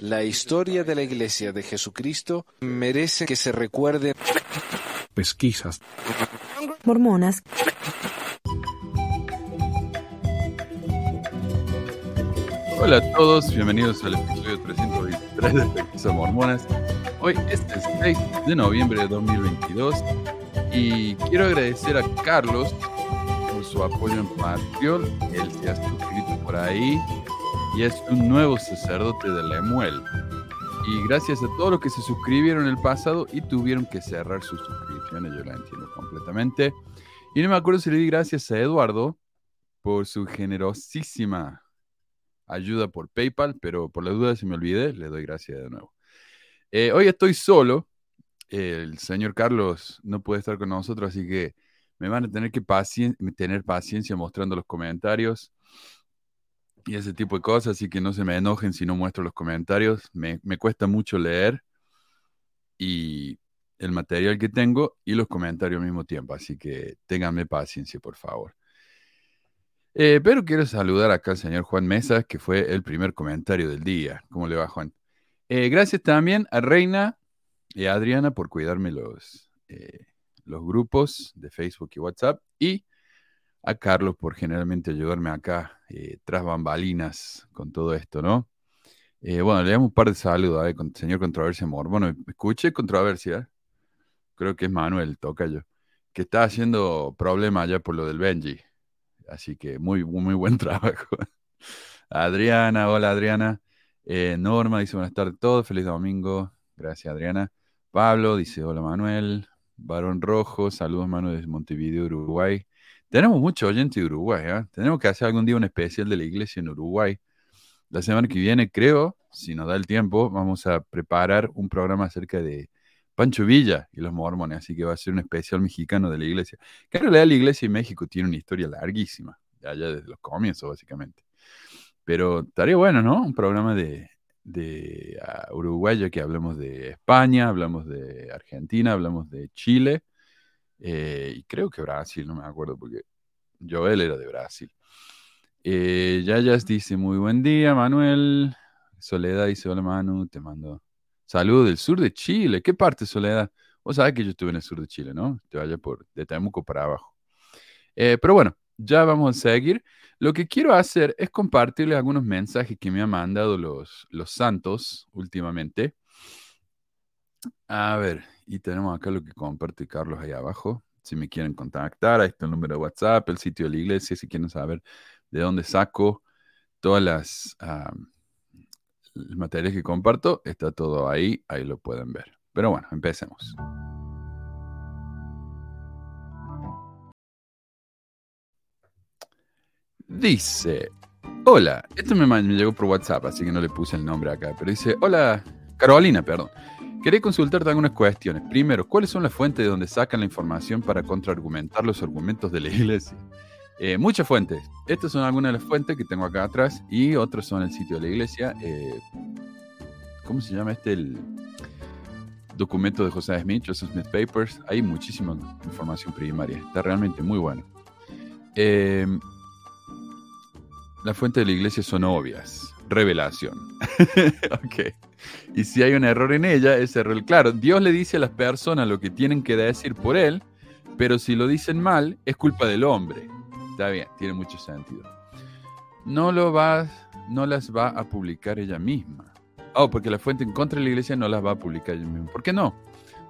La historia de la Iglesia de Jesucristo merece que se recuerde. Pesquisas. Mormonas. Hola a todos, bienvenidos al episodio 323 de Pesquisas Mormonas. Hoy es 6 de noviembre de 2022 y quiero agradecer a Carlos por su apoyo en Patreon. Él se ha suscrito por ahí y es un nuevo sacerdote de Lemuel. Y gracias a todos los que se suscribieron el pasado y tuvieron que cerrar sus suscripciones, yo la entiendo completamente. Y no me acuerdo si le di gracias a Eduardo por su generosísima ayuda por PayPal, pero por la duda si me olvidé, le doy gracias de nuevo. Eh, hoy estoy solo, el señor Carlos no puede estar con nosotros, así que me van a tener que tener paciencia mostrando los comentarios y ese tipo de cosas, así que no se me enojen si no muestro los comentarios. Me, cuesta mucho leer y el material que tengo y los comentarios al mismo tiempo, así que ténganme paciencia, por favor. Eh, pero quiero saludar acá al señor Juan Mesa, que fue el primer comentario del día. ¿Cómo le va, Juan? Eh, gracias también a Reina y a Adriana por cuidarme los, eh, los grupos de Facebook y WhatsApp. Y a Carlos por generalmente ayudarme acá eh, tras bambalinas con todo esto, ¿no? Eh, bueno, le damos un par de saludos, ¿eh? Con, señor Controversia Amor. Bueno, escuché Controversia, creo que es Manuel, toca yo, que está haciendo problema allá por lo del Benji. Así que muy, muy buen trabajo. Adriana, hola Adriana. Norma dice buenas tardes a todos, feliz domingo. Gracias Adriana. Pablo dice hola Manuel. Barón Rojo, saludos Manuel desde Montevideo, Uruguay. Tenemos mucho oyente de Uruguay, ¿eh? Tenemos que hacer algún día un especial de la iglesia en Uruguay. La semana que viene, creo, si nos da el tiempo, vamos a preparar un programa acerca de Pancho Villa y los mormones, así que va a ser un especial mexicano de la iglesia. Que en realidad la iglesia en México tiene una historia larguísima, allá desde los comienzos, básicamente. Pero estaría bueno, ¿no? Un programa de, de uh, Uruguay, ya que hablamos de España, hablamos de Argentina, hablamos de Chile eh, y creo que Brasil, no me acuerdo porque Joel era de Brasil. Eh, Yayas dice, muy buen día, Manuel. Soledad dice, hola Manu, te mando saludos del sur de Chile. ¿Qué parte, Soledad? Vos sabés que yo estuve en el sur de Chile, ¿no? Te vaya por de Temuco para abajo. Eh, pero bueno, ya vamos a seguir. Lo que quiero hacer es compartirles algunos mensajes que me han mandado los, los santos últimamente. A ver, y tenemos acá lo que comparte Carlos ahí abajo. Si me quieren contactar, ahí está el número de WhatsApp, el sitio de la iglesia, si quieren saber de dónde saco todas las materiales que comparto, está todo ahí, ahí lo pueden ver. Pero bueno, empecemos. Dice, hola, esto me, me, llegó por WhatsApp, así que no le puse el nombre acá, pero dice, hola, Carolina, perdón. Quería consultarte algunas cuestiones. Primero, ¿cuáles son las fuentes de donde sacan la información para contraargumentar los argumentos de la iglesia? Eh, muchas fuentes. Estas son algunas de las fuentes que tengo acá atrás y otras son el sitio de la iglesia. Eh, ¿Cómo se llama este? El documento de José Smith, Joseph Smith Papers. Hay muchísima información primaria. Está realmente muy bueno. Eh, las fuentes de la iglesia son obvias. Revelación. ok. Y si hay un error en ella, ese error, claro, Dios le dice a las personas lo que tienen que decir por él, pero si lo dicen mal, es culpa del hombre. Está bien, tiene mucho sentido. No lo va, no las va a publicar ella misma. Oh, porque la fuente en contra de la iglesia no las va a publicar ella misma. ¿Por qué no?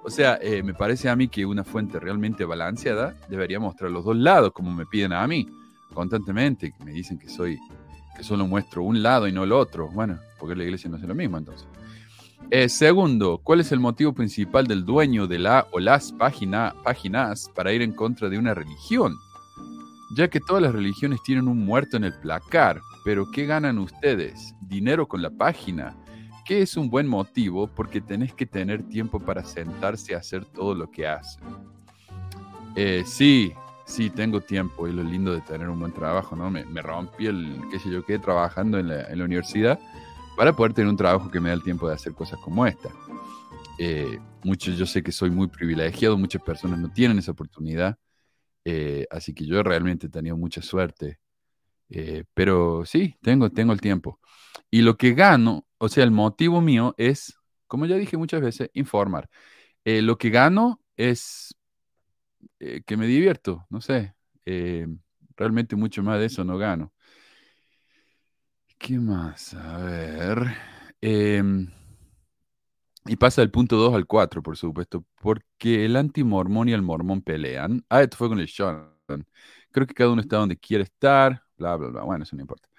O sea, eh, me parece a mí que una fuente realmente balanceada debería mostrar los dos lados, como me piden a mí constantemente, me dicen que soy, que solo muestro un lado y no el otro. Bueno, porque la iglesia no hace lo mismo entonces. Eh, segundo, ¿cuál es el motivo principal del dueño de la o las páginas para ir en contra de una religión? Ya que todas las religiones tienen un muerto en el placar, pero ¿qué ganan ustedes? ¿Dinero con la página? ¿Qué es un buen motivo? Porque tenés que tener tiempo para sentarse a hacer todo lo que hacen. Eh, sí, sí, tengo tiempo y lo lindo de tener un buen trabajo, ¿no? Me, rompí el, qué sé yo, qué, trabajando en la, universidad para poder tener un trabajo que me da el tiempo de hacer cosas como esta. Eh, muchos, yo sé que soy muy privilegiado, muchas personas no tienen esa oportunidad, eh, así que yo realmente he tenido mucha suerte. Eh, pero sí, tengo, tengo el tiempo. Y lo que gano o sea, el motivo mío es, como ya dije muchas veces, informar. Lo que gano es eh, que me divierto, no sé. Eh, realmente mucho más de eso no gano. ¿Qué más? A ver. Em, y pasa del punto 2 al 4, por supuesto, porque el antimormón y el mormón pelean. Ah, esto fue con el Sean. Creo que cada uno está donde quiere estar, bla, bla, bla. Bueno, eso no importa.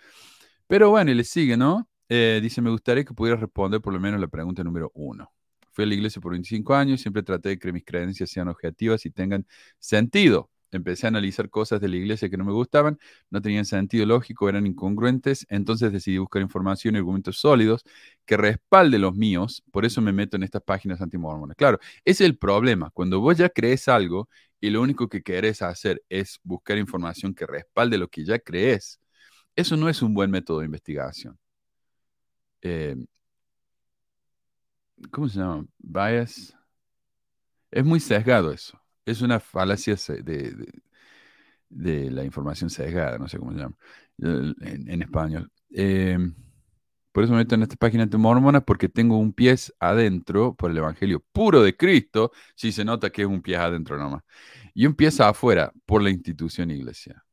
Pero bueno, y le sigue, ¿no? Eh, dice, me gustaría que pudieras responder por lo menos la pregunta número uno. Fui a la iglesia por 25 años, siempre traté de que mis creencias sean objetivas y tengan sentido empecé a analizar cosas de la iglesia que no me gustaban, no tenían sentido lógico, eran incongruentes, entonces decidí buscar información y argumentos sólidos que respalden los míos, por eso me meto en estas páginas antimormonas. Claro, ese es el problema, cuando vos ya crees algo y lo único que querés hacer es buscar información que respalde lo que ya crees, eso no es un buen método de investigación. Eh, ¿Cómo se llama? Bias. Es muy sesgado eso es una falacia de, de, la información sesgada, no sé cómo se llama en, español. Em, por eso me meto en esta página de mormonas, porque tengo un pie adentro por el Evangelio puro de Cristo, si se nota que es un pie adentro nomás, y un pie afuera por la institución iglesia.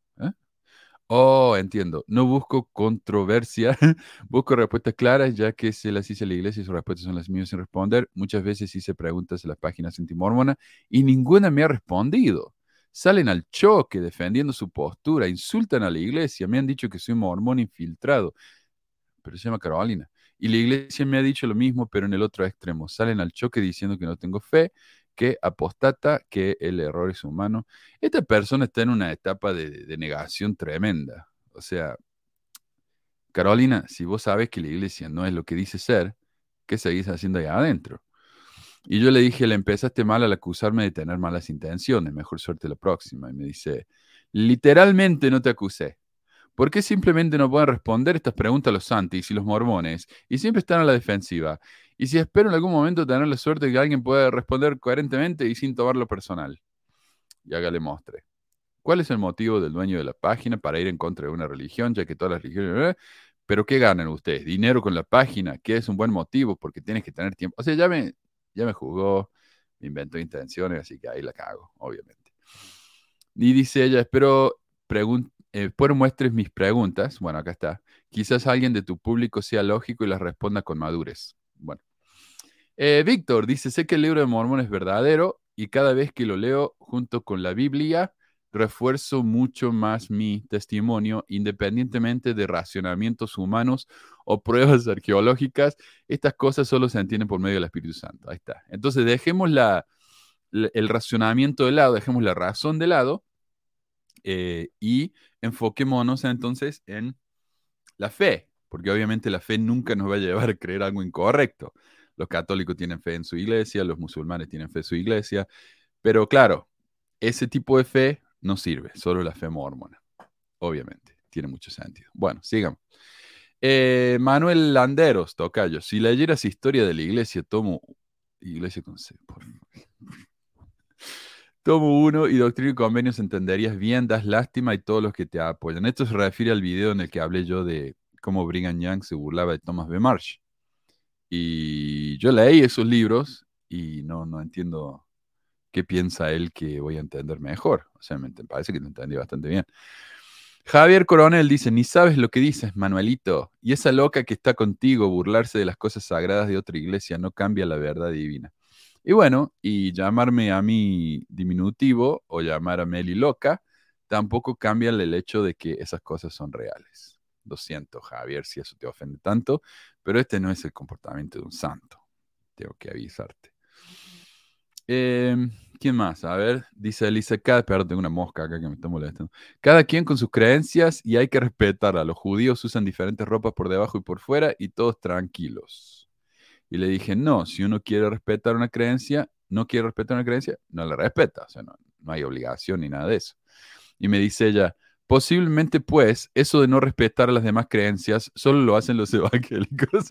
Oh, entiendo. No busco controversia, busco respuestas claras, ya que se las hice a la iglesia y sus respuestas son las mías sin responder. Muchas veces hice preguntas en las páginas antimormona y ninguna me ha respondido. Salen al choque defendiendo su postura, insultan a la iglesia, me han dicho que soy mormón infiltrado, pero se llama Carolina. Y la iglesia me ha dicho lo mismo, pero en el otro extremo. Salen al choque diciendo que no tengo fe, que apostata, que el error es humano. Esta persona está en una etapa de, negación tremenda. O sea, Carolina, si vos sabes que la iglesia no es lo que dice ser, ¿qué seguís haciendo ahí adentro? Y yo le dije, le empezaste mal al acusarme de tener malas intenciones, mejor suerte la próxima. Y me dice, literalmente no te acusé. ¿Por qué simplemente no pueden responder estas preguntas los santis y los mormones y siempre están a la defensiva? Y si espero en algún momento tener la suerte de que alguien pueda responder coherentemente y sin tomarlo personal. Y acá le mostré. ¿Cuál es el motivo del dueño de la página para ir en contra de una religión, ya que todas las religiones... Pero ¿qué ganan ustedes? ¿Dinero con la página? ¿Qué es un buen motivo? Porque tienes que tener tiempo. O sea, ya me, ya me jugó, me inventó intenciones, así que ahí la cago, obviamente. Y dice ella, espero eh, muestres mis preguntas. Bueno, acá está. Quizás alguien de tu público sea lógico y las responda con madurez. Bueno. Eh, Víctor dice, sé que el libro de Mormón es verdadero y cada vez que lo leo junto con la Biblia, refuerzo mucho más mi testimonio, independientemente de racionamientos humanos o pruebas arqueológicas. Estas cosas solo se entienden por medio del Espíritu Santo. Ahí está. Entonces dejemos la, el racionamiento de lado, dejemos la razón de lado eh, y enfoquémonos entonces en la fe porque obviamente la fe nunca nos va a llevar a creer algo incorrecto. Los católicos tienen fe en su iglesia, los musulmanes tienen fe en su iglesia, pero claro, ese tipo de fe no sirve, solo la fe mormona, obviamente, tiene mucho sentido. Bueno, sigamos. Eh, Manuel Landeros, tocayo, si leyeras historia de la iglesia, tomo iglesia con Tomo uno y Doctrina y Convenios entenderías bien, das lástima y todos los que te apoyan. Esto se refiere al video en el que hablé yo de cómo Brigham Young se burlaba de Thomas B. Marsh. Y yo leí esos libros y no, no entiendo qué piensa él que voy a entender mejor. O sea, me parece que lo entendí bastante bien. Javier Coronel dice, ni sabes lo que dices, Manuelito. Y esa loca que está contigo, burlarse de las cosas sagradas de otra iglesia, no cambia la verdad divina. Y bueno, y llamarme a mí diminutivo o llamar a Meli loca, tampoco cambia el hecho de que esas cosas son reales. Lo siento, Javier, si eso te ofende tanto, pero este no es el comportamiento de un santo. Tengo que avisarte. Em, ¿Quién más? A ver, dice Elisa, cada, perdón, tengo una mosca que me está molestando. Cada quien con sus creencias y hay que respetarla. Los judíos usan diferentes ropas por debajo y por fuera y todos tranquilos. Y le dije, no, si uno quiere respetar una creencia, no quiere respetar una creencia, no la respeta. O sea, no, no hay obligación ni nada de eso. Y me dice ella, Posiblemente, pues, eso de no respetar las demás creencias solo lo hacen los evangélicos.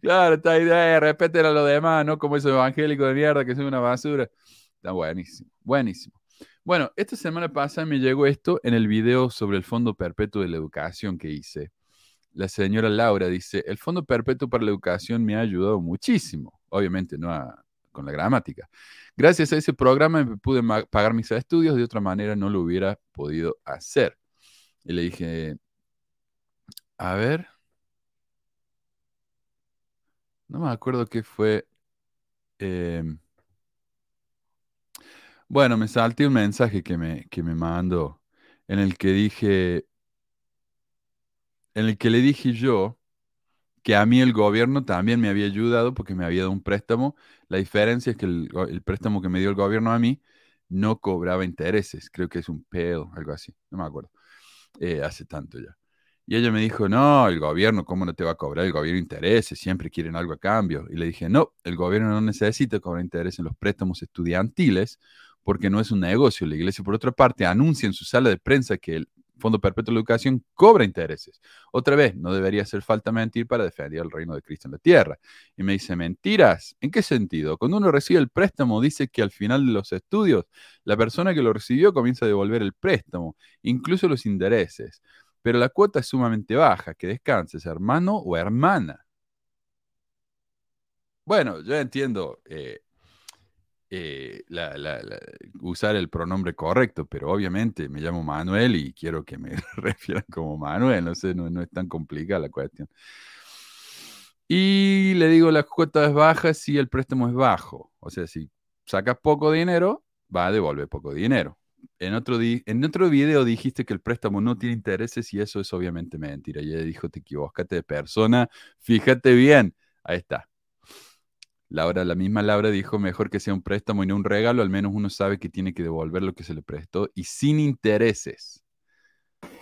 claro, esta idea de respeten a los demás, no como esos evangélicos de mierda que son una basura. Está buenísimo, buenísimo. Bueno, esta semana pasada me llegó esto en el video sobre el Fondo Perpetuo de la Educación que hice. la señora Laura dice, el Fondo Perpetuo para la Educación me ha ayudado muchísimo, obviamente no con la gramática. Gracias a ese programa pude pagar mis estudios, de otra manera no lo hubiera podido hacer. Y le dije, a ver, no me acuerdo qué fue. Em, bueno, me salté un mensaje que me, que me mandó en el que dije, en el que le dije yo que a mí el gobierno también me había ayudado porque me había dado un préstamo. La diferencia es que el, préstamo que me dio el gobierno a mí no cobraba intereses. Creo que es un pedo, algo así. No me acuerdo. Eh, hace tanto ya. Y ella me dijo, no, el gobierno, ¿cómo no te va a cobrar? El gobierno intereses, siempre quieren algo a cambio. Y le dije, no, el gobierno no necesita cobrar interés en los préstamos estudiantiles porque no es un negocio. La iglesia, por otra parte, anuncia en su sala de prensa que el Fondo Perpetuo de Educación cobra intereses. Otra vez, no debería hacer falta mentir para defender el reino de Cristo en la tierra. Y me dice, mentiras. ¿En qué sentido? Cuando uno recibe el préstamo, dice que al final de los estudios, la persona que lo recibió comienza a devolver el préstamo, incluso los intereses. Pero la cuota es sumamente baja. Que descanses, hermano o hermana. Bueno, yo entiendo. Eh, eh, usar el pronombre correcto, pero obviamente me llamo Manuel y quiero que me refieran como Manuel, no sé, no, es tan complicada la cuestión. Y le digo, la cuota es baja si el préstamo es bajo. O sea, si sacas poco dinero, va a devolver poco dinero. En otro, en otro video dijiste que el préstamo no tiene intereses y eso es obviamente mentira. Ella dijo, te equivocaste de persona, fíjate bien. Ahí está. Laura, la misma Laura dijo, mejor que sea un préstamo y no un regalo, al menos uno sabe que tiene que devolver lo que se le prestó y sin intereses.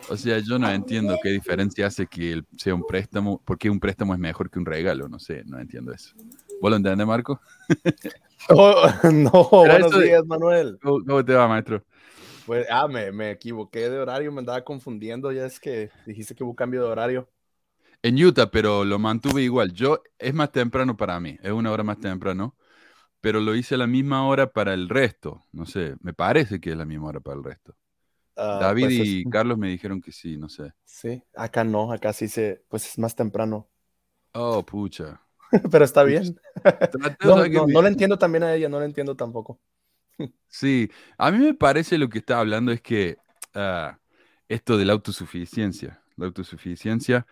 O sea, yo no entiendo qué diferencia hace que sea un préstamo, porque un préstamo es mejor que un regalo, no sé, no entiendo eso. ¿Vos lo entendés, Marco? Oh, no, buenos días, Manuel. ¿Cómo, te va, maestro? Pues, ah, me, me equivoqué de horario, me andaba confundiendo, ya es que dijiste que hubo cambio de horario en Utah, pero lo mantuve igual. Yo es más temprano para mí, es una hora más temprano, pero lo hice a la misma hora para el resto. No sé, me parece que es la misma hora para el resto. Ah, David pues y Carlos me dijeron que sí, no sé. Sí, acá no, acá sí se, pues es más temprano. Oh, pucha. pero está bien. no, no, lo entiendo también a ella, no lo entiendo tampoco. sí, a mí me parece lo que está hablando es que ah, esto de la autosuficiencia, la autosuficiencia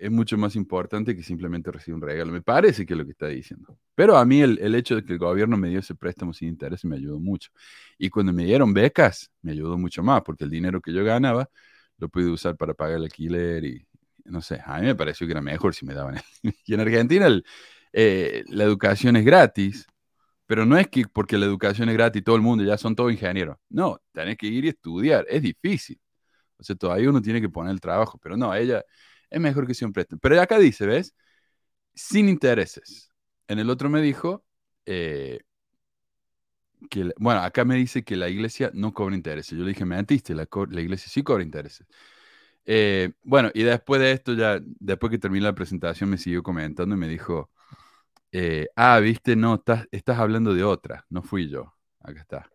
es mucho más importante que simplemente recibir un regalo. Me parece que es lo que está diciendo. Pero a mí el, hecho de que el gobierno me dio ese préstamo sin interés me ayudó mucho. Y cuando me dieron becas, me ayudó mucho más, porque el dinero que yo ganaba lo pude usar para pagar el alquiler y, no sé, a mí me pareció que era mejor si me daban. y en Argentina eh, la educación es gratis, pero no es que porque la educación es gratis todo el mundo ya son todos ingenieros. No, tenés que ir y estudiar, es difícil. O sea, todavía uno tiene que poner el trabajo, pero no, ella es mejor que sea un préstamo. Pero acá dice, ¿ves? Sin intereses. En el otro me dijo eh, que, bueno, acá me dice que la iglesia no cobra intereses. Yo le dije, me antiste, la, la iglesia sí cobra intereses. Eh, bueno, y después de esto, ya, después que terminé la presentación, me siguió comentando y me dijo, eh, ah, viste, no, estás, estás hablando de otra, no fui yo. Acá está.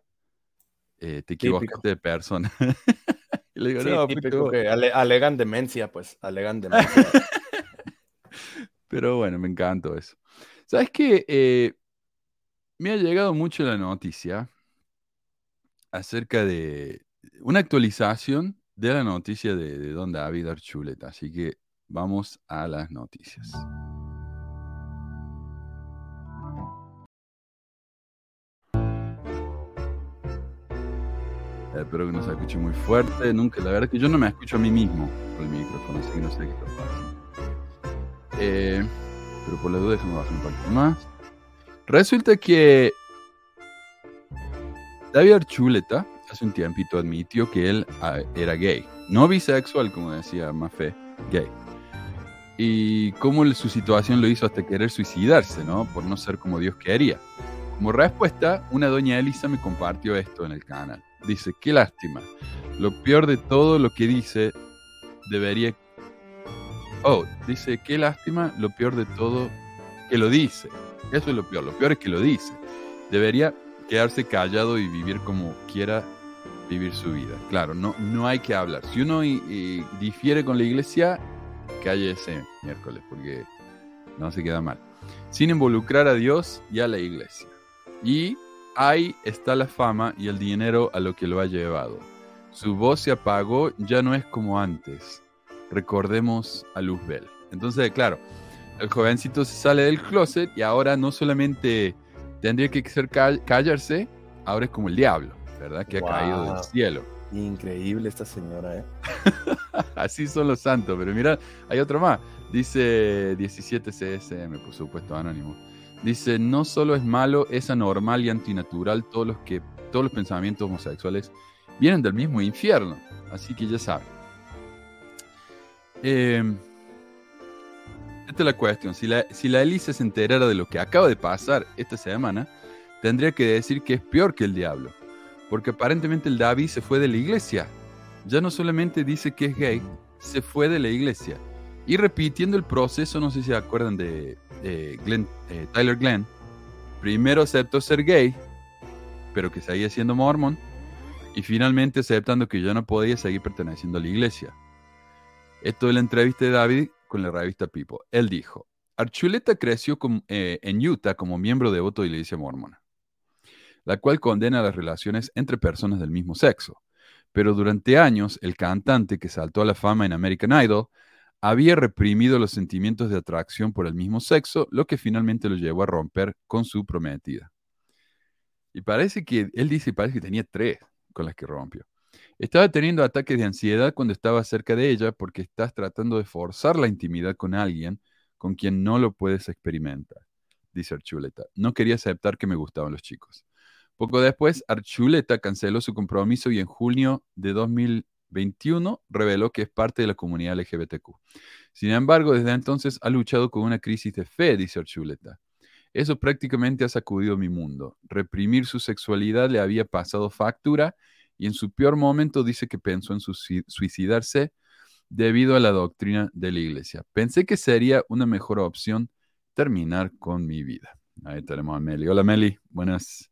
te equivocaste de persona. le digo, no, típico que alegan demencia, pues, alegan demencia. Pero bueno, me encantó eso. ¿Sabes qué? Eh, me ha llegado mucho la noticia acerca de una actualización de la noticia de, de Don David Archuleta. Así que vamos a las noticias. Espero que no se escuche muy fuerte. Nunca, la verdad es que yo no me escucho a mí mismo por el micrófono, así que no sé qué está pasando. Eh, pero por la duda déjame bajar un poquito más. Resulta que David Archuleta hace un tiempito admitió que él ah, era gay. No bisexual, como decía Mafe, gay. Y cómo su situación lo hizo hasta querer suicidarse, ¿no? Por no ser como Dios quería. Como respuesta, una doña Elisa me compartió esto en el canal. Dice, qué lástima. Lo peor de todo lo que dice debería... Oh, dice, qué lástima, lo peor de todo que lo dice. Eso es lo peor, lo peor es que lo dice. Debería quedarse callado y vivir como quiera vivir su vida. Claro, no, no hay que hablar. Si uno difiere con la iglesia, calle ese miércoles, porque no se queda mal. Sin involucrar a Dios y a la iglesia. Y ahí está la fama y el dinero a lo que lo ha llevado. Su voz se apagó, ya no es como antes. Recordemos a Luzbel. Entonces, claro, el jovencito se sale del closet y ahora no solamente tendría que ser callarse, ahora es como el diablo, ¿verdad? Que ha caído del cielo. Increíble esta señora, ¿eh? Así son los santos, pero mira, hay otro más. Dice 17CSM, por supuesto, anónimo. Dice, no solo es malo, es anormal y antinatural todos los, que, todos los pensamientos homosexuales vienen del mismo infierno. Así que ya saben. Em, esta es la cuestión. Si la, si la Elisa se enterara de lo que acaba de pasar esta semana, tendría que decir que es peor que el diablo. Porque aparentemente el David se fue de la iglesia. Ya no solamente dice que es gay, se fue de la iglesia. Y repitiendo el proceso, no sé si se acuerdan de eh, Tyler Glenn. Primero aceptó ser gay, pero que seguía siendo mormón y finalmente aceptando que ya no podía seguir perteneciendo a la iglesia. Esto es la entrevista de David con la revista People. Él dijo, Archuleta creció eh, en Utah como miembro devoto de la iglesia mormona, la cual condena las relaciones entre personas del mismo sexo. Pero durante años, el cantante que saltó a la fama en American Idol había reprimido los sentimientos de atracción por el mismo sexo, lo que finalmente lo llevó a romper con su prometida. Y parece que, él dice, parece que tenía tres con las que rompió. Estaba teniendo ataques de ansiedad cuando estaba cerca de ella porque estás tratando de forzar la intimidad con alguien con quien no lo puedes experimentar, dice Archuleta. No quería aceptar que me gustaban los chicos. Poco después, Archuleta canceló su compromiso y en junio de 2021 reveló que es parte de la comunidad LGBTQ. Sin embargo, desde entonces ha luchado con una crisis de fe, dice Archuleta. Eso prácticamente ha sacudido mi mundo. Reprimir su sexualidad le había pasado factura y en su peor momento dice que pensó en suicidarse debido a la doctrina de la iglesia. Pensé que sería una mejor opción terminar con mi vida. Ahí tenemos a Meli. Hola Meli, buenas.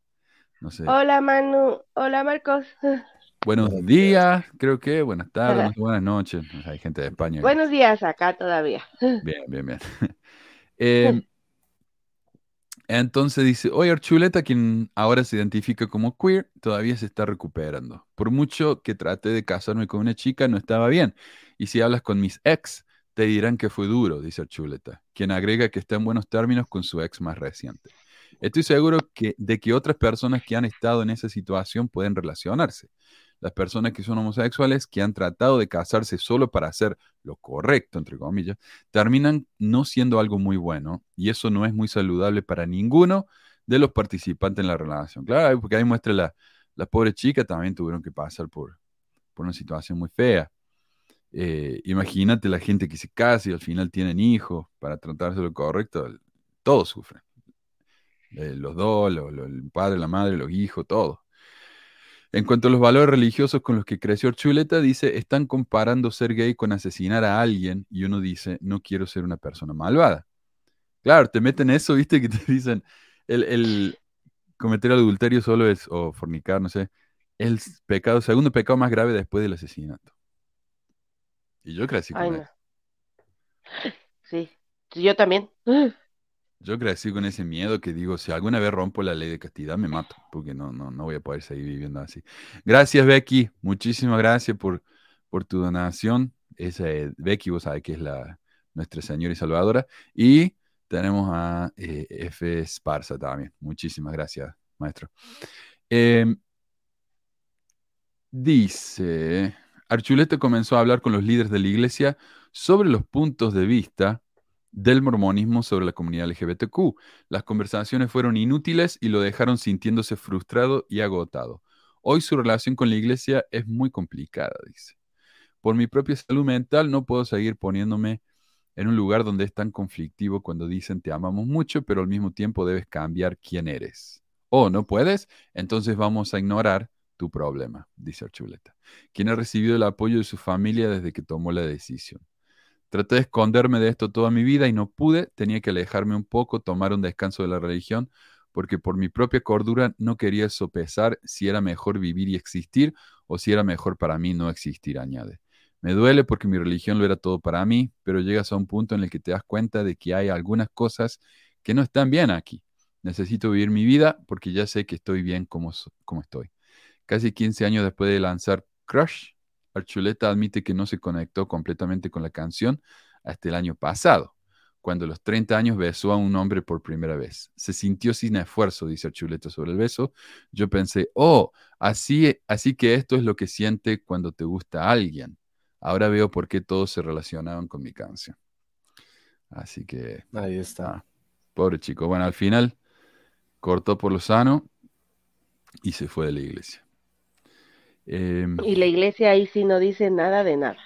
No sé. Hola Manu, hola Marcos. Buenos días, creo que, buenas tardes, buenas noches. Hay gente de España. Buenos días acá todavía. Bien, bien, bien. Eh, entonces dice, oye, Archuleta, quien ahora se identifica como queer, todavía se está recuperando. Por mucho que traté de casarme con una chica, no estaba bien. Y si hablas con mis ex, te dirán que fue duro, dice Archuleta, quien agrega que está en buenos términos con su ex más reciente. Estoy seguro que, de que otras personas que han estado en esa situación pueden relacionarse las personas que son homosexuales, que han tratado de casarse solo para hacer lo correcto, entre comillas, terminan no siendo algo muy bueno y eso no es muy saludable para ninguno de los participantes en la relación. Claro, porque ahí muestra la, la pobre chica también tuvieron que pasar por, por una situación muy fea. Eh, imagínate la gente que se casa y al final tienen hijos para tratarse lo correcto, todos sufren. Eh, los dos, el padre, la madre, los hijos, todos. En cuanto a los valores religiosos con los que creció Chuleta, dice, están comparando ser gay con asesinar a alguien y uno dice, no quiero ser una persona malvada. Claro, te meten eso, viste, que te dicen, el, cometer adulterio solo es, o fornicar, no sé, el pecado, segundo pecado más grave después del asesinato. Y yo crecí con eso. Sí, yo también. Yo crecí con ese miedo que digo, si alguna vez rompo la ley de castidad, me mato, porque no, no, no voy a poder seguir viviendo así. Gracias, Becky. Muchísimas gracias por, por tu donación. Esa Becky, vos sabés que es la, nuestra señora y salvadora. Y tenemos a eh, F. Esparza también. Muchísimas gracias, maestro. Em, dice, Archuleta comenzó a hablar con los líderes de la iglesia sobre los puntos de vista del mormonismo sobre la comunidad LGBTQ. Las conversaciones fueron inútiles y lo dejaron sintiéndose frustrado y agotado. Hoy su relación con la iglesia es muy complicada, dice. Por mi propia salud mental no puedo seguir poniéndome en un lugar donde es tan conflictivo cuando dicen te amamos mucho, pero al mismo tiempo debes cambiar quién eres. O no puedes, entonces vamos a ignorar tu problema, dice Archuleta, quien ha recibido el apoyo de su familia desde que tomó la decisión. Traté de esconderme de esto toda mi vida y no pude, tenía que alejarme un poco, tomar un descanso de la religión, porque por mi propia cordura no quería sopesar si era mejor vivir y existir o si era mejor para mí no existir, añade. Me duele porque mi religión lo era todo para mí, pero llegas a un punto en el que te das cuenta de que hay algunas cosas que no están bien aquí. Necesito vivir mi vida porque ya sé que estoy bien como, como estoy. Casi 15 años después de lanzar Crush, Archuleta admite que no se conectó completamente con la canción hasta el año pasado, cuando a los 30 años besó a un hombre por primera vez. Se sintió sin esfuerzo, dice Archuleta sobre el beso. Yo pensé, oh, así, así que esto es lo que siente cuando te gusta alguien. Ahora veo por qué todos se relacionaban con mi canción. Así que... Ahí está. Ah, pobre chico. Bueno, al final cortó por lo sano y se fue de la iglesia. Em, Y la iglesia ahí sí no dice nada de nada.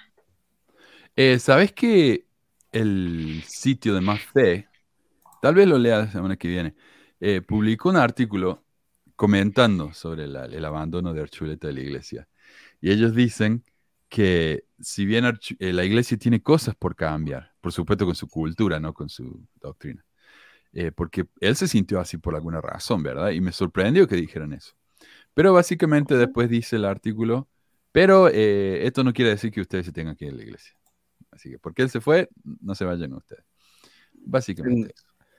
eh, ¿Sabes que el sitio de Más Fe, tal vez lo lea la semana que viene, eh, publicó un artículo comentando sobre la- el abandono de Archuleta de la iglesia? Y ellos dicen que si bien eh, la iglesia tiene cosas por cambiar, por supuesto con su cultura, no con su doctrina, eh, porque él se sintió así por alguna razón, ¿verdad? Y me sorprendió que dijeran eso. Pero básicamente después dice el artículo, pero eh, esto no quiere decir que ustedes se tengan que ir a la iglesia. Así que porque él se fue, no se vayan ustedes. Básicamente.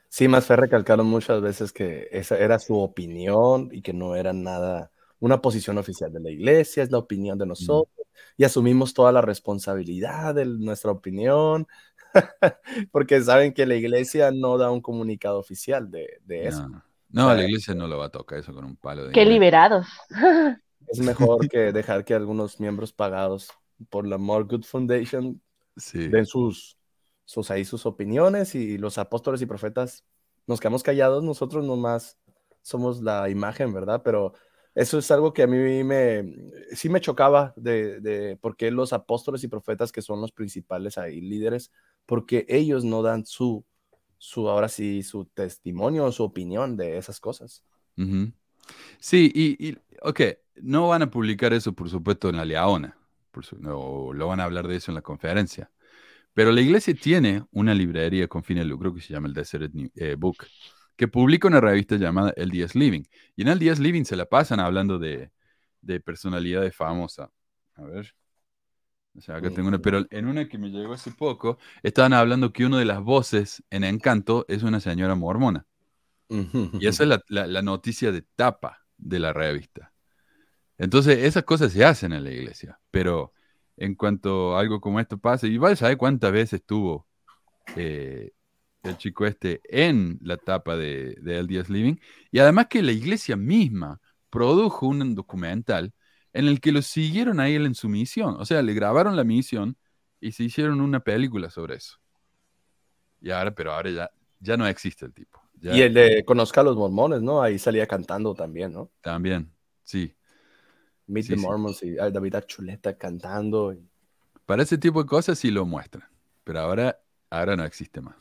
Sí, más fe recalcaron muchas veces que esa era su opinión y que no era nada, una posición oficial de la iglesia, es la opinión de nosotros y asumimos toda la responsabilidad de nuestra opinión, porque saben que la iglesia no da un comunicado oficial de, de eso. No, no, la iglesia no lo va a tocar eso con un palo de Qué liberados. Es mejor que dejar que algunos miembros pagados por la More Good Foundation Sí. den sus, sus ahí sus opiniones y los apóstoles y profetas nos quedamos callados, nosotros nomás somos la imagen, ¿verdad? Pero eso es algo que a mí me, sí me chocaba de, de por qué los apóstoles y profetas que son los principales ahí líderes, porque ellos no dan su, su ahora sí, su testimonio, su opinión de esas cosas. Sí, y, ok, no van a publicar eso, por supuesto, en la Leona, no, lo van a hablar de eso en la conferencia. Pero la iglesia tiene una librería con fin de lucro que se llama el Desert eh, Book, que publica una revista llamada El Díaz Living. Y en El Díaz Living se la pasan hablando de, de personalidades famosas. A ver. O sea, acá tengo una, pero en una que me llegó hace poco, estaban hablando que una de las voces en Encanto es una señora mormona. Y esa es la, la- la noticia de tapa de la revista. Entonces, esas cosas se hacen en la iglesia, pero en cuanto algo como esto pasa, y vaya a saber cuántas veces estuvo eh, el chico este en la tapa de, de El Living, y además que la iglesia misma produjo un documental en el que lo siguieron a él en su misión, o sea, le grabaron la misión y se hicieron una película sobre eso. Y ahora, pero ahora ya, ya no existe el tipo. Ya- Y el de Conozca a los Mormones, ¿no? Ahí salía cantando también, ¿no? También, sí. Meet Sí, the sí. Mormons y David Archuleta cantando. y- Para ese tipo de cosas sí lo muestran, pero ahora, ahora no existe más.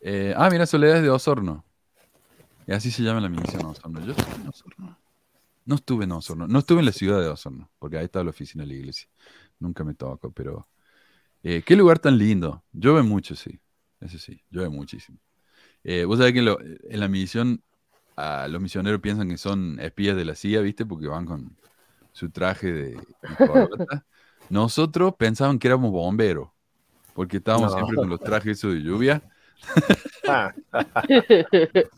Eh, ah, mira, Soledad es de Osorno. Y así se llama la misión Osorno. Yo estuve en Osorno. No estuve en Osorno. No estuve en la ciudad de Osorno, porque ahí está la oficina de la iglesia. Nunca me tocó, pero... eh, qué lugar tan lindo. Llueve mucho, sí. Eso sí, llueve muchísimo. Eh, vos sabés que lo- en la misión, los misioneros piensan que son espías de la CIA, ¿viste? Porque van con su traje de. Nosotros pensaban que éramos bomberos, porque estábamos No. siempre con los trajes esos de lluvia.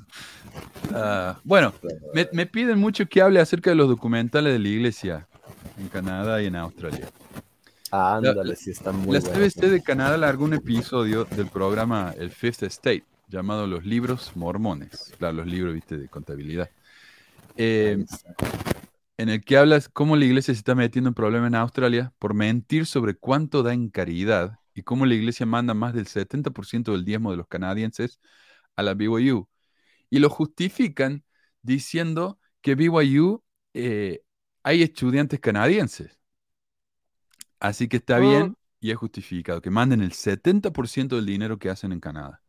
Ah, Ah, bueno, me, me piden mucho que hable acerca de los documentales de la iglesia en Canadá y en Australia. ándale, sí, está muy la. CBC de Canadá largó un episodio del programa El Fifth Estate, llamado Los Libros Mormones. Claro, los libros, viste, de contabilidad. Eh, en el que hablas cómo la iglesia se está metiendo en problemas en Australia por mentir sobre cuánto da en caridad y cómo la iglesia manda más del 70% del diezmo de los canadienses a la BYU. Y lo justifican diciendo que BYU eh, hay estudiantes canadienses. Así que está Oh. bien y es justificado que manden el 70% del dinero que hacen en Canadá.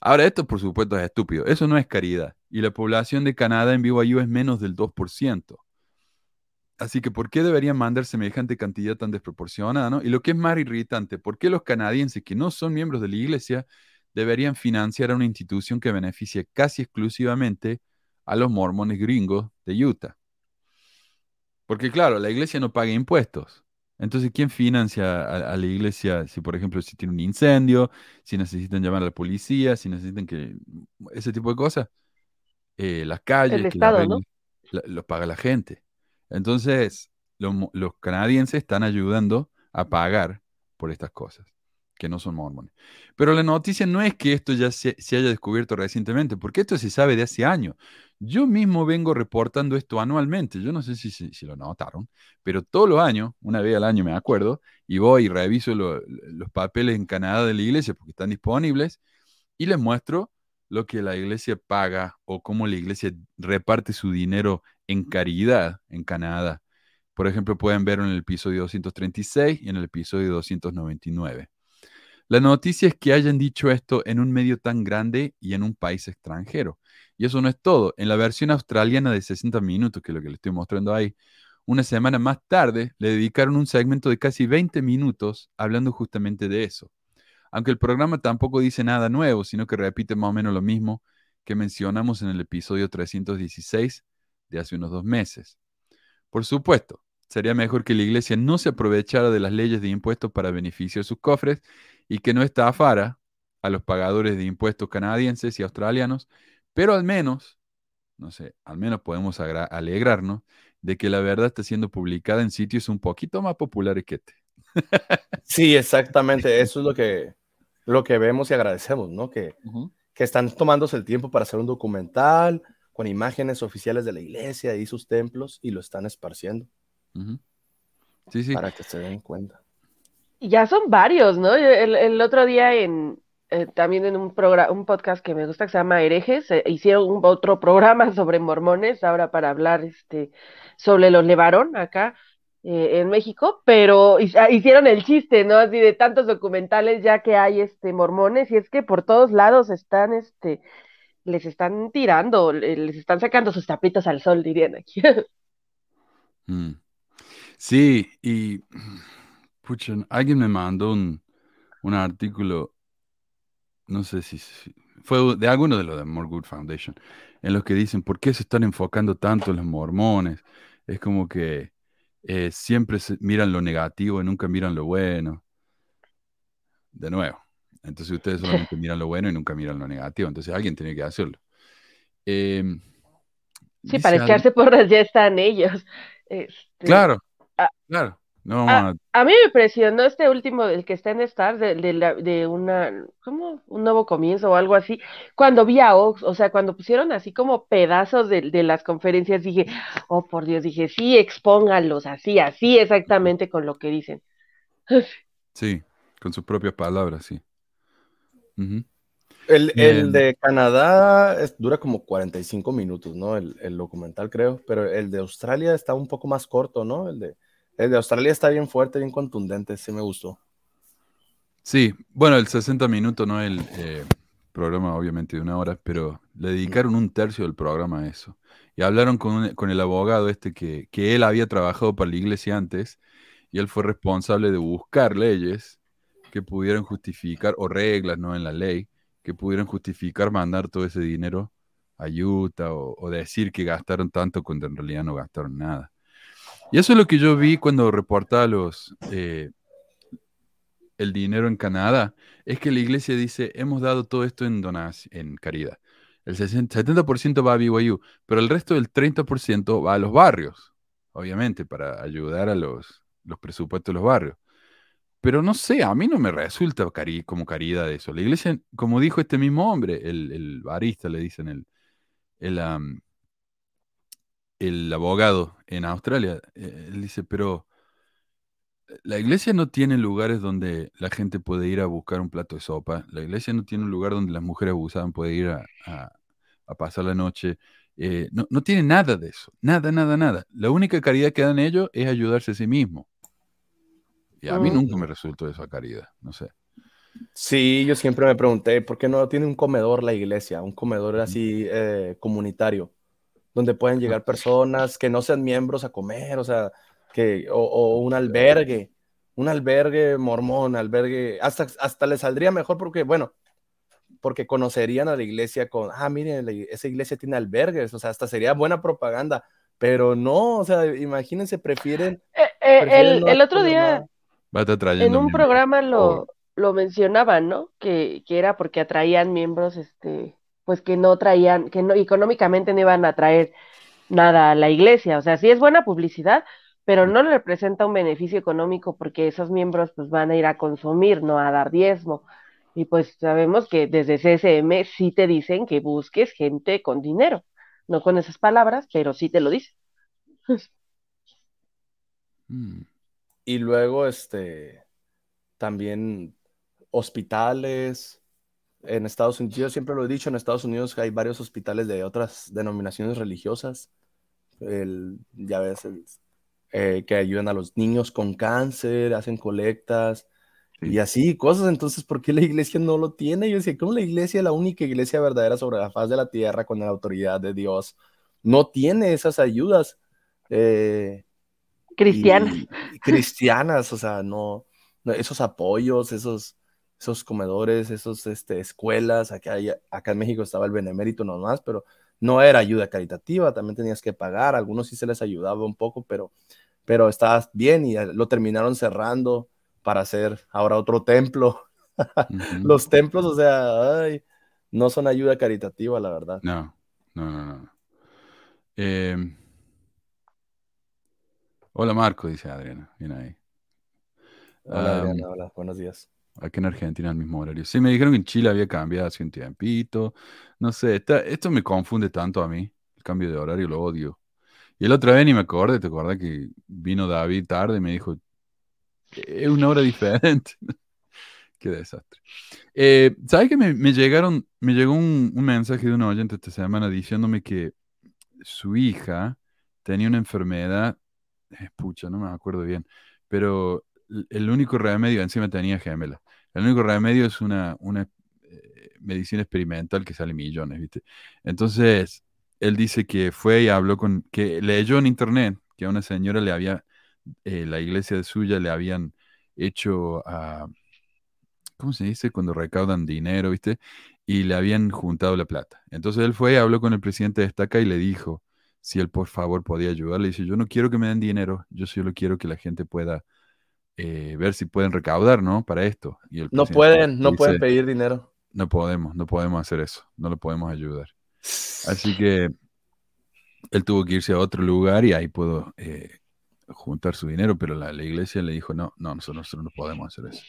Ahora, esto por supuesto es estúpido. Eso no es caridad. Y la población de Canadá en BYU es menos del 2%. Así que, ¿por qué deberían mandar semejante cantidad tan desproporcionada? ¿no? Y lo que es más irritante, ¿por qué los canadienses que no son miembros de la iglesia deberían financiar a una institución que beneficia casi exclusivamente a los mormones gringos de Utah? Porque claro, la iglesia no paga impuestos. Entonces, ¿quién financia a, a la iglesia si, por ejemplo, si tiene un incendio, si necesitan llamar a la policía, si necesitan que ese tipo de cosas? Eh, las calles, El que Estado, ¿no? arreglen, la- lo paga la gente. Entonces, lo los canadienses están ayudando a pagar por estas cosas, que no son mormones. Pero la noticia no es que esto ya se, se haya descubierto recientemente, porque esto se sabe de hace años. Yo mismo vengo reportando esto anualmente. Yo no sé si, si, si lo notaron, pero todos los años, una vez al año me acuerdo, y voy y reviso lo- los papeles en Canadá de la iglesia porque están disponibles y les muestro lo que la iglesia paga o cómo la iglesia reparte su dinero en caridad en Canadá. Por ejemplo, pueden ver en el episodio 236 y en el episodio 299. La noticia es que hayan dicho esto en un medio tan grande y en un país extranjero. Y eso no es todo. En la versión australiana de 60 minutos, que es lo que le estoy mostrando ahí, una semana más tarde le dedicaron un segmento de casi 20 minutos hablando justamente de eso. Aunque el programa tampoco dice nada nuevo, sino que repite más o menos lo mismo que mencionamos en el episodio 316 de hace unos dos meses. Por supuesto, sería mejor que la iglesia no se aprovechara de las leyes de impuestos para beneficiar sus cofres y que no estafara a los pagadores de impuestos canadienses y australianos, pero al menos, no sé, al menos podemos alegrarnos de que la verdad está siendo publicada en sitios un poquito más populares que este. Sí, exactamente. Eso es lo que, lo que vemos y agradecemos, ¿no? Que, que están tomándose el tiempo para hacer un documental con imágenes oficiales de la iglesia y sus templos y lo están esparciendo. Sí, sí. para que se den cuenta. Ya son varios, ¿no? El, otro día en eh, también en un programa, un podcast que me gusta que se llama Herejes, eh, hicieron un otro programa sobre mormones, ahora para hablar este sobre los Levarón acá eh, en México, pero ah, hicieron el chiste, ¿no? Así de tantos documentales ya que hay este mormones, y es que por todos lados están este les están tirando, le- les están sacando sus tapitas al sol, dirían aquí. Mm. Sí, y pucha, alguien me mandó un, un artículo, no sé si, si- fue de alguno de los de More Good Foundation, en los que dicen, ¿por qué se están enfocando tanto en los mormones? Es como que eh, siempre se miran lo negativo y nunca miran lo bueno. De nuevo. Entonces ustedes solamente miran lo bueno y nunca miran lo negativo. Entonces alguien tiene que hacerlo. Em, Sí, para echarse porras ya están ellos. Este, Claro, Ah. claro. No, a- A mí me impresionó este último, el que está en Star, de, de, la- de una, ¿cómo? Un nuevo comienzo o algo así. Cuando vi a Ox, o sea, cuando pusieron así como pedazos de, de las conferencias, dije, oh por Dios, dije, sí, expónganlos así, así exactamente con lo que dicen. Sí, con sus propias palabras, sí. El, el de Canadá es- dura como 45 minutos, ¿no? El, el documental, creo, pero el de Australia está un poco más corto, ¿no? El de, el de Australia está bien fuerte, bien contundente, sí me gustó. Sí, bueno, el 60 minutos no el eh, programa, obviamente, de una hora, pero le dedicaron un tercio del programa a eso. Y hablaron con, un- con el abogado este que, que él había trabajado para la iglesia antes, y él fue responsable de buscar leyes que pudieran justificar, o reglas, ¿no? En la ley, que pudieran justificar mandar todo ese dinero a Utah o, o decir que gastaron tanto cuando en realidad no gastaron nada. Y eso es lo que yo vi cuando reportaba los, eh, el dinero en Canadá, es que la iglesia dice, hemos dado todo esto en donación, en caridad. El 60 70% va a BYU, pero el resto del 30% va a los barrios, obviamente, para ayudar a los, los presupuestos de los barrios. Pero no sé, a mí no me resulta como caridad eso. La iglesia, como dijo este mismo hombre, el, el barista, le dicen, el, el, el abogado en Australia, eh, él dice, pero la iglesia no tiene lugares donde la gente puede ir a buscar un plato de sopa. La iglesia no tiene un lugar donde las mujeres abusadas pueden ir a, a- a pasar la noche. Eh, no, no tiene nada de eso. Nada, nada, nada. La única caridad que dan ellos es ayudarse a sí mismo. Y a mí Mm. nunca me resultó esa caridad. No sé. Sí, yo siempre me pregunté, ¿por qué no tiene un comedor la iglesia? Un comedor así eh, comunitario, donde pueden llegar personas que no sean miembros a comer, o sea, que, o, o un albergue, un albergue mormón, albergue, hasta, hasta le saldría mejor porque, bueno, porque conocerían a la iglesia con, ah, miren, la- esa iglesia tiene albergues, o sea, hasta sería buena propaganda, Pero no, o sea, imagínense, prefieren. Eh, eh, prefieren el, no el otro día en un programa lo, Oh. lo mencionaban, ¿no? Que, que era porque atraían miembros, este, pues que no traían, que no, económicamente no iban a traer nada a la iglesia. O sea, sí es buena publicidad, pero no le representa un beneficio económico porque esos miembros pues van a ir a consumir, no a dar diezmo. Y pues sabemos que desde CCM sí te dicen que busques gente con dinero, no con esas palabras, pero sí te lo dicen. Mm. Y luego, este, también hospitales. En Estados Unidos, yo siempre lo he dicho, en Estados Unidos hay varios hospitales de otras denominaciones religiosas. El, ya ves, el- eh, que ayudan a los niños con cáncer, hacen colectas Sí. y así cosas. Entonces, ¿por qué la iglesia no lo tiene? Yo decía, ¿cómo la iglesia, la única iglesia verdadera sobre la faz de la tierra con la autoridad de Dios, no tiene esas ayudas? Eh, Cristianas. y- y cristianas, o sea, no, no, esos apoyos, esos, esos comedores, esos, este, escuelas, acá, hay- acá en México estaba el Benemérito nomás, pero no era ayuda caritativa, también tenías que pagar, a algunos sí se les ayudaba un poco, pero, pero estabas bien y lo terminaron cerrando para hacer ahora otro templo. Los templos, o sea, ay, no son ayuda caritativa, la verdad. No, no, no, no. Eh, hola Marco, dice Adriana. Bien ahí. Hola, Adriana, hola, buenos días. Aquí en Argentina al mismo horario. Sí, me dijeron que en Chile había cambiado hace un tiempito. No sé, esto me confunde tanto a mí. El cambio de horario lo odio. Y el otra vez ni me acordé, ¿te acuerdas que vino David tarde y me dijo, es una hora diferente? Qué desastre. Eh, ¿sabes que me, llegaron, me llegó un, mensaje de un oyente esta semana diciéndome que su hija tenía una enfermedad, eh, pucha, no me acuerdo bien, pero el- el único remedio, encima tenía gemela, el único remedio es una, una eh, medicina experimental que sale millones, ¿viste? Entonces, él dice que fue y habló con, que leyó en internet que a una señora le había, eh, la iglesia de suya le habían hecho a, ¿cómo se dice? Cuando recaudan dinero, ¿viste? Y le habían juntado la plata. Entonces él fue y habló con el presidente de Estaca y le dijo si él por favor podía ayudarle. Dice, yo no quiero que me den dinero, yo solo quiero que la gente pueda eh, ver si pueden recaudar, ¿no? Para esto. Y el No pueden, no dice, pueden pedir dinero. no podemos, no podemos hacer eso, no lo podemos ayudar. Así que él tuvo que irse a otro lugar y ahí pudo eh, juntar su dinero, pero la, la iglesia le dijo, no, no, nosotros, nosotros no podemos hacer eso.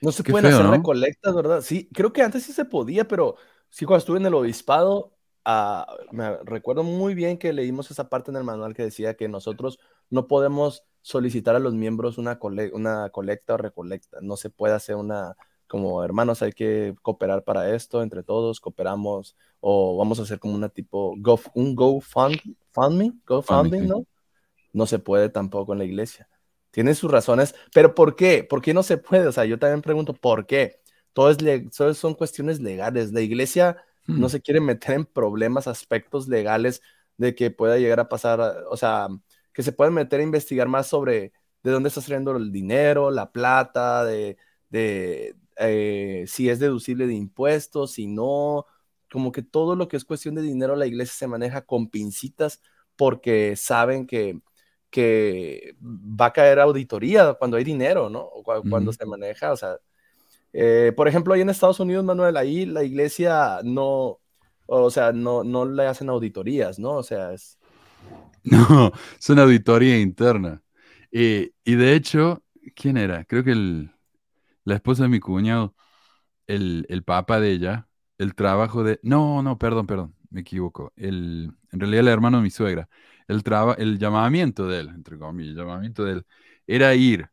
No se Qué pueden feo, hacer ¿no? recolectas, ¿verdad? Sí, creo que antes sí se podía, pero sí, cuando estuve en el obispado, ah, me recuerdo muy bien que leímos esa parte en el manual que decía que nosotros no podemos solicitar a los miembros una, cole- una colecta o recolecta. No se puede hacer una, como hermanos, hay que cooperar para esto, entre todos cooperamos, o vamos a hacer como una tipo, go, un GoFundMe, GoFundMe, sí. ¿no? No se puede tampoco en la iglesia. Tiene sus razones, pero ¿por qué? ¿Por qué no se puede? O sea, yo también pregunto, ¿por qué? Todo, es todo son cuestiones legales. La iglesia Hmm. no se quiere meter en problemas, aspectos legales de que pueda llegar a pasar, o sea, que se pueden meter a investigar más sobre de dónde está saliendo el dinero, la plata, de, de eh, si es deducible de impuestos, si no, como que todo lo que es cuestión de dinero, la iglesia se maneja con pincitas porque saben que, que va a caer auditoría cuando hay dinero, ¿no? O cua- cuando se maneja, o sea, eh, por ejemplo, ahí en Estados Unidos, Manuel, ahí la iglesia no, o sea, no, no le hacen auditorías, ¿no? O sea, es... No, es una auditoría interna. Eh, y de hecho, ¿quién era? Creo que el, la esposa de mi cuñado, el, el papá de ella, el trabajo de... No, no, perdón, perdón, me equivoco. El, en realidad el hermano de mi suegra. El, traba, el llamamiento de él, entre comillas, el llamamiento de él, era ir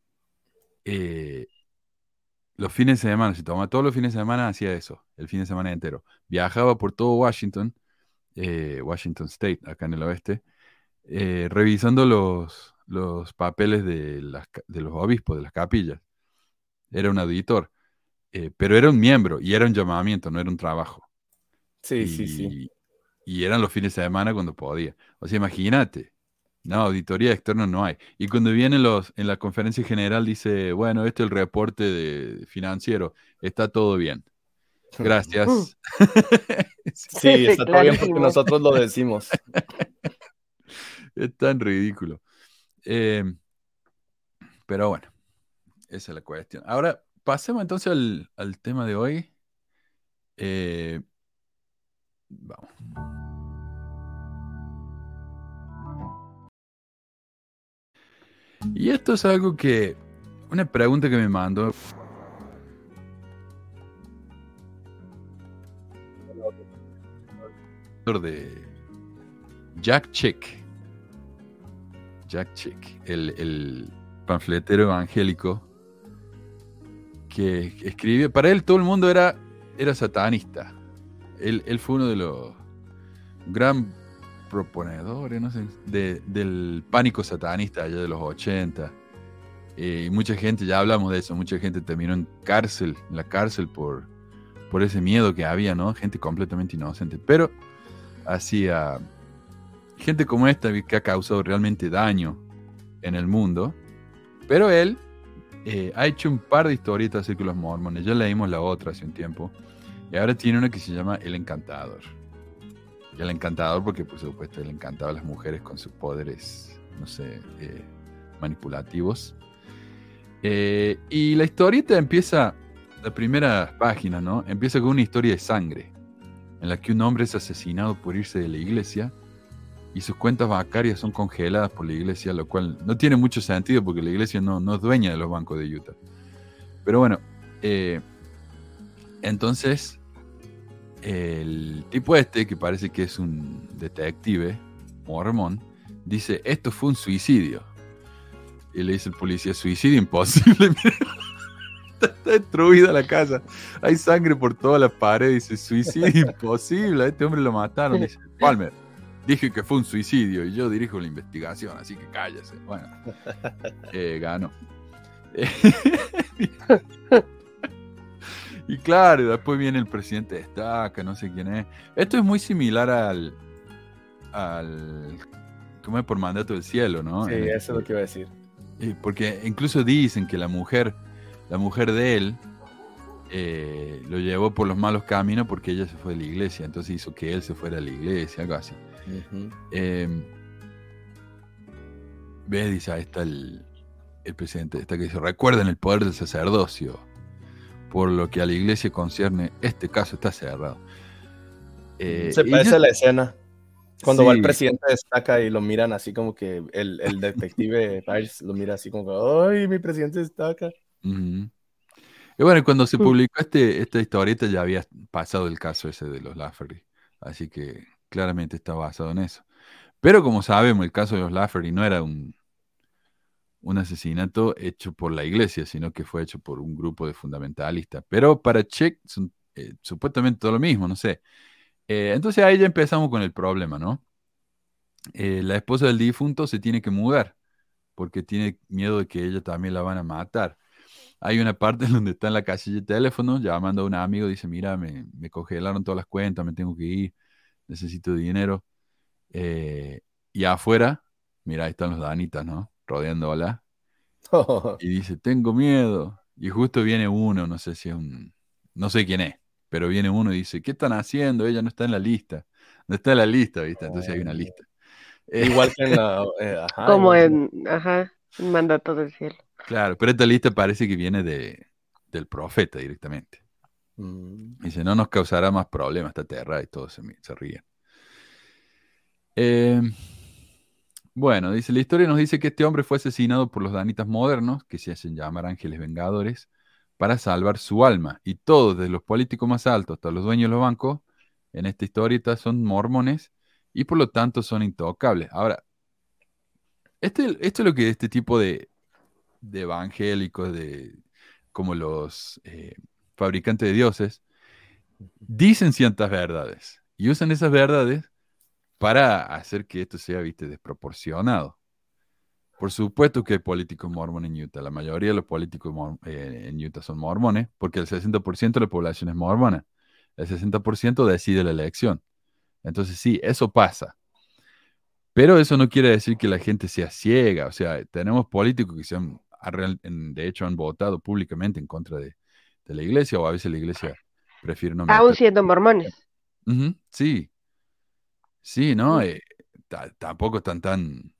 eh, los fines de semana, si tomaba todos los fines de semana, hacía eso, el fin de semana entero. Viajaba por todo Washington, eh, Washington State, acá en el oeste, eh, revisando los, los papeles de, las de los obispos, de las capillas. Era un auditor, eh, pero era un miembro y era un llamamiento, no era un trabajo. Sí, sí, sí. Y, eran los fines de semana cuando podía. O sea, imagínate. No, auditoría externa no hay. Y cuando viene los, en la conferencia general dice, bueno, este es el reporte de financiero, está todo bien. Gracias. Sí, está todo bien porque nosotros lo decimos. es tan ridículo. Eh, pero bueno, esa es la cuestión. Ahora, pasemos entonces al, al tema de hoy. Eh, vamos. Y esto es algo que, una pregunta que me mandó de Jack Chick. Jack Chick, el, el panfletero evangélico que escribe. Para él todo el mundo era, era satanista. Él, él fue uno de los gran proponedores, no sé, de- del pánico satanista allá de los 80. Eh, y mucha gente, ya hablamos de eso, mucha gente terminó en cárcel, en la cárcel por, por ese miedo que había, ¿no? Gente completamente inocente. Pero hacía gente como esta que ha causado realmente daño en el mundo. Pero él eh, ha hecho un par de historietas de los mormones. Ya leímos la otra hace un tiempo. Y ahora tiene una que se llama El Encantador. Y el Encantador porque, por supuesto, él encantaba a las mujeres con sus poderes, no sé, eh, manipulativos. Eh, y la historieta empieza, la primera página, ¿no? Empieza con una historia de sangre, en la que un hombre es asesinado por irse de la iglesia y sus cuentas bancarias son congeladas por la iglesia, lo cual no tiene mucho sentido porque la iglesia no, no es dueña de los bancos de Utah. Pero bueno, eh, entonces el tipo este, que parece que es un detective mormón, dice, esto fue un suicidio. Y le dice el policía, suicidio imposible. está, destruida la casa. Hay sangre por toda la pared. Dice, suicidio imposible. A este hombre lo mataron. Dice, Palmer, dije que fue un suicidio y yo dirijo la investigación, así que cállese. Bueno, eh, ganó. y claro, después viene el presidente de Estaca, no sé quién es. Esto es muy similar al. al ¿Cómo es por mandato del cielo, no? Sí, el- eso es lo que iba a decir. y porque incluso dicen que la mujer, la mujer de él, eh, lo llevó por los malos caminos porque ella se fue de la iglesia, entonces hizo que él se fuera de la iglesia, algo así. Eh, ¿Ves? Dice, ahí está el, el presidente, está que dice, recuerden el poder del sacerdocio, por lo que a la iglesia concierne, este caso está cerrado. Eh, Se parece yo- a la escena. Cuando va el presidente destaca y lo miran así como que el, el detective Biles lo mira así como que, ¡ay, mi presidente destaca! Ujú. Y bueno, cuando se Mm. publicó este, esta historieta ya había pasado el caso ese de los Lafferty, así que claramente está basado en eso. Pero como sabemos, el caso de los Lafferty no era un, un asesinato hecho por la iglesia, sino que fue hecho por un grupo de fundamentalistas. Pero para Check, son, eh, supuestamente todo lo mismo, no sé. Eh, entonces ahí ya empezamos con el problema, ¿no? Eh, la esposa del difunto se tiene que mudar porque tiene miedo de que ella también la van a matar. Hay una parte donde está en la casilla de teléfono llamando a un amigo, dice, mira, me, me congelaron todas las cuentas, me tengo que ir, necesito dinero. Eh, y afuera, mira, ahí están los danitas, ¿no? Rodeándola. Y dice, tengo miedo. Y justo viene uno, no sé si es un, no sé quién es, pero viene uno y dice, ¿qué están haciendo? Ella no está en la lista. No está en la lista, ¿viste? Entonces hay una lista. Igual que en la... eh, ajá, Como en, ajá, un mandato del cielo. Claro, pero esta lista parece que viene de, del profeta directamente. Mm. Dice, no nos causará más problemas esta tierra y todos se, ríen. Eh, bueno, dice, la historia nos dice que este hombre fue asesinado por los danitas modernos, que se hacen llamar ángeles vengadores, para salvar su alma. Y todos, desde los políticos más altos hasta los dueños de los bancos, en esta historieta son mormones y por lo tanto son intocables. Ahora, este, esto es lo que este tipo de, de evangélicos, de, como los eh, fabricantes de dioses, dicen ciertas verdades y usan esas verdades para hacer que esto sea, viste, desproporcionado. Por supuesto que hay políticos mormones en Utah. La mayoría de los políticos eh, en Utah son mormones, porque el 60% de la población es mormona. El 60% decide la elección. Entonces sí, eso pasa. Pero eso no quiere decir que la gente sea ciega. O sea, tenemos políticos que se han, de hecho han votado públicamente en contra de, de la iglesia, o a veces la iglesia prefiere no Aún siendo mormones. Sí. Sí, ¿no? Mm. Eh, tampoco están tan,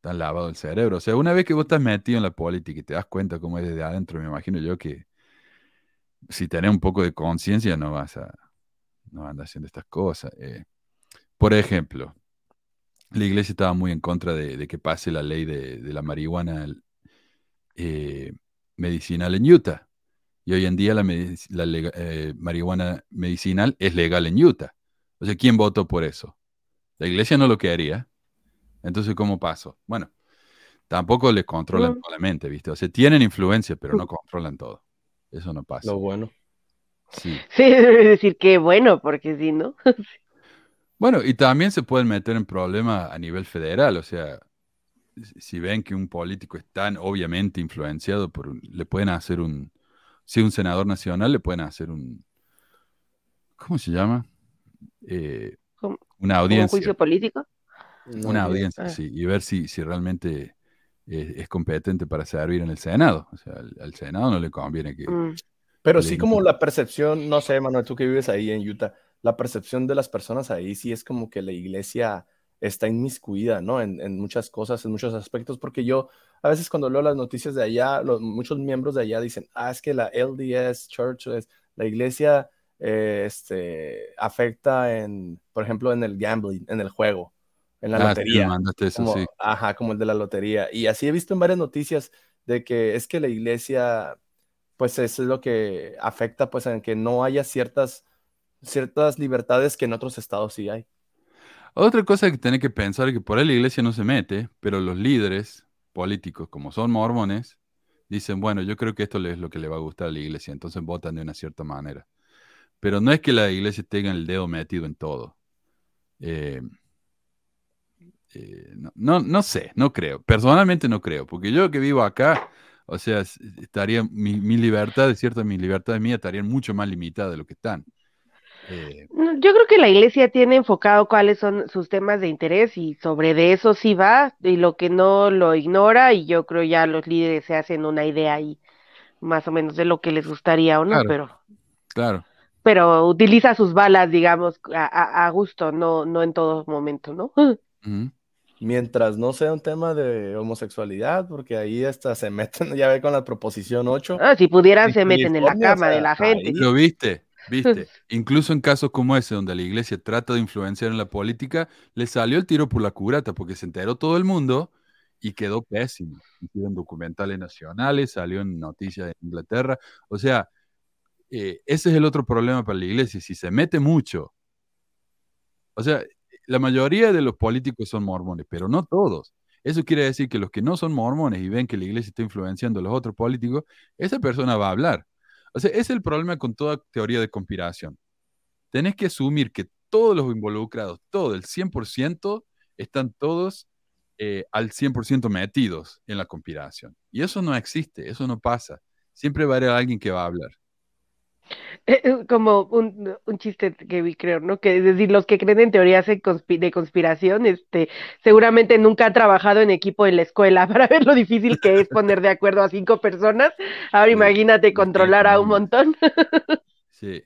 tan lavado el cerebro. O sea, una vez que vos estás metido en la política y te das cuenta cómo es desde adentro, me imagino yo que si tenés un poco de conciencia no vas a no andar haciendo estas cosas. Eh. por ejemplo, la iglesia estaba muy en contra de, que pase la ley de, la marihuana eh, medicinal en Utah. Y hoy en día la, eh, marihuana medicinal es legal en Utah. O sea, ¿quién votó por eso? La iglesia no lo quería. Entonces, ¿cómo pasó? Bueno, tampoco le controlan la mente, ¿viste? O sea, tienen influencia, pero no controlan todo. Eso no pasa. Lo bueno. Sí. Sí, debe decir que bueno, porque si no. bueno, y también se pueden meter en problemas a nivel federal, o sea, si ven que un político es tan obviamente influenciado por le pueden hacer un, si un senador nacional le pueden hacer un, ¿cómo se llama? Eh, una audiencia. ¿Un juicio político? Una audiencia, ah. sí, y ver si, si realmente es, competente para servir en el Senado. O sea, al, Senado no le conviene que... Mm. Pero sí como la percepción, no sé, Manuel, tú que vives ahí en Utah, la percepción de las personas ahí sí es como que la iglesia está inmiscuida, ¿no? En, en muchas cosas, en muchos aspectos, porque yo a veces cuando leo las noticias de allá, los, muchos miembros de allá dicen, ah, es que la LDS Church, es, la iglesia eh, este, afecta en, por ejemplo, en el gambling, en el juego, en la ah, lotería. como, Ajá, como el de la lotería. Y así he visto en varias noticias de que es que la iglesia, pues eso es lo que afecta, pues en que no haya ciertas, ciertas libertades que en otros estados sí hay. Otra cosa que tiene que pensar es que por ahí la iglesia no se mete, pero los líderes políticos, como son mormones, dicen, bueno, yo creo que esto es lo que le va a gustar a la iglesia, entonces votan de una cierta manera. Pero no es que la iglesia tenga el dedo metido en todo. Eh, eh, no, no, sé, no creo. Personalmente no creo, porque yo que vivo acá, o sea, estaría mi, libertad, de cierta mi libertad mía, estarían mucho más limitada de lo que están. Eh, yo creo que la iglesia tiene enfocado cuáles son sus temas de interés y sobre de eso sí va y lo que no lo ignora y yo creo ya los líderes se hacen una idea ahí más o menos de lo que les gustaría o no, pero claro pero utiliza sus balas, digamos, a, gusto, no, no en todo momento, ¿no? Mientras no sea un tema de homosexualidad, porque ahí hasta se meten, ya ve con la proposición 8. Ah, si pudieran, se meten en la cama de la gente. Lo viste, viste. Incluso en casos como ese, donde la iglesia trata de influenciar en la política, le salió el tiro por la curata, porque se enteró todo el mundo y quedó pésimo. Hicieron documentales nacionales, salió en noticias de Inglaterra. O sea, eh, ese es el otro problema para la iglesia. Si se mete mucho, o sea, la mayoría de los políticos son mormones, pero no todos. Eso quiere decir que los que no son mormones y ven que la iglesia está influenciando a los otros políticos, esa persona va a hablar. O sea, es el problema con toda teoría de conspiración. Tenés que asumir que todos los involucrados, todo el 100%, están todos eh, al 100% metidos en la conspiración. Y eso no existe, eso no pasa. Siempre va a haber alguien que va a hablar. como un, un, chiste que vi, creo, ¿no? Que es decir, los que creen en teorías de conspiración, este, seguramente nunca han trabajado en equipo en la escuela para ver lo difícil que es poner de acuerdo a cinco personas. Ahora imagínate controlar a un montón. Sí,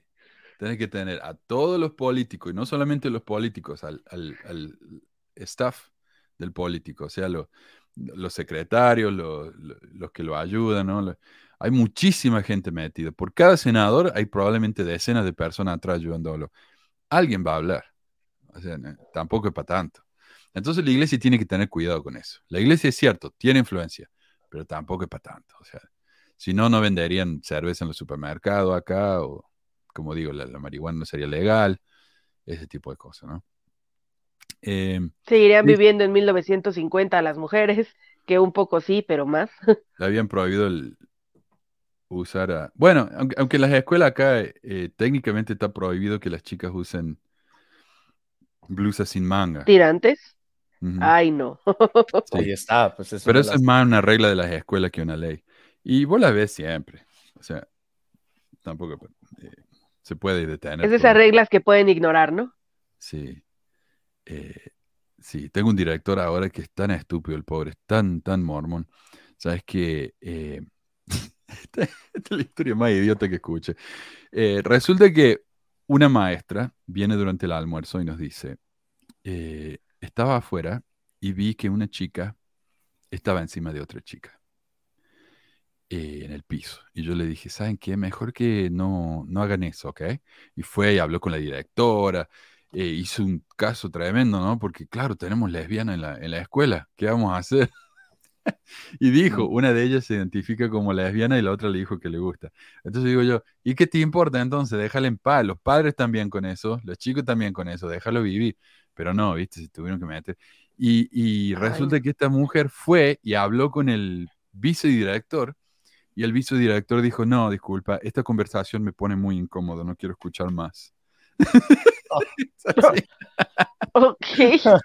tienes que tener a todos los políticos, y no solamente los políticos, al, al, al staff del político, o sea, los secretarios, los que lo ayudan, ¿no? Hay muchísima gente metida. Por cada senador hay probablemente decenas de personas atrás ayudándolo. Alguien va a hablar. O sea, tampoco es para tanto. Entonces la iglesia tiene que tener cuidado con eso. La iglesia es cierto, tiene influencia, pero tampoco es para tanto. O sea, si no, no venderían cerveza en los supermercados acá, o como digo, la, marihuana no sería legal, ese tipo de cosas, ¿no? Em, Seguirían viviendo en 1950 las mujeres, que un poco sí, pero más. Le habían prohibido el, usar Bueno, aunque, aunque en las escuelas acá eh, técnicamente está prohibido que las chicas usen blusas sin manga. ¿Tirantes? Ay, no. Ahí está. Pues Pero eso es más una regla de las escuelas que una ley. Y vos la ves siempre. O sea, tampoco eh, se puede detener. Es de esas reglas que pueden ignorar, ¿no? Sí. Eh, sí, tengo un director ahora que es tan estúpido, el pobre, es tan, tan mormón. Sabes que Esta, es la historia más idiota que escuche. Eh, resulta que una maestra viene durante el almuerzo y nos dice, eh, estaba afuera y vi que una chica estaba encima de otra chica eh, en el piso. Y yo le dije, ¿saben qué? Mejor que no, no hagan eso, ¿ok? Y fue y habló con la directora, hizo un caso tremendo, ¿no? Porque claro, tenemos lesbiana en la, en la escuela, ¿qué vamos a hacer? y dijo, una de ellas se identifica como lesbiana y la otra le dijo que le gusta. Entonces digo yo, ¿y qué te importa entonces? Déjale en paz. Los padres también con eso, los chicos también con eso, déjalo vivir. Pero no, viste, se tuvieron que meter. Y, y resulta que esta mujer fue y habló con el vicedirector y el vicedirector dijo, no, disculpa, esta conversación me pone muy incómodo, no quiero escuchar más. Ok.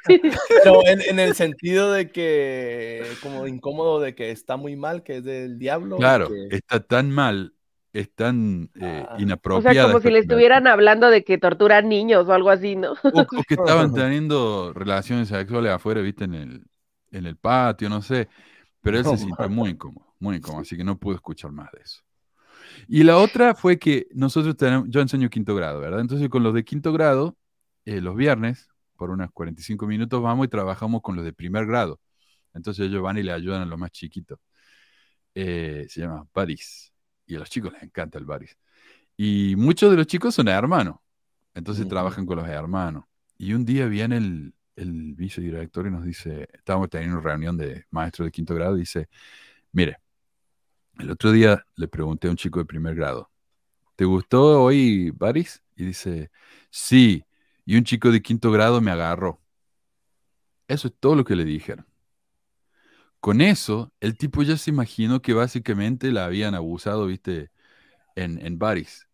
Pero en, el sentido de que, como incómodo de que está muy mal, que es del diablo. Claro, está tan mal, es tan eh, O inapropiada. sea, como si le estuvieran hablando de que torturan niños o algo así, ¿no? O, o que estaban teniendo relaciones sexuales afuera, viste, en el, en el patio, no sé. Pero él se sintió muy incómodo, muy incómodo, así que no pude escuchar más de eso. Y la otra fue que nosotros tenemos, yo enseño quinto grado, ¿verdad? Entonces con los de quinto grado, eh, los viernes, por unos 45 minutos vamos y trabajamos con los de primer grado. Entonces ellos van y le ayudan a los más chiquitos. Eh, se llama Buddies. Y a los chicos les encanta el Buddies. Y muchos de los chicos son hermanos. Entonces Ujú. trabajan con los hermanos. Y un día viene el, el vicedirector y nos dice, estábamos teniendo una reunión de maestros de quinto grado, y dice, mire, el otro día le pregunté a un chico de primer grado, ¿te gustó hoy Baris? Y dice, sí, y un chico de quinto grado me agarró. Eso es todo lo que le dijeron. Con eso, el tipo ya se imaginó que básicamente la habían abusado, viste, en, en Baris.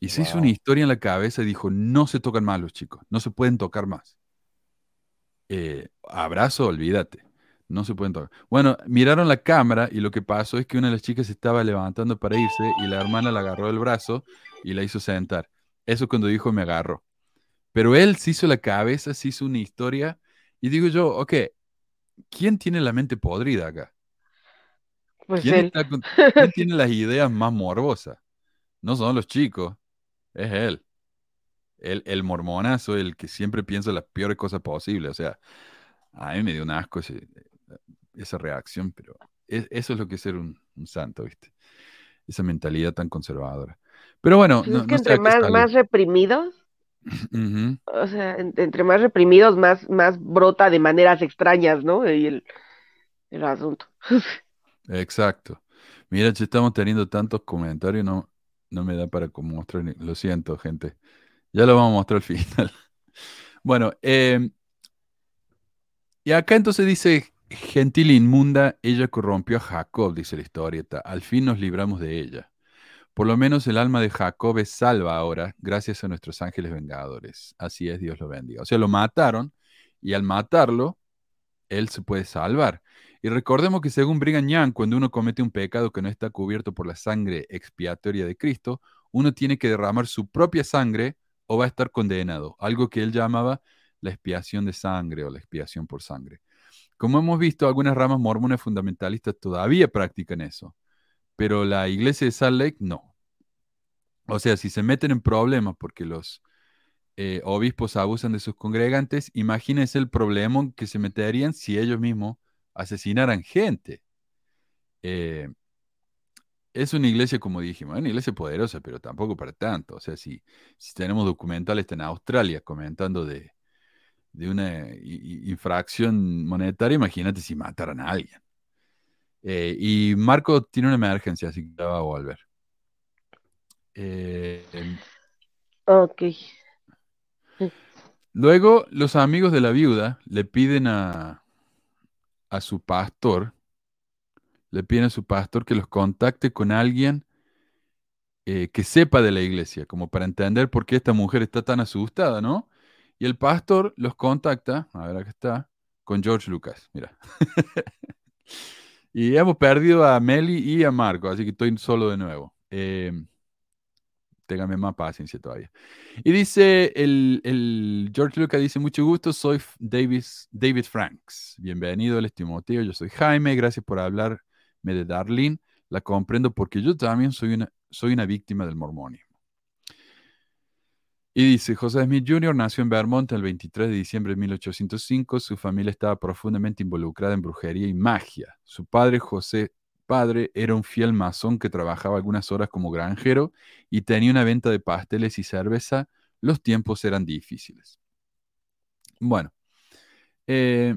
Y se hizo una historia en la cabeza y dijo, no se tocan más los chicos, no se pueden tocar más. Eh, abrazo, olvídate. No se pueden tocar. Bueno, miraron la cámara y lo que pasó es que una de las chicas se estaba levantando para irse y la hermana la agarró del brazo y la hizo sentar. Eso cuando dijo me agarró. Pero él se hizo la cabeza, se hizo una historia y digo yo, ok, ¿quién tiene la mente podrida acá? Pues ¿Quién, él. está con- quién tiene las ideas más morbosas? No son los chicos, es él. El, el mormonazo, el que siempre piensa las peores cosas posibles. O sea, a mí me dio un asco ese- esa reacción, pero es- eso es lo que es ser un, un santo, ¿viste? Esa mentalidad tan conservadora. Pero bueno, Pues no, es que no entre más, reprimidos, o sea, en- entre más reprimidos, más, más brota de maneras extrañas, ¿no? Y el, el asunto. Exacto. Mira, si estamos teniendo tantos comentarios, no, no me da para como mostrar. Lo siento, gente. Ya lo vamos a mostrar al final. Bueno, em, y acá entonces dice, gentil e inmunda, ella corrompió a Jacob, dice la historieta. Al fin nos libramos de ella. Por lo menos el alma de Jacob es salva ahora, gracias a nuestros ángeles vengadores. Así es, Dios lo bendiga. O sea, lo mataron y al matarlo, él se puede salvar. Y recordemos que según Brigham Young, cuando uno comete un pecado que no está cubierto por la sangre expiatoria de Cristo, uno tiene que derramar su propia sangre o va a estar condenado. Algo que él llamaba la expiación de sangre o la expiación por sangre. Como hemos visto, algunas ramas mormonas fundamentalistas todavía practican eso, pero la iglesia de Salt Lake no. O sea, si se meten en problemas porque los eh, obispos abusan de sus congregantes, imagínense el problema que se meterían si ellos mismos asesinaran gente. Eh, es una iglesia, como dijimos, una iglesia poderosa, pero tampoco para tanto. O sea, si, si tenemos documentales en Australia comentando de, de una infracción monetaria, imagínate si mataran a alguien. Eh, y Marco tiene una emergencia, así que ya va a volver. Eh, Ok. Luego, los amigos de la viuda le piden a, a su pastor, le piden a su pastor que los contacte con alguien eh, que sepa de la iglesia, como para entender por qué esta mujer está tan asustada, ¿no? Y el pastor los contacta, a ver acá está, con George Lucas, mira. Y hemos perdido a Meli y a Marco, así que estoy solo de nuevo. Eh, téngame más paciencia todavía. Y dice el, George Lucas dice, mucho gusto, soy Davis, David Franks. Bienvenido, él es Timoteo, yo soy Jaime, gracias por hablarme de Darlene. La comprendo porque yo también soy una, soy una víctima del mormonismo. Y dice, José Smith Jr. nació en Vermont el 23 de diciembre de 1805. Su familia estaba profundamente involucrada en brujería y magia. Su padre, José Padre, era un fiel masón que trabajaba algunas horas como granjero y tenía una venta de pasteles y cerveza. Los tiempos eran difíciles. Bueno, eh,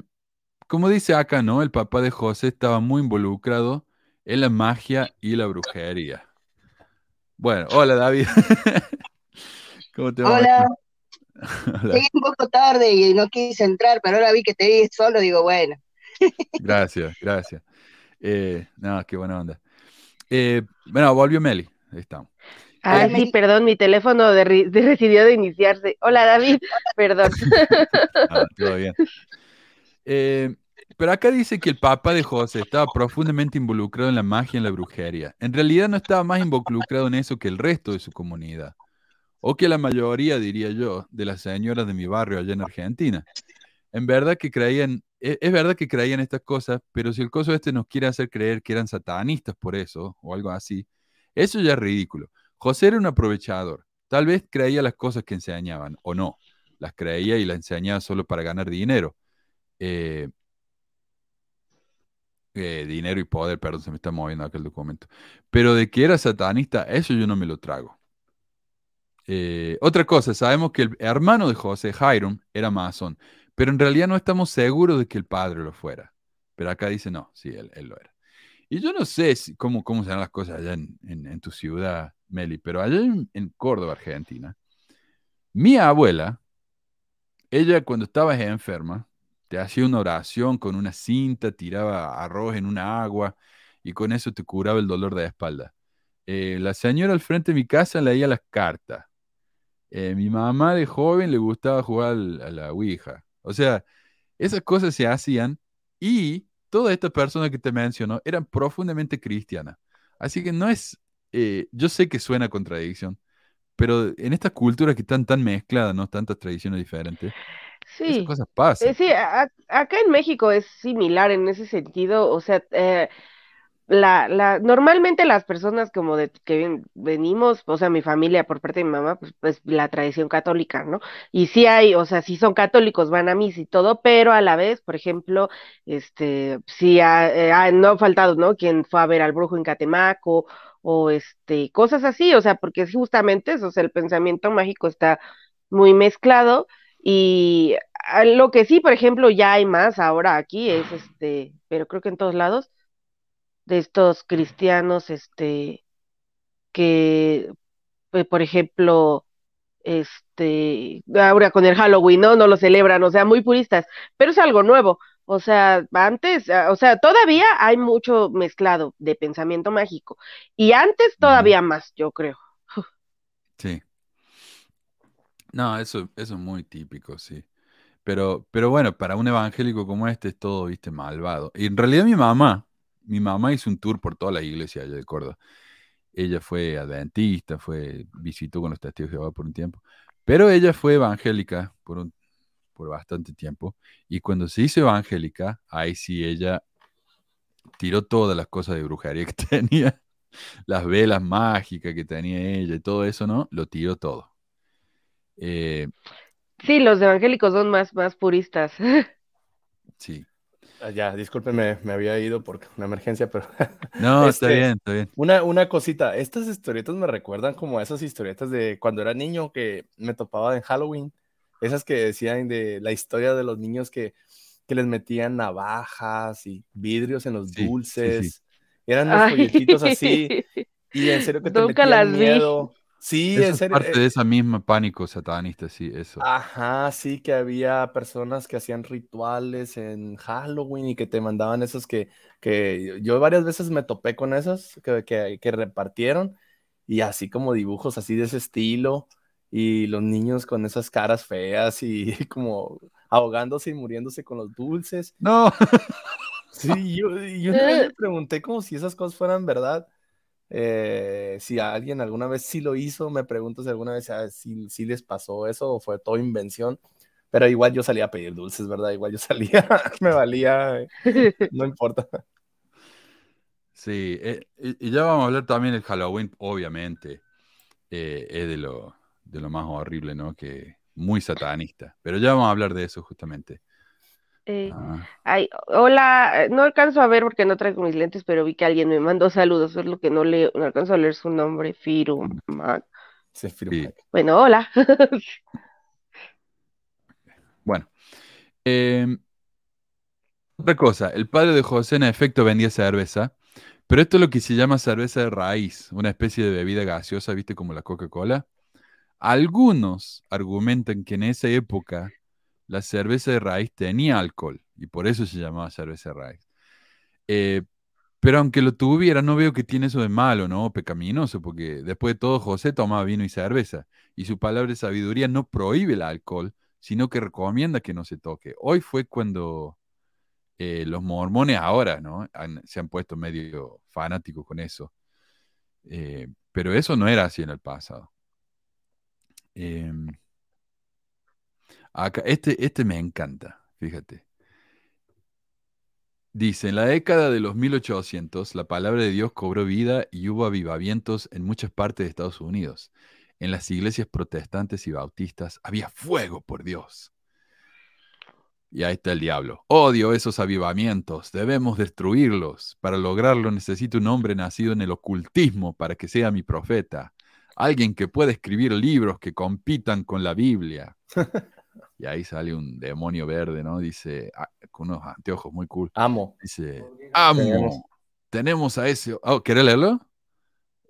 como dice acá, ¿no? El papá de José estaba muy involucrado en la magia y la brujería. Bueno, hola David. ¿Cómo te va? Hola. Llegué un poco tarde y no quise entrar, pero ahora vi que te vi solo, digo, bueno. gracias, gracias. Eh, no, qué buena onda. Eh, bueno, volvió Meli. Ahí estamos. Ah, sí, perdón, mi teléfono decidió de iniciarse. Hola, David, perdón. Ah, todo bien. Eh, pero acá dice que el papá de José estaba profundamente involucrado en la magia y en la brujería. En realidad no estaba más involucrado en eso que el resto de su comunidad. O que la mayoría, diría yo, de las señoras de mi barrio allá en Argentina. En verdad que creían, e, es, verdad que creían estas cosas, pero si el coso este nos quiere hacer creer que eran satanistas por eso, o algo así, eso ya es ridículo. José era un aprovechador. Tal vez creía las cosas que enseñaban, o no. Las creía y las enseñaba solo para ganar dinero. Eh, eh, dinero y poder, perdón, se me está moviendo aquel documento. Pero de que era satanista, eso yo no me lo trago. Eh, otra cosa, sabemos que el hermano de José, Hiram, era masón, pero en realidad no estamos seguros de que el padre lo fuera. Pero acá dice, no, sí, él, lo era. Y yo no sé cómo, cómo serán las cosas allá en, tu ciudad, Meli, pero allá en, Córdoba, Argentina, mi abuela, ella cuando estaba enferma, te hacía una oración con una cinta, tiraba arroz en una agua y con eso te curaba el dolor de la espalda. Eh, la señora al frente de mi casa leía las cartas. Eh, mi mamá de joven le gustaba jugar a la Ouija. O sea, esas cosas se hacían y todas estas personas que te menciono eran profundamente cristianas. Así que no es, eh, yo sé que suena contradicción, pero en esta cultura que están tan mezcladas, ¿no? Tantas tradiciones diferentes. Sí, esas cosas pasan. Eh, sí, acá en México es similar en ese sentido, o sea, eh, la, la, normalmente las personas como de que venimos, o sea, mi familia por parte de mi mamá, pues, pues la tradición católica, ¿no? Y sí hay, o sea, sí son católicos, van a misa y todo, pero a la vez, por ejemplo, este, sí ha, no ha faltado, ¿no? Quien fue a ver al brujo en Catemaco, o este, cosas así, o sea, porque justamente eso, o sea, el pensamiento mágico está muy mezclado, y lo que sí, por ejemplo, ya hay más ahora aquí, es este, pero creo que en todos lados, de estos cristianos, este, que, pues, por ejemplo, este, ahora con el Halloween, ¿no? No lo celebran, o sea, muy puristas, pero es algo nuevo. O sea, antes, ah, o sea, todavía hay mucho mezclado de pensamiento mágico. Y antes todavía más, yo creo. Sí. No, eso, eso es muy típico, sí. Pero, pero bueno, para un evangélico como este es todo, viste, malvado. Y en realidad mi mamá, mi mamá hizo un tour por toda la iglesia allá de Córdoba. Ella fue adventista, fue, visitó con los testigos de Jehová por un tiempo. Pero ella fue evangélica por, un, por bastante tiempo. Y cuando se hizo evangélica, ahí sí ella tiró todas las cosas de brujería que tenía, las velas mágicas que tenía ella y todo eso, ¿no? Lo tiró todo. Eh, sí, los evangélicos son más, más puristas. Sí. Ah, ya, discúlpeme, me había ido por una emergencia, pero... No, está este, bien, está bien. Una, una cosita, estas historietas me recuerdan como a esas historietas de cuando era niño que me topaba en Halloween, esas que decían de la historia de los niños que, que les metían navajas y vidrios en los dulces, eran los folletitos así, y en serio que te metían miedo. Sí, es parte eh de esa misma pánico satanista, sí, eso. Ajá, sí, que había personas que hacían rituales en Halloween y que te mandaban esos que, que yo varias veces me topé con esos que, que, repartieron y así como dibujos así de ese estilo y los niños con esas caras feas y como ahogándose y muriéndose con los dulces. No. Sí, yo, yo me pregunté como si esas cosas fueran verdad eh, si alguien alguna vez sí lo hizo, me pregunto si alguna vez ah, sí, les pasó eso o fue todo invención. Pero igual yo salía a pedir dulces, ¿verdad? Igual yo salía, me valía, no importa. Sí, eh, y ya vamos a hablar también del Halloween, obviamente. Eh, es de lo, de lo más horrible, ¿no? Que muy satanista. Pero ya vamos a hablar de eso justamente. Eh, ah. ay, hola, no alcanzo a ver porque no traigo mis lentes, pero vi que alguien me mandó saludos, es lo que no le no alcanzo a leer su nombre, Firu Bueno, hola. bueno. Em, otra cosa, el padre de José en efecto vendía cerveza, pero esto es lo que se llama cerveza de raíz, una especie de bebida gaseosa, viste, como la Coca-Cola. Algunos argumentan que en esa época la cerveza de raíz tenía alcohol y por eso se llamaba cerveza de raíz. Eh, pero aunque lo tuviera, no veo que tiene eso de malo, ¿no? Pecaminoso, porque después de todo José tomaba vino y cerveza y su palabra de sabiduría no prohíbe el alcohol, sino que recomienda que no se toque. Hoy fue cuando eh, los mormones ahora, ¿no? se han puesto medio fanáticos con eso. Eh, pero eso no era así en el pasado. Em, acá, este, este me encanta, fíjate. Dice, en la década de los 1800, la palabra de Dios cobró vida y hubo avivamientos en muchas partes de Estados Unidos. En las iglesias protestantes y bautistas había fuego por Dios. Y ahí está el diablo. Odio esos avivamientos. Debemos destruirlos. Para lograrlo necesito un hombre nacido en el ocultismo para que sea mi profeta. Alguien que pueda escribir libros que compitan con la Biblia. y ahí sale un demonio verde, ¿no? Dice, ah, con unos anteojos muy cool. Amo. Dice, amo. Tenemos, a ese... Oh, ¿Querés leerlo?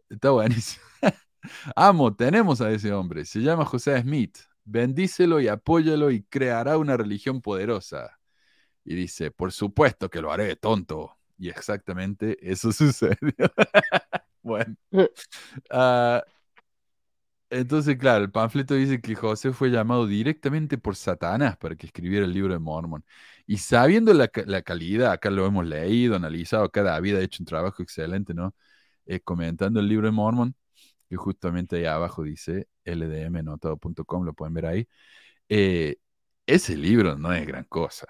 Está buenísimo. amo, tenemos a ese hombre. Se llama José Smith bendícelo y apóyalo y creará una religión poderosa. Y dice, por supuesto que lo haré, tonto. Y exactamente eso sucedió. bueno. Ah, entonces, claro, el panfleto dice que José fue llamado directamente por Satanás para que escribiera el libro de Mormon. Y sabiendo la, calidad, acá lo hemos leído, analizado, acá David ha hecho un trabajo excelente, ¿no? Eh, comentando el libro de Mormon, que justamente ahí abajo dice ldmnotado.com, lo pueden ver ahí. Eh, ese libro no es gran cosa.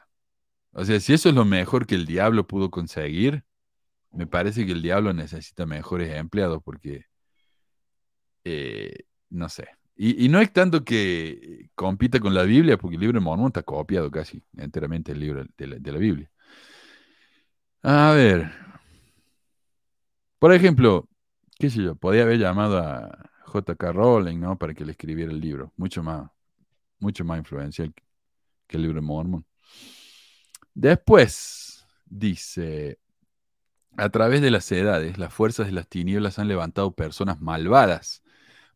O sea, si eso es lo mejor que el diablo pudo conseguir, me parece que el diablo necesita mejores empleados porque, eh, no sé. Y, no es tanto que compita con la Biblia, porque el libro de Mormón está copiado casi enteramente el libro de la, de la Biblia. A ver. Por ejemplo, qué sé yo, podía haber llamado a J.K. Rowling, ¿no? Para que le escribiera el libro. Mucho más, mucho más influencial que el libro de Mormon. Después, dice, a través de las edades, las fuerzas de las tinieblas han levantado personas malvadas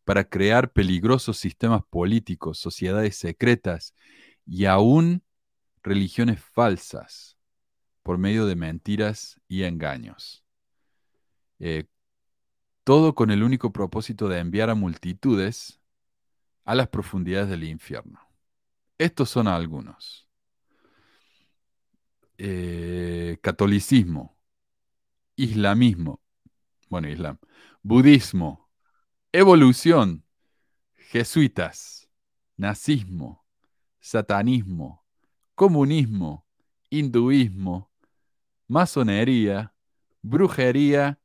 para crear peligrosos sistemas políticos, sociedades secretas y aún religiones falsas por medio de mentiras y engaños. Eh, todo con el único propósito de enviar a multitudes a las profundidades del infierno. Estos son algunos. Eh, catolicismo, islamismo, bueno, islam, budismo, evolución, jesuitas, nazismo, satanismo, comunismo, hinduismo, masonería, brujería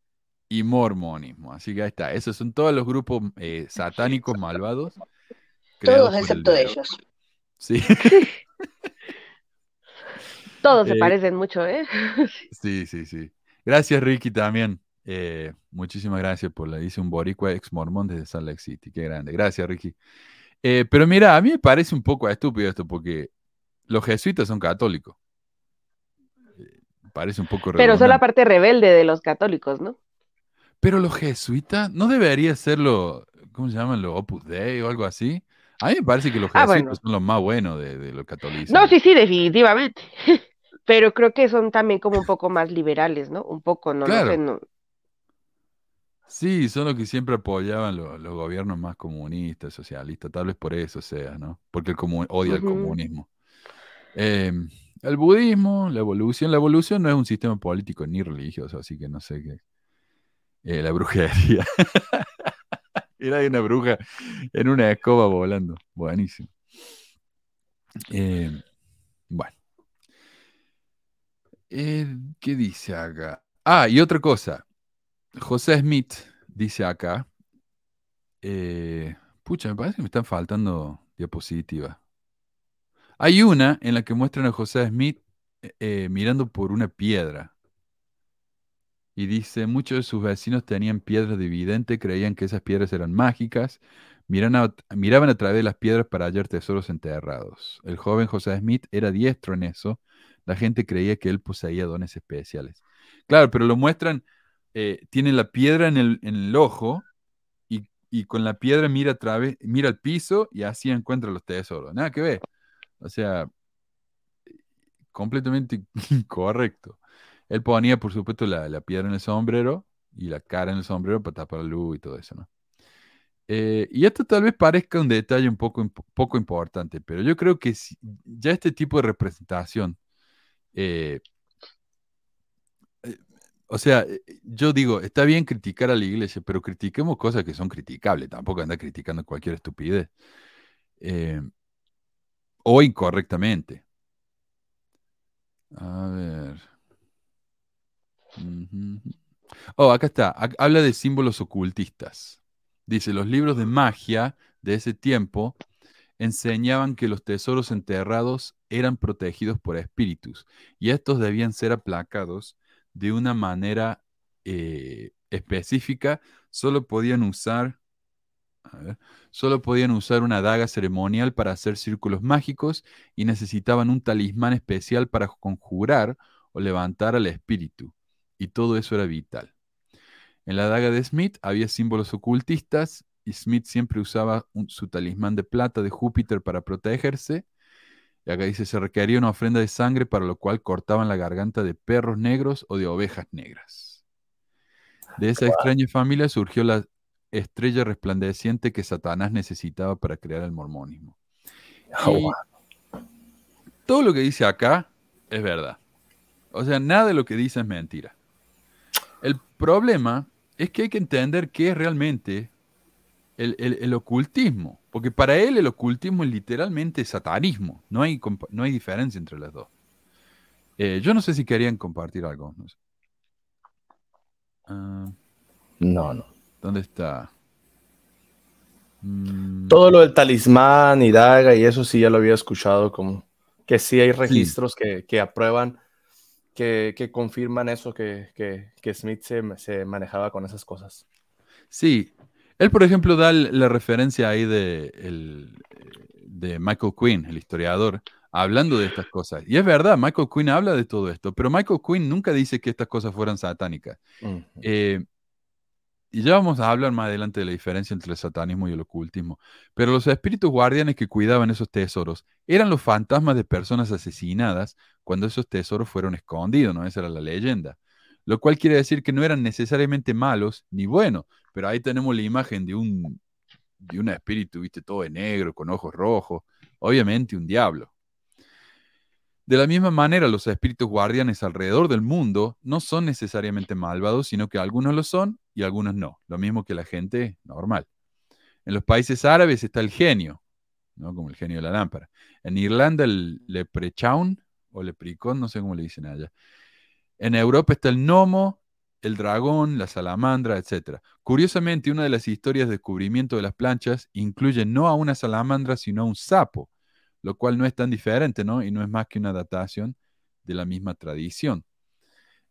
y mormonismo. Así que ahí está. Esos son todos los grupos eh, satánicos malvados. Todos excepto ellos. Sí. Todos se eh, parecen mucho, ¿eh? sí, sí, sí. Gracias, Ricky, también. Eh, muchísimas gracias por la dice un boricua ex mormón desde Salt Lake City. Qué grande. Gracias, Ricky. pero mira, a mí me parece un poco estúpido esto porque los jesuitas son católicos. parece un poco Pero son la parte rebelde de los católicos, ¿no? Pero los jesuitas, ¿no debería ser lo, ¿cómo se llaman? Los Opus Dei o algo así. A mí me parece que los ah, jesuitas son los más buenos de, de los católicos. No, sí, sí, definitivamente. Pero creo que son también como un poco más liberales, ¿no? Un poco, ¿no? Claro. Sí, son los que siempre apoyaban los, gobiernos más comunistas, socialistas, tal vez por eso sea, ¿no? Porque el odia el comunismo. Em, el budismo, la evolución, la evolución no es un sistema político ni religioso, así que no sé qué, eh, la brujería. Era de una bruja en una escoba volando. Buenísimo. Eh, bueno. Eh, ¿Qué dice acá? Ah, y otra cosa. José Smith dice acá, Pucha, me parece que me están faltando diapositivas. Hay una en la que muestran a José Smith eh, eh, mirando por una piedra. Y dice, muchos de sus vecinos tenían piedras de creían que esas piedras eran mágicas, miraban a través de las piedras para hallar tesoros enterrados. El joven José Smith era diestro en eso, la gente creía que él poseía dones especiales. Claro, pero lo muestran, eh, tiene la piedra en el, ojo y, con la piedra mira, través, mira al piso y así encuentra los tesoros. Nada que ver. O sea, completamente incorrecto. Él ponía, por supuesto, la, piedra en el sombrero y la cara en el sombrero para tapar la luz y todo eso, ¿no? Eh, y esto tal vez parezca un detalle un poco, poco importante, pero yo creo que ya este tipo de representación, eh, o sea, yo digo, está bien criticar a la iglesia, pero critiquemos cosas que son criticables, tampoco anda criticando cualquier estupidez. o incorrectamente. A ver. Oh, acá está. Habla de símbolos ocultistas. Dice, los libros de magia de ese tiempo enseñaban que los tesoros enterrados eran protegidos por espíritus y estos debían ser aplacados de una manera eh, específica. Solo podían usar, solo podían usar una daga ceremonial para hacer círculos mágicos y necesitaban un talismán especial para conjurar o levantar al espíritu y todo eso era vital. En la daga de Smith había símbolos ocultistas y Smith siempre usaba su talismán de plata de Júpiter para protegerse. Y acá dice, se requería una ofrenda de sangre para lo cual cortaban la garganta de perros negros o de ovejas negras. De esa extraña familia surgió la estrella resplandeciente que Satanás necesitaba para crear el mormonismo. Oh, todo lo que dice acá es verdad. O sea, nada de lo que dice es mentira. El problema es que hay que entender qué es realmente el, ocultismo, porque para él el ocultismo es literalmente satanismo, no hay, no hay diferencia entre las dos. Eh, yo no sé si querían compartir algo. No, ah. no, ¿Dónde está? Mm. Todo lo del talismán y daga y eso sí ya lo había escuchado, como que sí hay registros Que, que aprueban que, confirman eso, que, Smith se, manejaba con esas cosas. Sí, él por ejemplo da la referencia ahí de, de Michael Quinn, el historiador, hablando de estas cosas. Y es verdad, Michael Quinn habla de todo esto, pero Michael Quinn nunca dice que estas cosas fueran satánicas. Y ya vamos a hablar más adelante de la diferencia entre el satanismo y el ocultismo. Pero los espíritus guardianes que cuidaban esos tesoros eran los fantasmas de personas asesinadas cuando esos tesoros fueron escondidos, ¿no? Esa era la leyenda. Lo cual quiere decir que no eran necesariamente malos ni buenos. Pero ahí tenemos la imagen de un, de un espíritu, viste, todo de negro, con ojos rojos. Obviamente un diablo. De la misma manera, los espíritus guardianes alrededor del mundo no son necesariamente malvados, sino que algunos lo son y algunos no, lo mismo que la gente normal. En los países árabes está el genio, ¿no? como el genio de la lámpara. En Irlanda el leprechaun o lepricón, no sé cómo le dicen allá. En Europa está el gnomo, el dragón, la salamandra, etc. Curiosamente, una de las historias de descubrimiento de las planchas incluye no a una salamandra, sino a un sapo, lo cual no es tan diferente, ¿no? Y no es más que una datación de la misma tradición.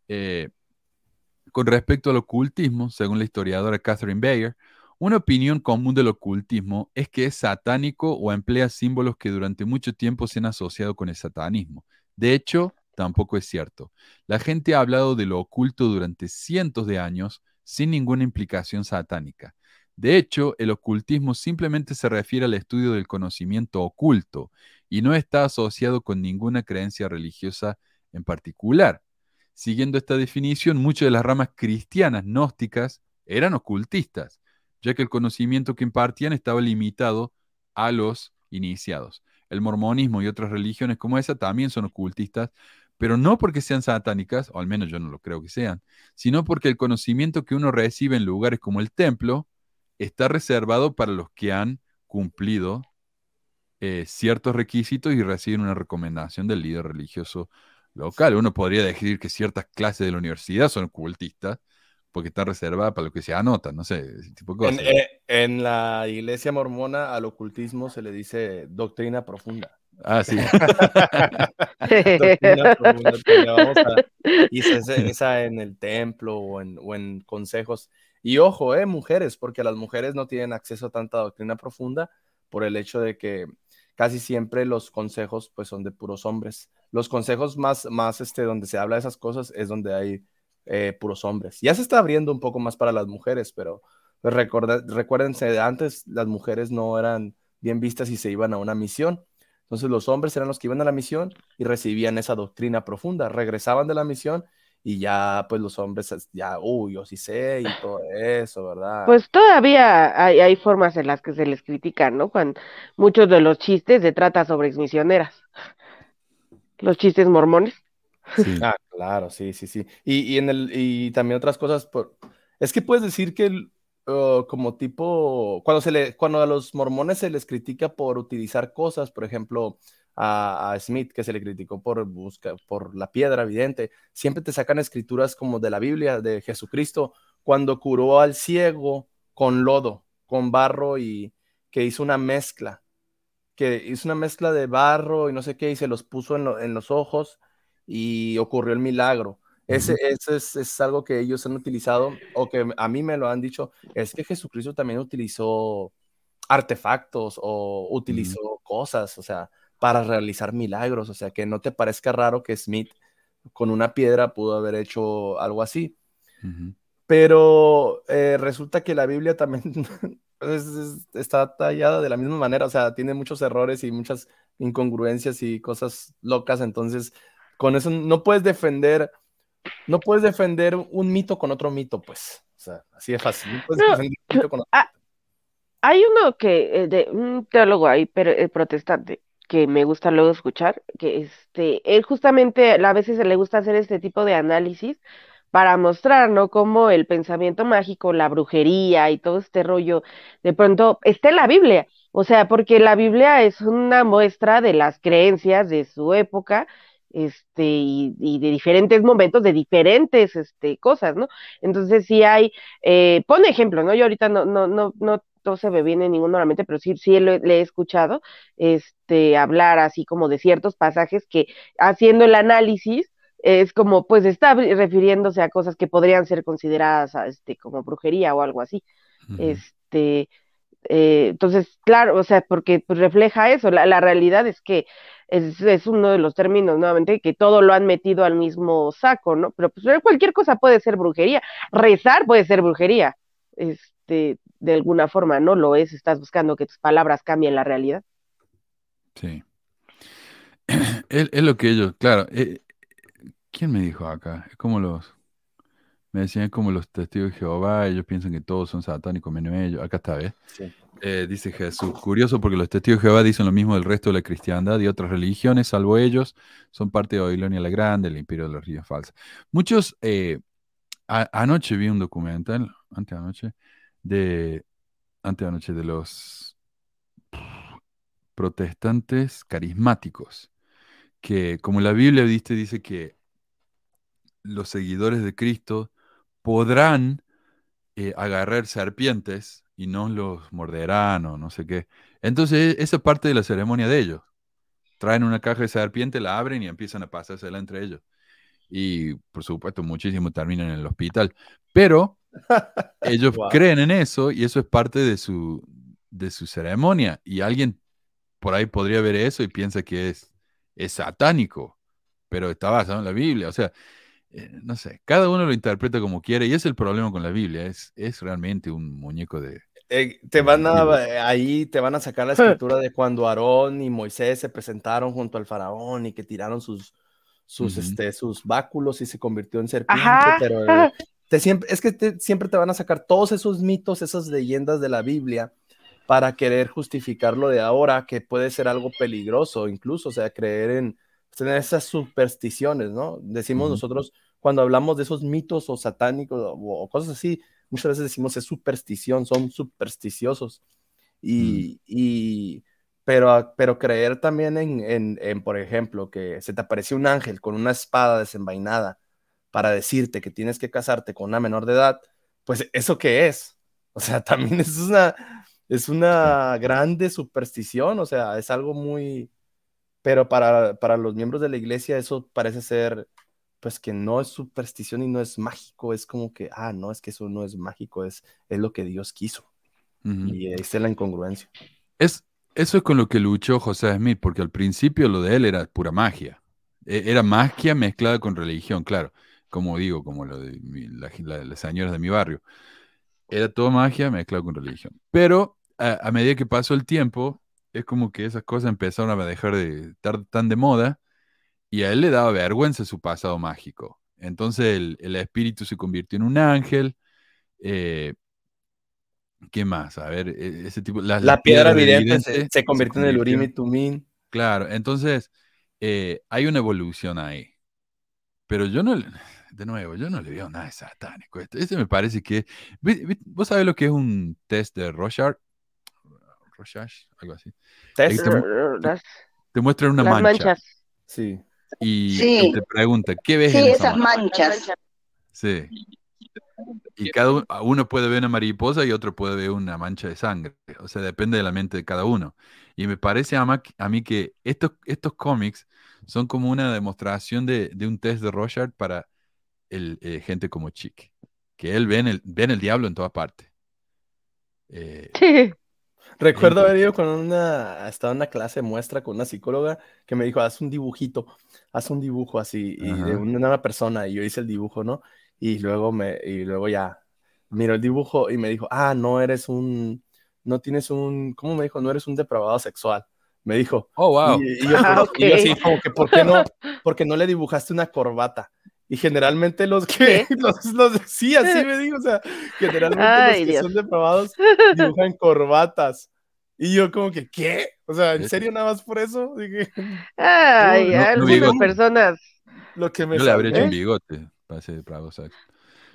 Eh, con respecto al ocultismo, según la historiadora Catherine Bayer, una opinión común del ocultismo es que es satánico o emplea símbolos que durante mucho tiempo se han asociado con el satanismo. De hecho, tampoco es cierto. La gente ha hablado de lo oculto durante cientos de años sin ninguna implicación satánica. De hecho, el ocultismo simplemente se refiere al estudio del conocimiento oculto y no está asociado con ninguna creencia religiosa en particular. Siguiendo esta definición, muchas de las ramas cristianas gnósticas eran ocultistas, ya que el conocimiento que impartían estaba limitado a los iniciados. El mormonismo y otras religiones como esa también son ocultistas, pero no porque sean satánicas, o al menos yo no lo creo que sean, sino porque el conocimiento que uno recibe en lugares como el templo está reservado para los que han cumplido eh, ciertos requisitos y reciben una recomendación del líder religioso local. Uno podría decir que ciertas clases de la universidad son ocultistas, porque está reservada para lo que se anota, no sé, ese tipo de cosas. En, eh, en la iglesia mormona al ocultismo se le dice doctrina profunda. Ah, sí. Vamos a- y se- esa en el templo o en, o en consejos. Y ojo, eh, mujeres, porque las mujeres no tienen acceso a tanta doctrina profunda por el hecho de que casi siempre los consejos pues son de puros hombres. Los consejos más, más este, donde se habla de esas cosas es donde hay eh, puros hombres. Ya se está abriendo un poco más para las mujeres, pero pues, recorda- recuérdense, antes las mujeres no eran bien vistas y se iban a una misión. Entonces los hombres eran los que iban a la misión y recibían esa doctrina profunda, regresaban de la misión y ya pues los hombres ya, uy, yo sí sé y todo eso, ¿verdad? Pues todavía hay, hay formas en las que se les critica, ¿no? Cuando muchos de los chistes se trata sobre exmisioneras. Los chistes mormones. Sí. Ah, claro, sí, sí, sí. Y, y en el, y también otras cosas, por... es que puedes decir que el, como tipo, cuando se le, cuando a los mormones se les critica por utilizar cosas, por ejemplo, a, Smith, que se le criticó por buscar, por la piedra evidente, siempre te sacan escrituras como de la Biblia, de Jesucristo, cuando curó al ciego con lodo, con barro y que hizo una mezcla, que hizo una mezcla de barro y no sé qué, y se los puso en, lo- en los ojos y ocurrió el milagro. Ese, ese es, es algo que ellos han utilizado o que a mí me lo han dicho, es que Jesucristo también utilizó artefactos o utilizó cosas, o sea, para realizar milagros, o sea, que no te parezca raro que Smith con una piedra pudo haber hecho algo así. Pero eh, resulta que la Biblia también es- es- está tallada de la misma manera, o sea, tiene muchos errores y muchas incongruencias y cosas locas, entonces con eso no puedes defender, no puedes defender un mito con otro mito, pues, o sea, así de fácil, no puedes No, defender un mito con otro Ah, hay uno que, eh, de un teólogo ahí, pero eh, protestante, que me gusta luego escuchar, que este, él justamente a veces le gusta hacer este tipo de análisis para mostrar, ¿no? Cómo el pensamiento mágico, la brujería y todo este rollo, de pronto está en la Biblia. O sea, porque la Biblia es una muestra de las creencias de su época, este, y, y de diferentes momentos, de diferentes, este, cosas, ¿no? Entonces sí hay, eh, pone ejemplo, ¿no? Yo ahorita no, no, no, no, no se me viene ninguno a la mente, pero sí, sí le he escuchado, este, hablar así como de ciertos pasajes que haciendo el análisis es como, pues está refiriéndose a cosas que podrían ser consideradas, este, como brujería o algo así. Este, eh, entonces, claro, o sea, porque pues, refleja eso. La, la realidad es que es, es uno de los términos, nuevamente, que todo lo han metido al mismo saco, ¿no? Pero pues cualquier cosa puede ser brujería. Rezar puede ser brujería. Este, de alguna forma, ¿no? Lo es, estás buscando que tus palabras cambien la realidad. Sí. Es, lo que ellos, claro. eh, ¿quién me dijo acá? Es como los, me decían como los testigos de Jehová, ellos piensan que todos son satánicos menos ellos. Acá está, ¿ves? Sí. Eh, dice Jesús, curioso porque los testigos de Jehová dicen lo mismo del resto de la cristiandad y otras religiones, salvo ellos, son parte de Babilonia la Grande, el imperio de los ríos falsos. Muchos, eh, a- anoche vi un documental, antes anoche, de, antes anoche de los protestantes carismáticos, que como la Biblia ¿viste? dice que los seguidores de Cristo podrán eh, agarrar serpientes y no los morderán o no sé qué. Entonces, esa es parte de la ceremonia de ellos. Traen una caja de serpiente, la abren y empiezan a pasársela entre ellos. Y por supuesto, muchísimos terminan en el hospital. Pero ellos Wow. creen en eso y eso es parte de su, de su ceremonia. Y alguien por ahí podría ver eso y piensa que es, es satánico, pero está basado en la Biblia. O sea, eh, no sé, cada uno lo interpreta como quiere y es el problema con la Biblia. Es, es realmente un muñeco de... Eh, te van a, ahí te van a sacar la escritura de cuando Aarón y Moisés se presentaron junto al faraón y que tiraron sus, sus, este, sus báculos y se convirtió en serpiente, Ajá. pero eh, te siempre, es que te- siempre te van a sacar todos esos mitos, esas leyendas de la Biblia para querer justificar lo de ahora, que puede ser algo peligroso, incluso, o sea, creer en tener esas supersticiones, ¿no? Decimos Ujú. nosotros cuando hablamos de esos mitos o satánicos o, o cosas así, muchas veces decimos es superstición, son supersticiosos. Y, y pero, pero creer también en, en, en, por ejemplo, que se te apareció un ángel con una espada desenvainada para decirte que tienes que casarte con una menor de edad, pues ¿eso qué es? O sea, también es una, es una grande superstición, o sea, es algo muy, pero para, para los miembros de la iglesia eso parece ser, pues que no es superstición y no es mágico, es como que, ah, no, es que eso no es mágico, es, es lo que Dios quiso. Y está la incongruencia. Es, eso es con lo que luchó José Smith, porque al principio lo de él era pura magia. E, era magia mezclada con religión, claro. Como digo, como lo de las señoras de mi barrio. Era todo magia mezclada con religión. Pero a, medida que pasó el tiempo, es como que esas cosas empezaron a dejar de estar tan de moda y a él le daba vergüenza su pasado mágico. Entonces el, espíritu se convirtió en un ángel. Eh, ¿Qué más? A ver, e, ese tipo. La, piedra, evidente, se, convirtió en el Urim y Tumim. Claro, entonces eh, hay una evolución ahí. Pero yo no, de nuevo, yo no le veo nada de satánico. Este, me parece que. ¿Vos sabés lo que es un test de Rorschach? Algo así. Te, te, muestran una mancha. Manchas. Sí. Y te pregunta, ¿qué ves sí, en esas manchas? Sí. Y cada uno, puede ver una mariposa y otro puede ver una mancha de sangre. O sea, depende de la mente de cada uno. Y me parece a, mí que estos, estos cómics son como una demostración de, un test de Rorschach para el, eh, gente como Chick. Que él ve el, ven el diablo en todas partes. Eh, Recuerdo haber ido con una, estaba en una clase muestra con una psicóloga que me dijo, haz un dibujito, haz un dibujo así, y de una persona, y yo hice el dibujo, ¿no? Y luego me, y luego ya miró el dibujo y me dijo, ah, no eres un, no tienes un, ¿cómo me dijo? No eres un depravado sexual. Me dijo. Oh, wow. Y, yo, ah, así, como que, ¿por qué no, porque no le dibujaste una corbata? Y generalmente los que, los, los, sí, así me dijo, o sea, generalmente los que son depravados dibujan corbatas. Y yo como que, ¿qué? O sea, ¿en serio nada más por eso? Dije, Ay, algunas personas. Lo que me yo le habría hecho un bigote para ser depravado, o sea,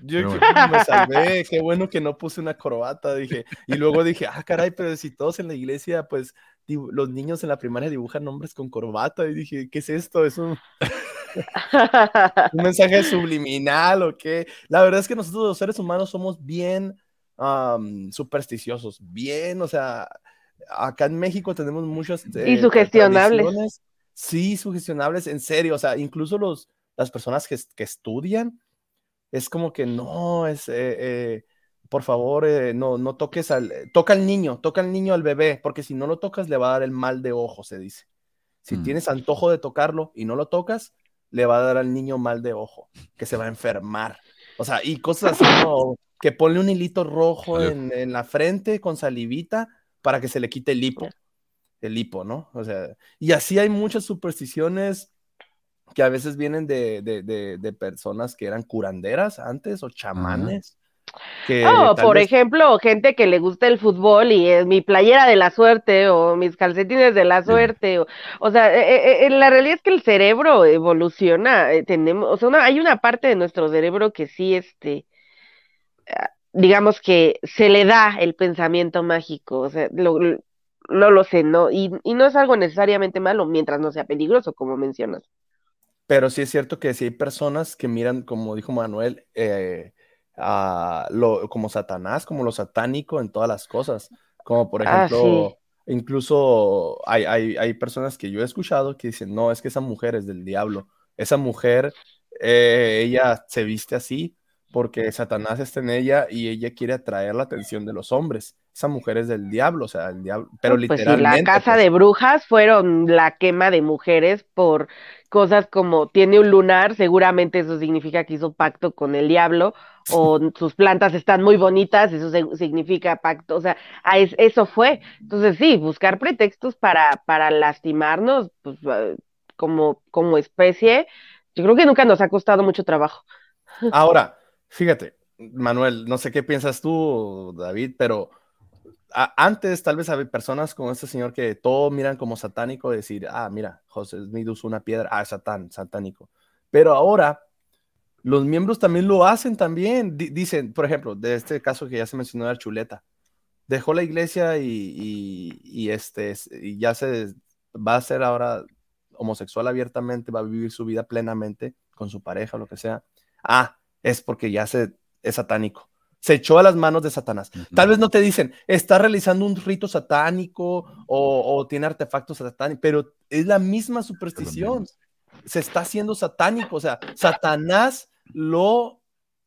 yo me salvé, qué bueno que no puse una corbata, dije. Y luego dije, ah, caray, pero si todos en la iglesia, pues los niños en la primaria dibujan nombres con corbata. Y dije, ¿qué es esto? ¿Es un, un mensaje subliminal o qué? La verdad es que nosotros los seres humanos somos bien supersticiosos, bien, o sea, acá en México tenemos muchos... Eh, y sugestionables. Sí, sugestionables, en serio, o sea, incluso los, las personas que, que estudian es como que no, es, eh, eh, por favor, eh, no, no toques al, toca al niño, toca al niño al bebé, porque si no lo tocas le va a dar el mal de ojo, se dice. Si mm. tienes antojo de tocarlo y no lo tocas, le va a dar al niño mal de ojo, que se va a enfermar. O sea, y cosas así como que ponle un hilito rojo en, en, la frente con salivita para que se le quite el hipo. El hipo, ¿no? O sea, y así hay muchas supersticiones que a veces vienen de, de, de, personas que eran curanderas antes o chamanes. oh, por ejemplo, gente que le gusta el fútbol y es mi playera de la suerte o mis calcetines de la suerte. O, o sea, eh, eh, la realidad es que el cerebro evoluciona. Eh, tenemos, o sea, hay una parte de nuestro cerebro que sí, este, ah, digamos que se le da el pensamiento mágico. O sea, lo, no lo sé, ¿no? Y, y no es algo necesariamente malo mientras no sea peligroso, como mencionas. Pero sí es cierto que sí hay personas que miran, como dijo Manuel, eh, a lo, como Satanás, como lo satánico en todas las cosas. Como por ah, ejemplo, incluso hay, hay, hay, personas que yo he escuchado que dicen, no, es que esa mujer es del diablo. Esa mujer, eh, ella se viste así porque Satanás está en ella y ella quiere atraer la atención de los hombres. Esa mujer es del diablo, o sea, el diablo, pero literalmente. Pues la casa pues de brujas fueron la quema de mujeres por cosas como tiene un lunar, seguramente eso significa que hizo pacto con el diablo, o sus plantas están muy bonitas, eso significa pacto, o sea, eso fue. Entonces sí, buscar pretextos para, para lastimarnos, pues eh, como, como especie, yo creo que nunca nos ha costado mucho trabajo. Ahora, fíjate, Manuel, no sé qué piensas tú, David, pero antes tal vez había personas como este señor que todo miran como satánico, decir, ah, mira, José Smith usó una piedra, ah, satán, satánico. Pero ahora los miembros también lo hacen también. dicen, por ejemplo, de este caso que ya se mencionó de Chuleta, dejó la iglesia y, este, ya se va a ser ahora homosexual abiertamente, va a vivir su vida plenamente con su pareja, lo que sea. Ah, es porque ya se, es satánico se echó a las manos de Satanás. Tal vez no te dicen, está realizando un rito satánico o, tiene artefactos satánicos, pero es la misma superstición. Se está haciendo satánico, o sea, Satanás lo,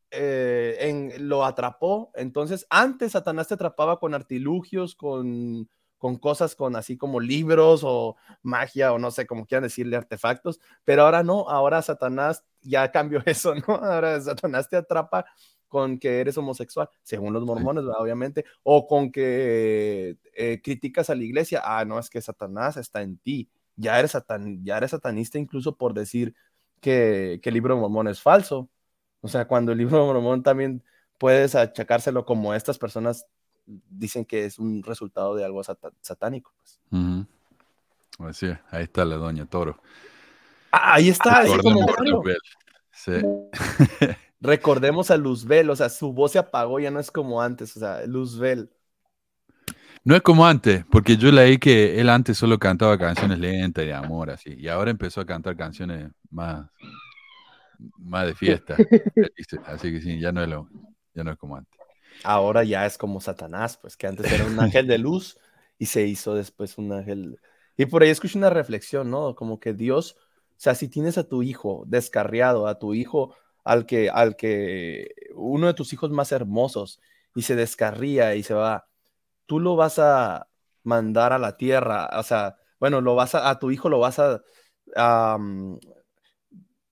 eh, en, lo atrapó. Entonces, antes Satanás te atrapaba con artilugios, con, con cosas con así como libros o magia o no sé, como quieran decirle artefactos, pero ahora no, ahora Satanás ya cambió eso, ¿no? Ahora Satanás te atrapa con que eres homosexual, según los mormones, obviamente, o con que eh, criticas a la iglesia, ah, no, es que Satanás está en ti, ya eres, satan ya eres satanista incluso por decir que, que, el libro de Mormón es falso. O sea, cuando el libro de Mormón también puedes achacárselo como estas personas dicen que es un resultado de algo satánico. Pues. Así ahí está la doña Toro. Ah, ahí está. Sí. Recordemos a Luzbel, o sea, su voz se apagó, ya no es como antes, o sea, Luzbel. No es como antes, porque yo leí que él antes solo cantaba canciones lentas y de amor, así, y ahora empezó a cantar canciones más, más de fiesta. así que sí, ya no es lo, ya no es como antes. Ahora ya es como Satanás, pues que antes era un ángel de luz y se hizo después un ángel. Y por ahí escuché una reflexión, ¿no? Como que Dios, o sea, si tienes a tu hijo descarriado, a tu hijo al que, al que uno de tus hijos más hermosos y se descarría y se va, tú lo vas a mandar a la tierra, o sea, bueno, lo vas a, a tu hijo lo vas a,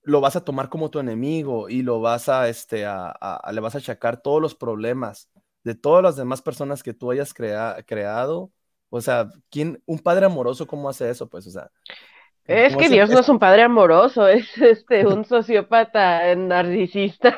lo vas a tomar como tu enemigo y lo vas a, este, a, le vas a achacar todos los problemas de todas las demás personas que tú hayas creado. O sea, ¿quién, un padre amoroso, ¿cómo hace eso? Pues, o sea, es que Dios no es un padre amoroso, es este un sociópata narcisista.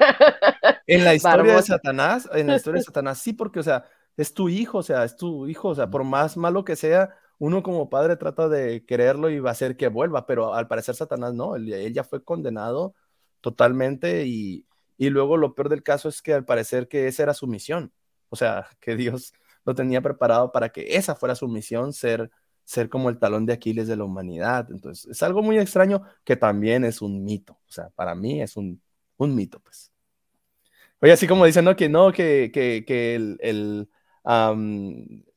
En la historia de Satanás, en la historia de Satanás, sí, porque, o sea, es tu hijo, o sea, es tu hijo, o sea, por más malo que sea, uno como padre trata de quererlo y va a hacer que vuelva, pero al parecer Satanás no, él, ya fue condenado totalmente y, y luego lo peor del caso es que al parecer que esa era su misión, o sea, que Dios lo tenía preparado para que esa fuera su misión, ser ser como el talón de Aquiles de la humanidad. Entonces, es algo muy extraño que también es un mito. O sea, para mí es un, un mito, pues. Oye, así como dicen, ¿no? Que no, que, que, que el, el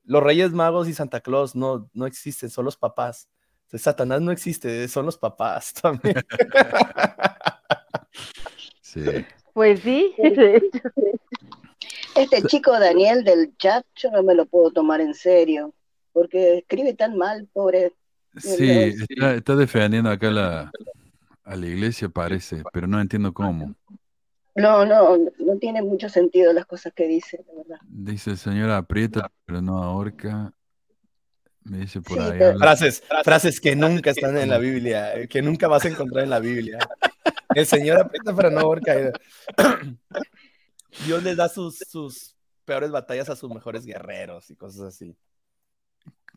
los Reyes Magos y Santa Claus no, no existen, son los papás. Satanás no existe, son los papás también. Sí. Pues sí. Este chico Daniel del chat, yo no me lo puedo tomar en serio porque escribe tan mal, pobre. Sí, está, defendiendo acá la, a la iglesia, parece, pero no entiendo cómo. No, no, no tiene mucho sentido las cosas que dice, la verdad. Dice el señor aprieta, pero no ahorca. Me dice por ahí. Frases, frases que nunca están en la Biblia, que nunca vas a encontrar en la Biblia. El señor aprieta, pero no ahorca. Dios les da sus, sus peores batallas a sus mejores guerreros y cosas así.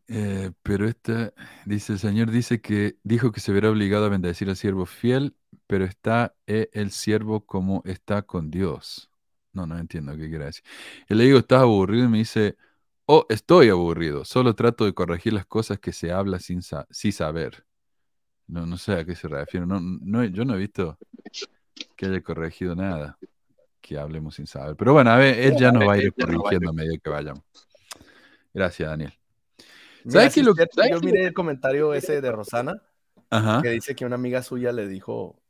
Eh, pero esta, dice el Señor, dice que dijo que se verá obligado a bendecir al siervo fiel, pero está eh, el siervo como está con Dios. No, no entiendo qué quiere decir. Y le digo, ¿estás aburrido? Y me dice, oh, estoy aburrido, solo trato de corregir las cosas que se habla sin, sin saber. No, no sé a qué se refiere. No, no, yo no he visto que haya corregido nada que hablemos sin saber. Pero bueno, a ver, él ya nos va a ir corrigiendo a medida que vayamos. Gracias, Daniel. ¿Sabes qué lo que Yo miré el comentario ese de Rosana, que dice que una amiga suya le dijo,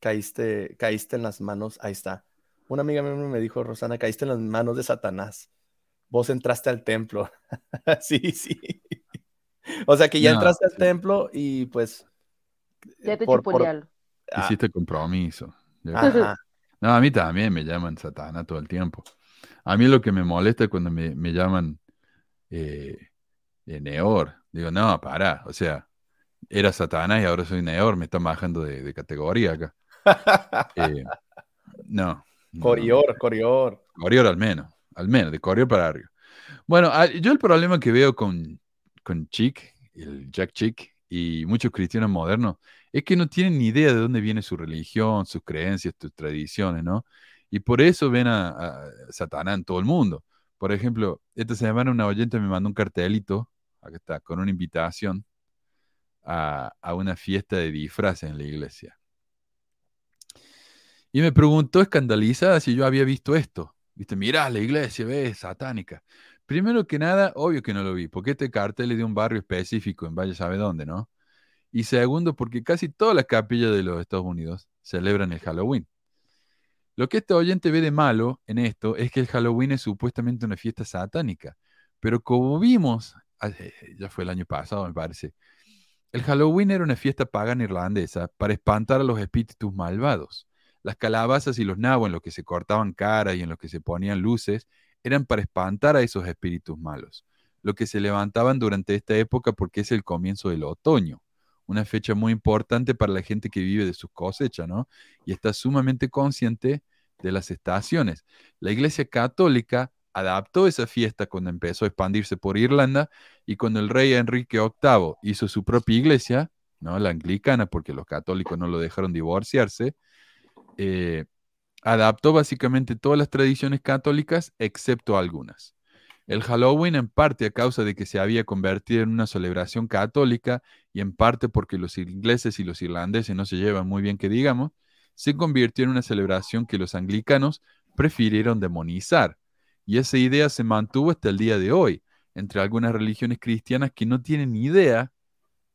caíste, caíste en las manos, ahí está. Una amiga mía me dijo, Rosana, caíste en las manos de Satanás. Vos entraste al templo. sí, sí. O sea que ya entraste al templo y pues. Ya te por, ah. Hiciste compromiso. No, a mí también me llaman Satanás todo el tiempo. A mí lo que me molesta es cuando me, me llaman eh, Neor. Digo, no, para, o sea, era Satanás y ahora soy Neor, me están bajando de, categoría acá. Eh, no. Corior, Corior. Corior al menos, al menos, de Corior para arriba. Bueno, ah, yo el problema que veo con, con Chick, el Jack Chick y muchos cristianos modernos, es que no tienen ni idea de dónde viene su religión, sus creencias, sus tradiciones, ¿no? Y por eso ven a, a Satanás en todo el mundo. Por ejemplo, esta semana una oyente me mandó un cartelito acá está, con una invitación a, una fiesta de disfraces en la iglesia. Y me preguntó escandalizada si yo había visto esto. Viste, mirá la iglesia, ves, satánica. Primero que nada, obvio que no lo vi, porque este cartel es de un barrio específico en Valle sabe dónde, ¿no? Y segundo, porque casi todas las capillas de los Estados Unidos celebran el Halloween. Lo que este oyente ve de malo en esto es que el Halloween es supuestamente una fiesta satánica. Pero como vimos, ya fue el año pasado, me parece, el Halloween era una fiesta pagana irlandesa para espantar a los espíritus malvados. Las calabazas y los nabos en los que se cortaban caras y en los que se ponían luces eran para espantar a esos espíritus malos, lo que se levantaban durante esta época porque es el comienzo del otoño, una fecha muy importante para la gente que vive de sus cosechas, ¿no? Y está sumamente consciente de las estaciones. La Iglesia Católica adaptó esa fiesta cuando empezó a expandirse por Irlanda y cuando el rey Enrique VIII hizo su propia iglesia, ¿no? la anglicana, porque los católicos no lo dejaron divorciarse, eh, adaptó básicamente todas las tradiciones católicas excepto algunas. El Halloween en parte a causa de que se había convertido en una celebración católica y en parte porque los ingleses y los irlandeses no se llevan muy bien que digamos, se convirtió en una celebración que los anglicanos prefirieron demonizar y esa idea se mantuvo hasta el día de hoy entre algunas religiones cristianas que no tienen ni idea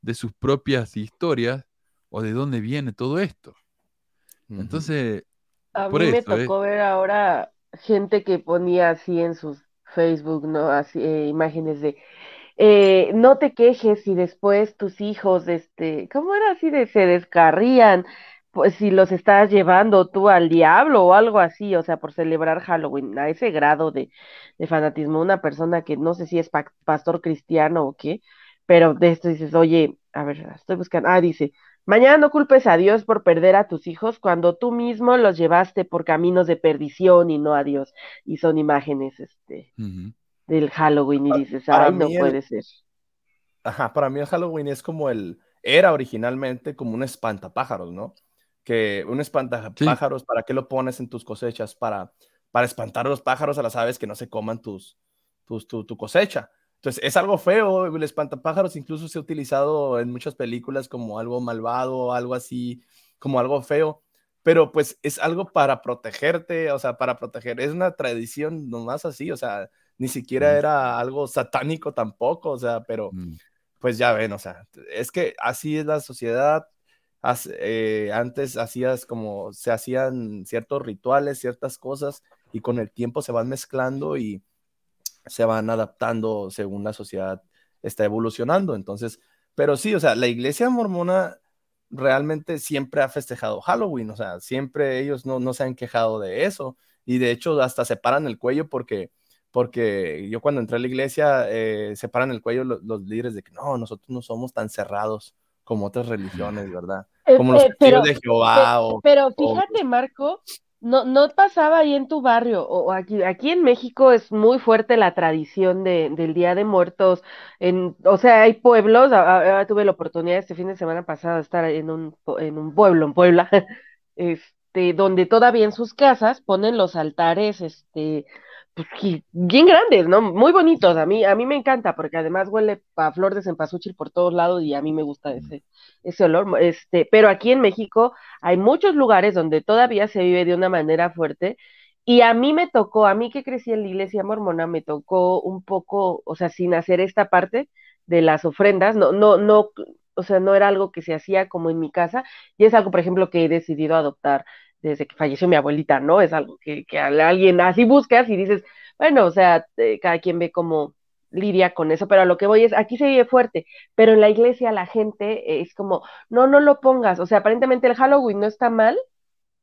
de sus propias historias o de dónde viene todo esto. Entonces, a mí me tocó ver ahora gente que ponía así en sus Facebook, ¿no? Así, eh, imágenes de eh, no te quejes si después tus hijos, este, ¿cómo era así de se descarrían? Pues si los estás llevando tú al diablo o algo así, o sea, por celebrar Halloween, a ese grado de, fanatismo, una persona que no sé si es pastor cristiano o qué, pero de esto dices, oye, a ver, estoy buscando, ah, dice, mañana no culpes a Dios por perder a tus hijos cuando tú mismo los llevaste por caminos de perdición y no a Dios, y son imágenes, este, del Halloween, y dices, ay, no puede ser. Ajá, para mí el Halloween es como el, era originalmente como un espantapájaros, ¿no? Que un espantapájaros, ¿para qué lo pones en tus cosechas? Para, para espantar a los pájaros, a las aves que no se coman tus, tus tu, cosecha. Entonces, es algo feo, el espantapájaros incluso se ha utilizado en muchas películas como algo malvado, algo así, como algo feo, pero pues es algo para protegerte, o sea, para proteger, es una tradición nomás así, o sea, ni siquiera era algo satánico tampoco, o sea, pero mm. pues ya ven, o sea, es que así es la sociedad, eh, antes hacías como se hacían ciertos rituales, ciertas cosas, y con el tiempo se van mezclando y se van adaptando según la sociedad está evolucionando. Entonces, pero sí, o sea, la iglesia mormona realmente siempre ha festejado Halloween, o sea, siempre ellos no, no se han quejado de eso, y de hecho hasta se paran el cuello porque porque yo cuando entré a la iglesia eh, se paran el cuello los, los, líderes de que no, nosotros no somos tan cerrados como otras religiones, ¿verdad? Eh, como los eh, pero, de Jehová. pero fíjate, Marco, no, no pasaba ahí en tu barrio, o aquí, aquí en México es muy fuerte la tradición de, del Día de Muertos. En, o sea, hay pueblos, tuve la oportunidad este fin de semana pasado de estar en un, en un pueblo, en Puebla, este, donde todavía en sus casas ponen los altares, este, pues, bien grandes, ¿no? Muy bonitos. A mí, a mí me encanta porque además huele a flor de cempasúchil por todos lados y a mí me gusta ese, ese olor. Este, pero aquí en México hay muchos lugares donde todavía se vive de una manera fuerte y a mí me tocó, a mí que crecí en la iglesia mormona, me tocó un poco, o sea, sin hacer esta parte de las ofrendas, no, no, no, o sea, no era algo que se hacía como en mi casa y es algo, por ejemplo, que he decidido adoptar desde que falleció mi abuelita, ¿no? Es algo que, que alguien así buscas y dices, bueno, o sea, eh, cada quien ve cómo lidia con eso, pero a lo que voy es, aquí se vive fuerte, pero en la iglesia la gente es como, no, no lo pongas, o sea, aparentemente el Halloween no está mal,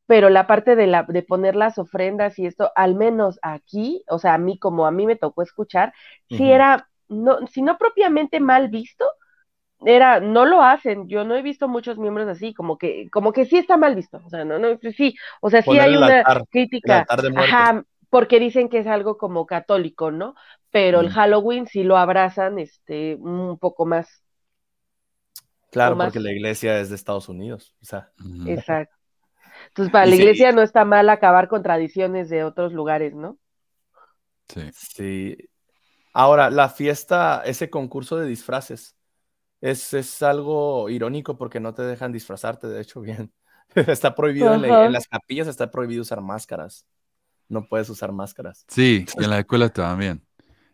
pero la parte de, la, de poner las ofrendas y esto, al menos aquí, o sea, a mí como a mí me tocó escuchar, si era, no, si no propiamente mal visto, era, no lo hacen, yo no he visto muchos miembros así, como que, como que sí está mal visto, o sea, no, no, sí, o sea, sí hay una crítica, porque dicen que es algo como católico, ¿no? Pero el. Halloween sí lo abrazan, este, un poco más. Claro, porque la iglesia es de Estados Unidos, o sea. Exacto. Entonces, para la iglesia no está mal acabar con tradiciones de otros lugares, ¿no? Sí. Sí. Ahora, la fiesta, ese concurso de disfraces, es, algo irónico porque no te dejan disfrazarte, de hecho, bien. está prohibido en, las capillas, está prohibido usar máscaras. no puedes usar máscaras. Sí, y en las escuelas también.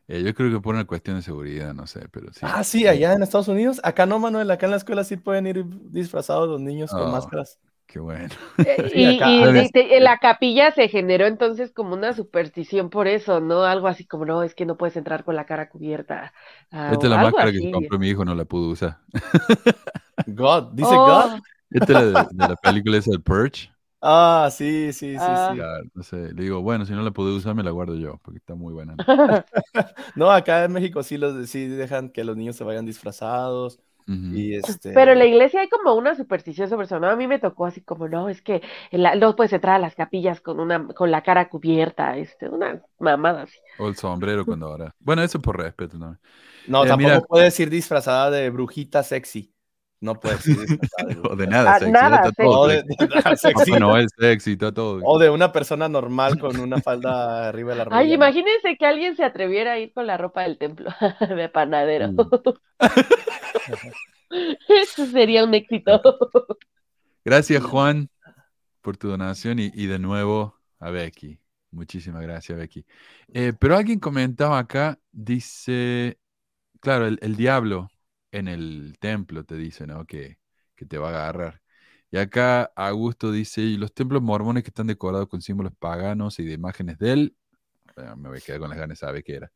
Eh, yo creo que por una cuestión de seguridad, no sé, pero sí. Ah, sí, allá en Estados Unidos. Acá no, Manuel, acá en la escuela sí pueden ir disfrazados los niños con máscaras. Qué bueno. Eh, y, acá- y la capilla se generó entonces como una superstición por eso, ¿no? Algo así como, no, es que no puedes entrar con la cara cubierta. ah, Esta es la máscara que así. se compró mi hijo, no la pudo usar. God, dice Oh, God. Esta es la de, de la película esa, El Purge. Ah, sí, sí, sí, Ah. sí. Claro, no sé, le digo, bueno, si no la pude usar, me la guardo yo, porque está muy buena. ¿no? No, acá en México sí los sí dejan que los niños se vayan disfrazados Y este. Pero en la iglesia hay como una superstición sobre eso, ¿no? A mí me tocó así como, no, es que la- no puedes entrar a las capillas con una, con la cara cubierta, este, una mamada así. O el sombrero cuando ahora. Bueno, eso por respeto, ¿no? No, Eh, tampoco mira- puedes ir disfrazada de brujita sexy. No puedes ir disfrazada de O de nada sexy. nada está todo O de, sexy. de- está todo. O de una persona normal con una falda arriba de la rodilla. Ay, imagínense que alguien se atreviera a ir con la ropa del templo de panadero. Uh. Eso sería un éxito. Gracias, Juan, por tu donación y, de nuevo a Becky. Muchísimas gracias, Becky. Eh, pero alguien comentaba acá, dice, claro, el, diablo en el templo te dice, ¿no? Que, que te va a agarrar. Y acá Augusto dice, y los templos mormones que están decorados con símbolos paganos y de imágenes de él, bueno, me voy a quedar con las ganas de saber qué era.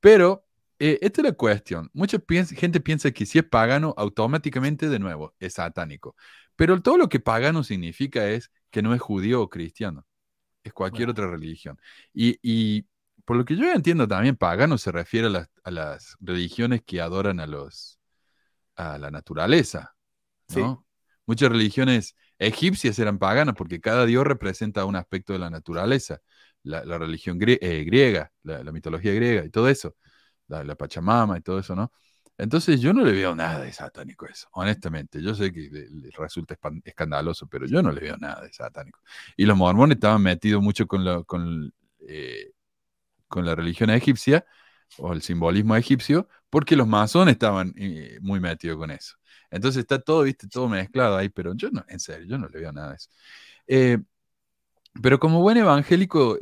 Pero eh, esta es la cuestión. Mucha gente piensa que si es pagano, automáticamente de nuevo es satánico. Pero todo lo que pagano significa es que no es judío o cristiano. Es cualquier otra religión. Y, y por lo que yo entiendo también, pagano se refiere a las, a las religiones que adoran a los a la naturaleza. ¿no? Muchas religiones egipcias eran paganas porque cada dios representa un aspecto de la naturaleza. La, la religión grie- eh, griega, la, la mitología griega y todo eso. La, Pachamama y todo eso, ¿no? Entonces yo no le veo nada de satánico eso, honestamente. Yo sé que resulta escandaloso, pero yo no le veo nada de satánico. Y los mormones estaban metidos mucho con la, con, eh, con la religión egipcia o el simbolismo egipcio, porque los masones estaban eh, muy metidos con eso. Entonces está todo, viste, todo mezclado ahí, pero yo no, en serio, yo no le veo nada de eso. Eh, pero como buen evangélico,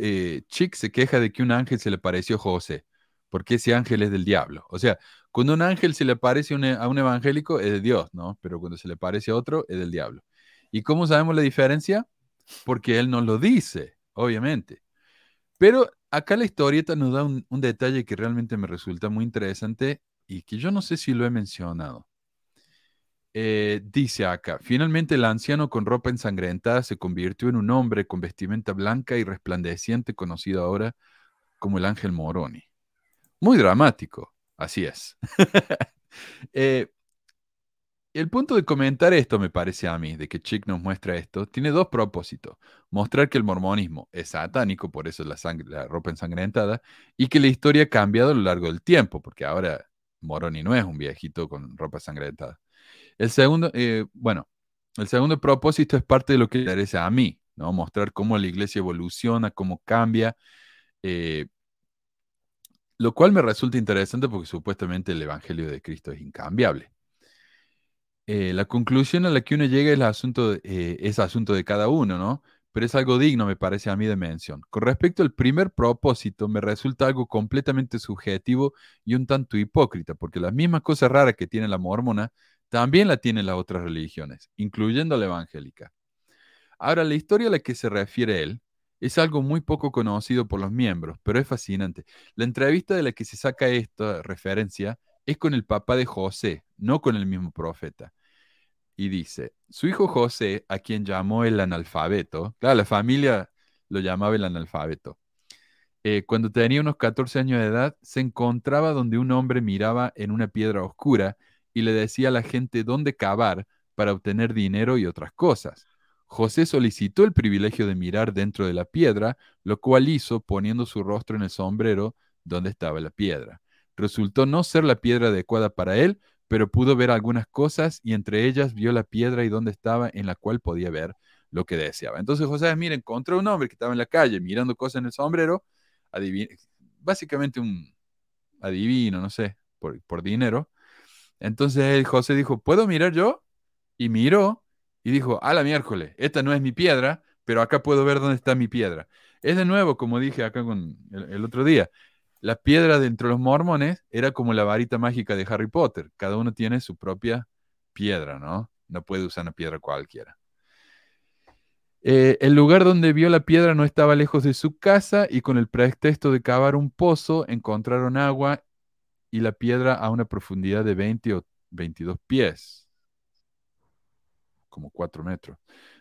Chick se queja de que un ángel se le pareció a José, porque ese ángel es del diablo. O sea, cuando un ángel se le parece un- a un evangélico es de Dios, ¿no? Pero cuando se le parece a otro es del diablo. ¿Y cómo sabemos la diferencia? Porque él nos lo dice, obviamente. Pero acá la historieta nos da un, un detalle que realmente me resulta muy interesante y que yo no sé si lo he mencionado. Eh, dice acá, finalmente el anciano con ropa ensangrentada se convirtió en un hombre con vestimenta blanca y resplandeciente conocido ahora como el ángel Moroni. Muy dramático, así es. Eh, el punto de comentar esto, me parece a mí, de que Chick nos muestra esto, tiene dos propósitos. Mostrar que el mormonismo es satánico, por eso la, sangre, la ropa ensangrentada, y que la historia ha cambiado a lo largo del tiempo, porque ahora Moroni no es un viejito con ropa ensangrentada. El segundo, eh, bueno, el segundo propósito es parte de lo que me interesa a mí, ¿no? Mostrar cómo la iglesia evoluciona, cómo cambia, eh, lo cual me resulta interesante porque supuestamente el Evangelio de Cristo es incambiable. Eh, la conclusión a la que uno llega es, asunto, de- eh, es asunto de cada uno, ¿no? Pero es algo digno, me parece a mí, de mención. Con respecto al primer propósito, me resulta algo completamente subjetivo y un tanto hipócrita, porque las mismas cosas raras que tiene la mormona también la tienen las otras religiones, incluyendo la evangélica. Ahora, la historia a la que se refiere él es algo muy poco conocido por los miembros, pero es fascinante. La entrevista de la que se saca esta referencia es con el papá de José, no con el mismo profeta. Y dice, su hijo José, a quien llamó el analfabeto, claro, la familia lo llamaba el analfabeto, eh, cuando tenía unos 14 años de edad, se encontraba donde un hombre miraba en una piedra oscura y le decía a la gente dónde cavar para obtener dinero y otras cosas. José solicitó el privilegio de mirar dentro de la piedra, lo cual hizo poniendo su rostro en el sombrero donde estaba la piedra. Resultó no ser la piedra adecuada para él, pero pudo ver algunas cosas y entre ellas vio la piedra y dónde estaba en la cual podía ver lo que deseaba. Entonces José, mira, encontró un hombre que estaba en la calle mirando cosas en el sombrero, básicamente un adivino, no sé, por, por dinero. Entonces José dijo, ¿puedo mirar yo? Y miró y dijo, a la miércoles, esta no es mi piedra, pero acá puedo ver dónde está mi piedra. Es de nuevo, como dije acá con el, otro día, la piedra dentro de los mormones era como la varita mágica de Harry Potter. Cada uno tiene su propia piedra, ¿no? No puede usar una piedra cualquiera. Eh, el lugar donde vio la piedra no estaba lejos de su casa y con el pretexto de cavar un pozo encontraron agua y la piedra a una profundidad de 20 o 22 pies, como 4 metros.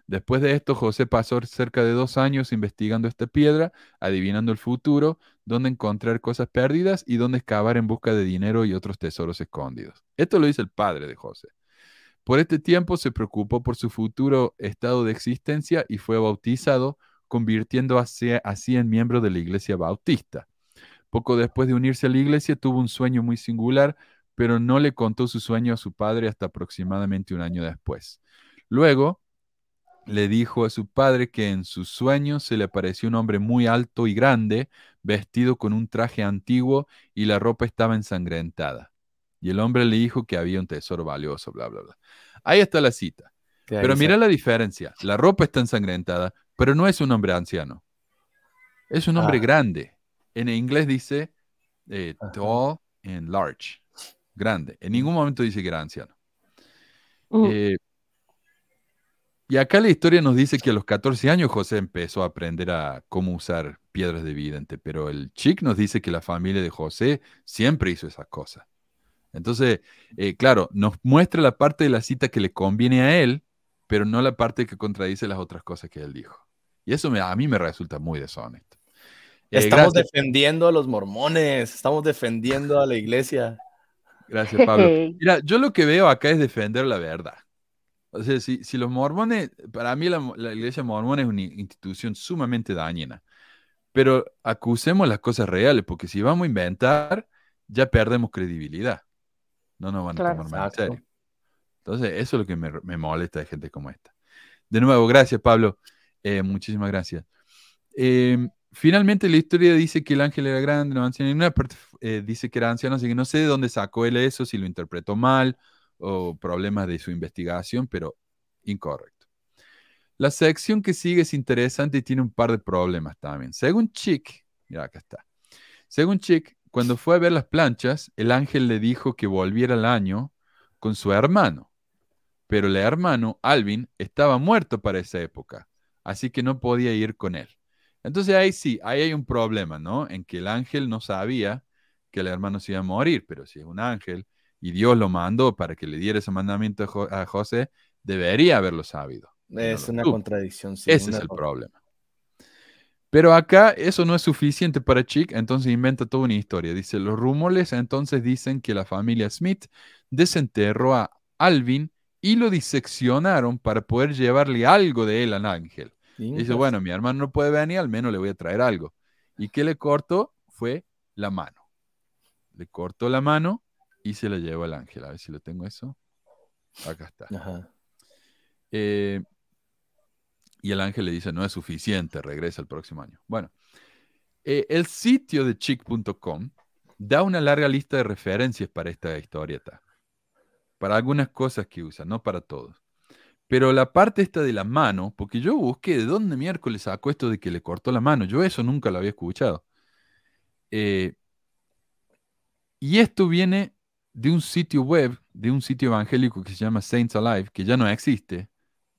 Después de esto, José pasó cerca de dos años investigando esta piedra, adivinando el futuro, dónde encontrar cosas perdidas y dónde excavar en busca de dinero y otros tesoros escondidos. Esto lo dice el padre de José. Por este tiempo se preocupó por su futuro estado de existencia y fue bautizado, convirtiendo así, así en miembro de la iglesia bautista. Poco después de unirse a la iglesia tuvo un sueño muy singular, pero no le contó su sueño a su padre hasta aproximadamente un año después. Luego le dijo a su padre que en sus sueños se le apareció un hombre muy alto y grande, vestido con un traje antiguo y la ropa estaba ensangrentada. Y el hombre le dijo que había un tesoro valioso, bla, bla, bla. Ahí está la cita. Pero mira la diferencia. La ropa está ensangrentada, pero no es un hombre anciano. Es un hombre ah. grande. En inglés dice eh, tall and large. Grande. En ningún momento dice que era anciano. Mm. Eh, y acá la historia nos dice que a los 14 años José empezó a aprender a cómo usar piedras de vidente, pero el chic nos dice que la familia de José siempre hizo esas cosas. Entonces, eh, claro, nos muestra la parte de la cita que le conviene a él, pero no la parte que contradice las otras cosas que él dijo. Y eso a mí me resulta muy deshonesto. Eh, estamos defendiendo a los mormones, estamos defendiendo a la iglesia. Gracias, Pablo. Mira, yo lo que veo acá es defender la verdad. O sea, si, los mormones, para mí la, la, iglesia mormona es una institución sumamente dañina, pero acusemos las cosas reales, porque si vamos a inventar, ya perdemos credibilidad. No nos van a tomar más en serio. Entonces, eso es lo que me, molesta de gente como esta. De nuevo, gracias, Pablo. Eh, muchísimas gracias. Em, finalmente, la historia dice que el ángel era grande, no anciano. En una parte eh, dice que era anciano, así que no sé de dónde sacó él eso, si lo interpretó mal o problemas de su investigación, pero incorrecto. La sección que sigue es interesante y tiene un par de problemas también. Según Chick, mira acá está. Según Chick, cuando fue a ver las planchas, el ángel le dijo que volviera al año con su hermano. Pero el hermano, Alvin, estaba muerto para esa época, así que no podía ir con él. Entonces ahí sí, ahí hay un problema, ¿no? En que el ángel no sabía que el hermano se iba a morir, pero si es un ángel y Dios lo mandó para que le diera ese mandamiento a José, debería haberlo sabido. Es una contradicción. Sí, ese es el problema. Pero acá eso no es suficiente para Chick, entonces inventa toda una historia. Dice, los rumores entonces dicen que la familia Smith desenterró a Alvin y lo diseccionaron para poder llevarle algo de él al ángel. dice, bueno, mi hermano no puede venir, al menos le voy a traer algo. ¿Y qué le cortó? Fue la mano. Le cortó la mano y se la llevó al ángel. A ver si lo tengo eso. Acá está. Eh, y el ángel le dice, no es suficiente, regresa el próximo año. Bueno, eh, el sitio de chick.com da una larga lista de referencias para esta historieta. Para algunas cosas que usa, no para todos. Pero la parte esta de la mano, porque yo busqué de dónde miércoles sacó esto de que le cortó la mano. Yo eso nunca lo había escuchado. Eh, y esto viene de un sitio web, de un sitio evangélico que se llama Saints Alive, que ya no existe,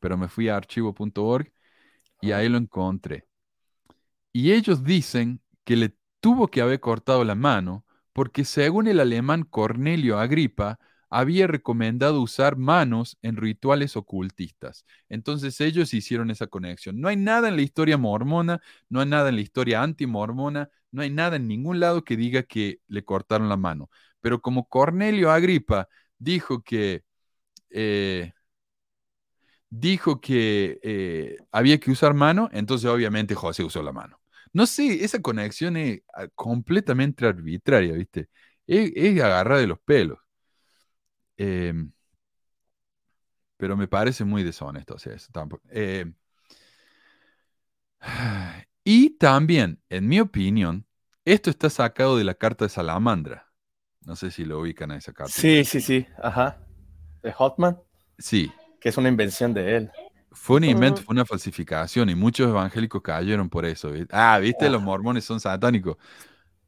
pero me fui a archivo.org y ahí lo encontré. Y ellos dicen que le tuvo que haber cortado la mano porque según el alemán Cornelio Agripa, había recomendado usar manos en rituales ocultistas. Entonces ellos hicieron esa conexión. No hay nada en la historia mormona, no hay nada en la historia antimormona, no hay nada en ningún lado que diga que le cortaron la mano. Pero como Cornelio Agripa dijo que eh, dijo que eh, había que usar mano, entonces obviamente José usó la mano. No sé, esa conexión es ah, completamente arbitraria, ¿viste? Es, es agarrar de los pelos. Em, pero me parece muy deshonesto, o sea, eso tampoco. Em, y también, en mi opinión, esto está sacado de la carta de Salamandra. No sé si lo ubican a esa carta. Sí, sí, sí, ajá. ¿De Hotman? Sí, que es una invención de él. Fue un invento, fue una falsificación y muchos evangélicos cayeron por eso. Ah, viste, los mormones son satánicos.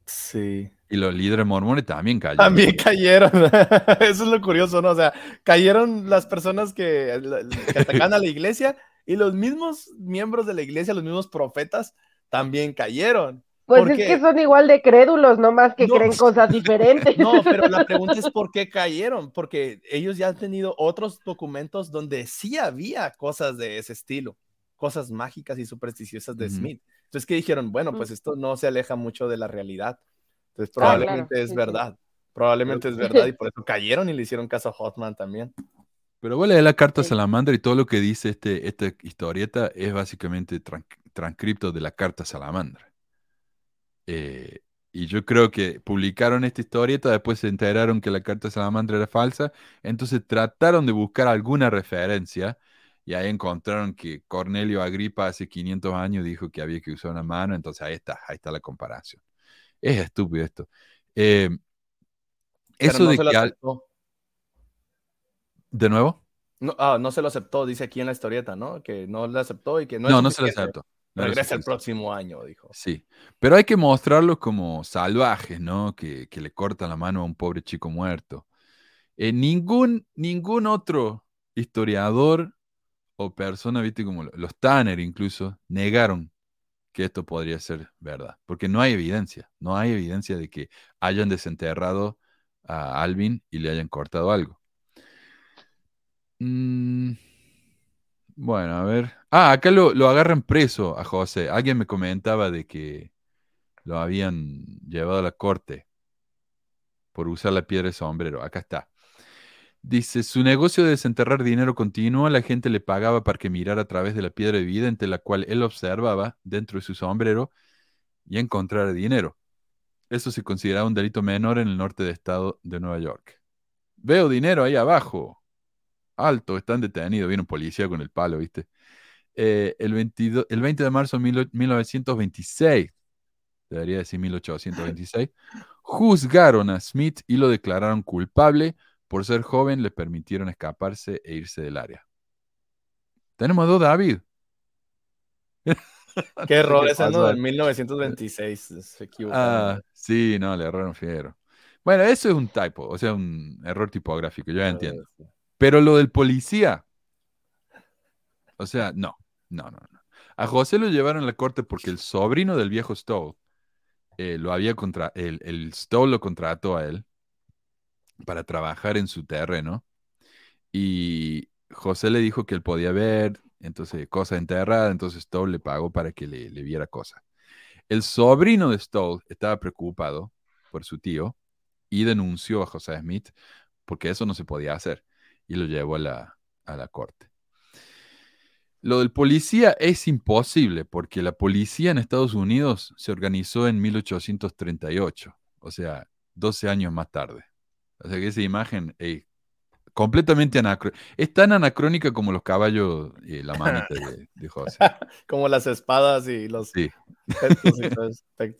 Sí. Y los líderes mormones también cayeron. También cayeron. Eso es lo curioso, ¿no? O sea, cayeron las personas que, que atacan a la iglesia y los mismos miembros de la iglesia, los mismos profetas, también cayeron. Pues es que son igual de crédulos, no más que creen cosas diferentes. No, pero la pregunta es por qué cayeron, porque ellos ya han tenido otros documentos donde sí había cosas de ese estilo, cosas mágicas y supersticiosas de Smith. Entonces, ¿qué dijeron? Bueno, pues esto no se aleja mucho de la realidad. Entonces, ah, probablemente es verdad. Probablemente es verdad y por eso cayeron y le hicieron caso a Hotman también. Pero vuelve la carta Salamandra y todo lo que dice este, esta historieta es básicamente transcripto de la carta Salamandra. Eh, y yo creo que publicaron esta historieta, después se enteraron que la carta de Salamandra era falsa, entonces trataron de buscar alguna referencia y ahí encontraron que Cornelio Agripa hace 500 años dijo que había que usar una mano, entonces ahí está, ahí está la comparación. Es estúpido esto. Eh, eso de que... ¿De nuevo? No, ah, no se lo aceptó, dice aquí en la historieta, ¿no? Que no lo aceptó y que no... No, no se lo aceptó. Regresa el próximo año, dijo. Sí, pero hay que mostrarlos como salvajes, ¿no? Que, le cortan la mano a un pobre chico muerto. Eh, ningún, ningún otro historiador o persona, viste, como los Tanner incluso, negaron que esto podría ser verdad, porque no hay evidencia, no hay evidencia de que hayan desenterrado a Alvin y le hayan cortado algo. Mm, bueno, a ver. Ah, acá lo, agarran preso a José. Alguien me comentaba de que lo habían llevado a la corte por usar la piedra de sombrero. Acá está. Dice, su negocio de desenterrar dinero continuo, la gente le pagaba para que mirara a través de la piedra evidente, la cual él observaba dentro de su sombrero y encontrara dinero. Eso se consideraba un delito menor en el norte del estado de Nueva York. Veo dinero ahí abajo alto, están detenidos, viene un policía con el palo, ¿viste? Eh, el, 22, el 20 de marzo de 1926, debería decir 1826, juzgaron a Smith y lo declararon culpable. Por ser joven, le permitieron escaparse e irse del área. Tenemos a dos David. Qué error ese no en 1926. Se ah, sí, no, le erraron fiero. Bueno, eso es un typo, o sea, un error tipográfico, yo ya entiendo. Pero lo del policía, o sea, no, no, no, no. A José lo llevaron a la corte porque el sobrino del viejo Stowe eh, lo había contra el, el Stowe lo contrató a él para trabajar en su terreno y José le dijo que él podía ver, entonces cosa enterrada, entonces Stowe le pagó para que le, le viera cosa. El sobrino de Stowe estaba preocupado por su tío y denunció a José Smith porque eso no se podía hacer y lo llevó a la, a la corte. Lo del policía es imposible porque la policía en Estados Unidos se organizó en 1838, o sea, 12 años más tarde. O sea que esa imagen es completamente anacrónica. Es tan anacrónica como los caballos y la manita de, José. como las espadas y los... Sí.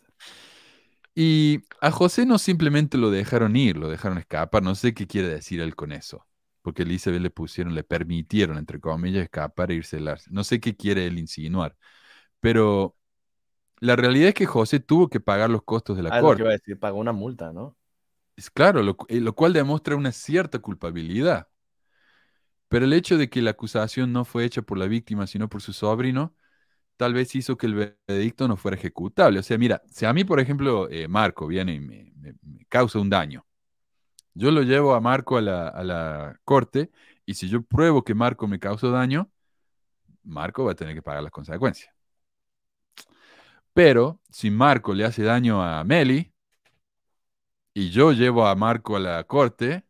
y a José no simplemente lo dejaron ir, lo dejaron escapar. No sé qué quiere decir él con eso porque Elizabeth le pusieron, le permitieron, entre comillas, escapar e irse. No sé qué quiere él insinuar, pero la realidad es que José tuvo que pagar los costos de la ah, corte. Lo que a decir, pagó una multa, ¿no? Es claro, eh, lo, cual demuestra una cierta culpabilidad. Pero el hecho de que la acusación no fue hecha por la víctima, sino por su sobrino, tal vez hizo que el veredicto no fuera ejecutable. O sea, mira, si a mí, por ejemplo, eh, Marco viene y me, causa un daño, yo lo llevo a Marco a la, corte y si yo pruebo que Marco me causó daño, Marco va a tener que pagar las consecuencias. Pero si Marco le hace daño a Meli y yo llevo a Marco a la corte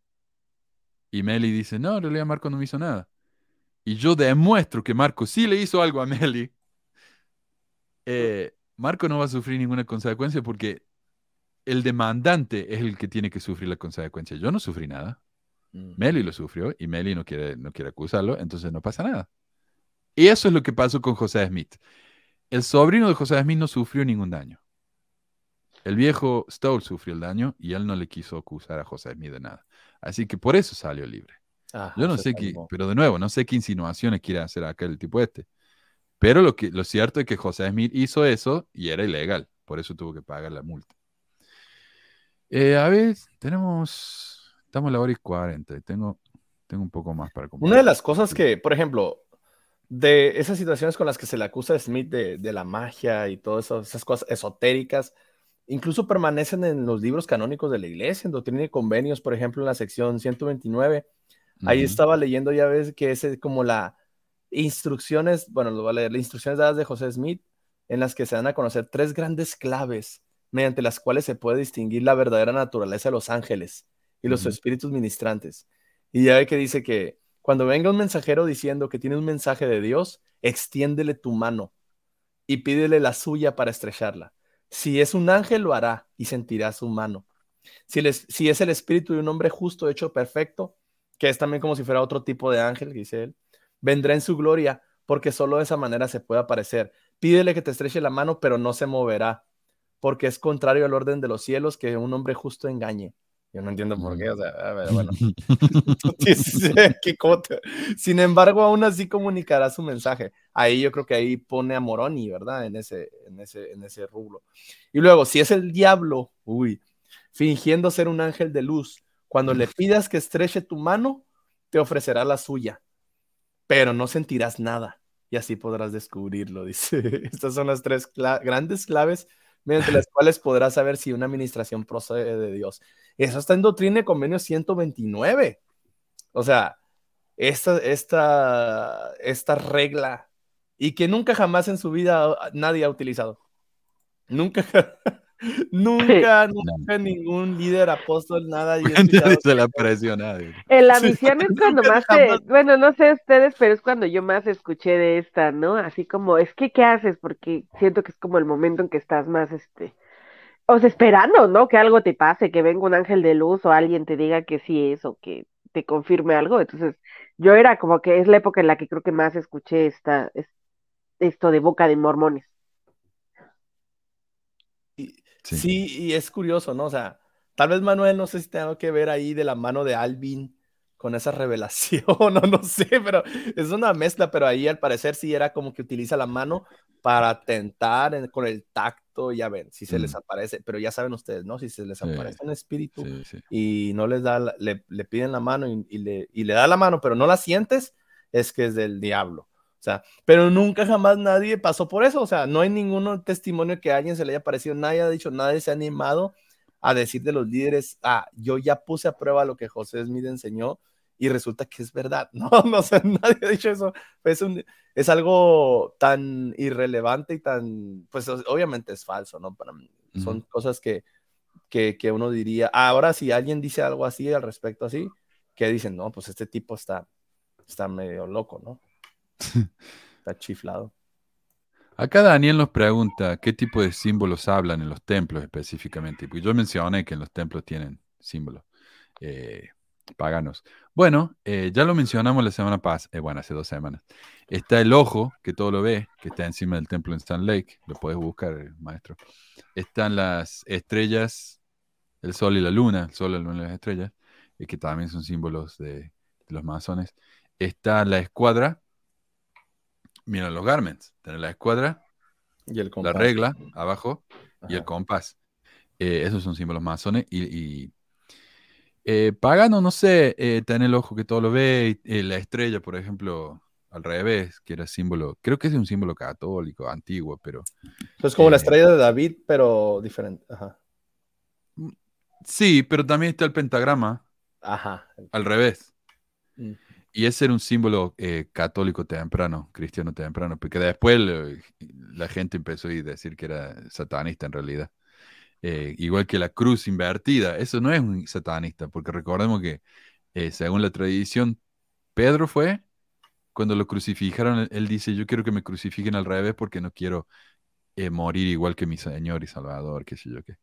y Meli dice, no, en realidad Marco no me hizo nada. Y yo demuestro que Marco sí le hizo algo a Meli, eh, Marco no va a sufrir ninguna consecuencia porque el demandante es el que tiene que sufrir la consecuencia. Yo no sufrí nada. Mm. Meli lo sufrió y Meli no quiere, no quiere acusarlo, entonces no pasa nada. Y eso es lo que pasó con José Smith. El sobrino de José Smith no sufrió ningún daño. El viejo Stoll sufrió el daño y él no le quiso acusar a José Smith de nada. Así que por eso salió libre. Ah, Yo no sé qué, pero de nuevo, no sé qué insinuaciones quiere hacer acá el tipo este. Pero lo, que, lo cierto es que José Smith hizo eso y era ilegal, por eso tuvo que pagar la multa. Eh, a ver, tenemos, estamos a la hora y 40 y tengo, tengo un poco más para Una de las cosas que, por ejemplo, de esas situaciones con las que se le acusa a Smith de, de la magia y todas esas, cosas esotéricas, incluso permanecen en los libros canónicos de la iglesia, en Doctrina y Convenios, por ejemplo, en la sección 129. Ahí estaba leyendo, ya ves que es como la instrucciones, bueno, lo voy a leer, las instrucciones dadas de José Smith, en las que se dan a conocer tres grandes claves mediante las cuales se puede distinguir la verdadera naturaleza de los ángeles y los espíritus ministrantes. Y ya ve que dice que cuando venga un mensajero diciendo que tiene un mensaje de Dios, extiéndele tu mano y pídele la suya para estrecharla. Si es un ángel, lo hará y sentirá su mano. Si, les- si es el espíritu de un hombre justo, hecho perfecto, que es también como si fuera otro tipo de ángel, dice él, vendrá en su gloria, porque solo de esa manera se puede aparecer. Pídele que te estreche la mano, pero no se moverá, porque es contrario al orden de los cielos que un hombre justo engañe. Yo no entiendo por qué, o sea, a ver, bueno. Sí, sí, sí, qué cota. Sin embargo, aún así comunicará su mensaje. Ahí yo creo que ahí pone a Moroni, ¿verdad? En ese, en ese, en ese rubro. Y luego, si es el diablo, uy, fingiendo ser un ángel de luz, cuando le pidas que estreche tu mano, te ofrecerá la suya, pero no sentirás nada. Y así podrás descubrirlo, dice. Estas son las tres cla- grandes claves mediante las cuales podrás saber si una administración procede de Dios. Eso está en Doctrina y Convenio 129. O sea, esta, esta, esta regla y que nunca jamás en su vida nadie ha utilizado. Nunca, nunca, nunca ningún líder, apóstol, nada. se le apreció a nadie. En la Sí, misión es cuando más te, bueno, no sé ustedes, pero es cuando yo más escuché de esta, ¿no? Así como, es que, ¿qué haces? Porque siento que es como el momento en que estás más, este, o sea, esperando, ¿no? Que algo te pase, que venga un ángel de luz o alguien te diga que sí es o que te confirme algo. Entonces, yo era como que es la época en la que creo que más escuché esta, es- esto de boca de mormones. Sí. Sí. y es curioso, ¿no? O sea, tal vez Manuel, no sé si tengo que ver ahí de la mano de Alvin con esa revelación, o no sé, pero es una mezcla, pero ahí al parecer sí era como que utiliza la mano para tentar en- con el tacto, ya ven, si se Mm. les aparece, pero ya saben ustedes, ¿no? Si se les Sí. aparece un espíritu Sí, sí. y no les da, le, le piden la mano y, y le, y le da la mano, pero no la sientes, es que es del diablo. Sea, pero nunca jamás nadie pasó por eso. O sea, no hay ningún testimonio que a alguien se le haya parecido, nadie ha dicho, nadie se ha animado a decir de los líderes, ah, yo ya puse a prueba lo que José Smith enseñó y resulta que es verdad. No, no sé, nadie ha dicho eso. Es, un, es algo tan irrelevante y tan, pues obviamente es falso, ¿no? Para mí. Son cosas que, que, que uno diría, "Ah, ahora si alguien dice algo así al respecto así, que dicen, no, pues este tipo está, está medio loco, ¿no? Está chiflado. Acá Daniel nos pregunta qué tipo de símbolos hablan en los templos específicamente. Porque yo mencioné que en los templos tienen símbolos eh, paganos. Bueno, eh, ya lo mencionamos la semana pasada, bueno, hace dos semanas. Está el ojo, que todo lo ve, que está encima del templo en Sand Lake. Lo puedes buscar, eh, maestro. Están las estrellas, el sol y la luna, el sol, la luna y las estrellas, eh, que también son símbolos de los masones. Está la escuadra. Mira los garments. Tener la escuadra, Y el la regla abajo y el compás. Eh, esos son símbolos masones. Y, y, eh, pagano, no sé, eh, tener el ojo que todo lo ve. y, eh, la estrella, por ejemplo, al revés, que era símbolo, creo que es un símbolo católico, antiguo, pero Es como la estrella de David, pero diferente. Ajá. sí, pero también está el pentagrama Ajá. al revés. Mm. Y ese era un símbolo eh, católico temprano, cristiano temprano, porque después le- la gente empezó a decir que era satanista en realidad. Eh, igual que la cruz invertida, eso no es un satanista, porque recordemos que eh, según la tradición, Pedro fue, cuando lo crucificaron, él, dice, yo quiero que me crucifiquen al revés porque no quiero morir igual que mi Señor y Salvador, qué sé yo qué.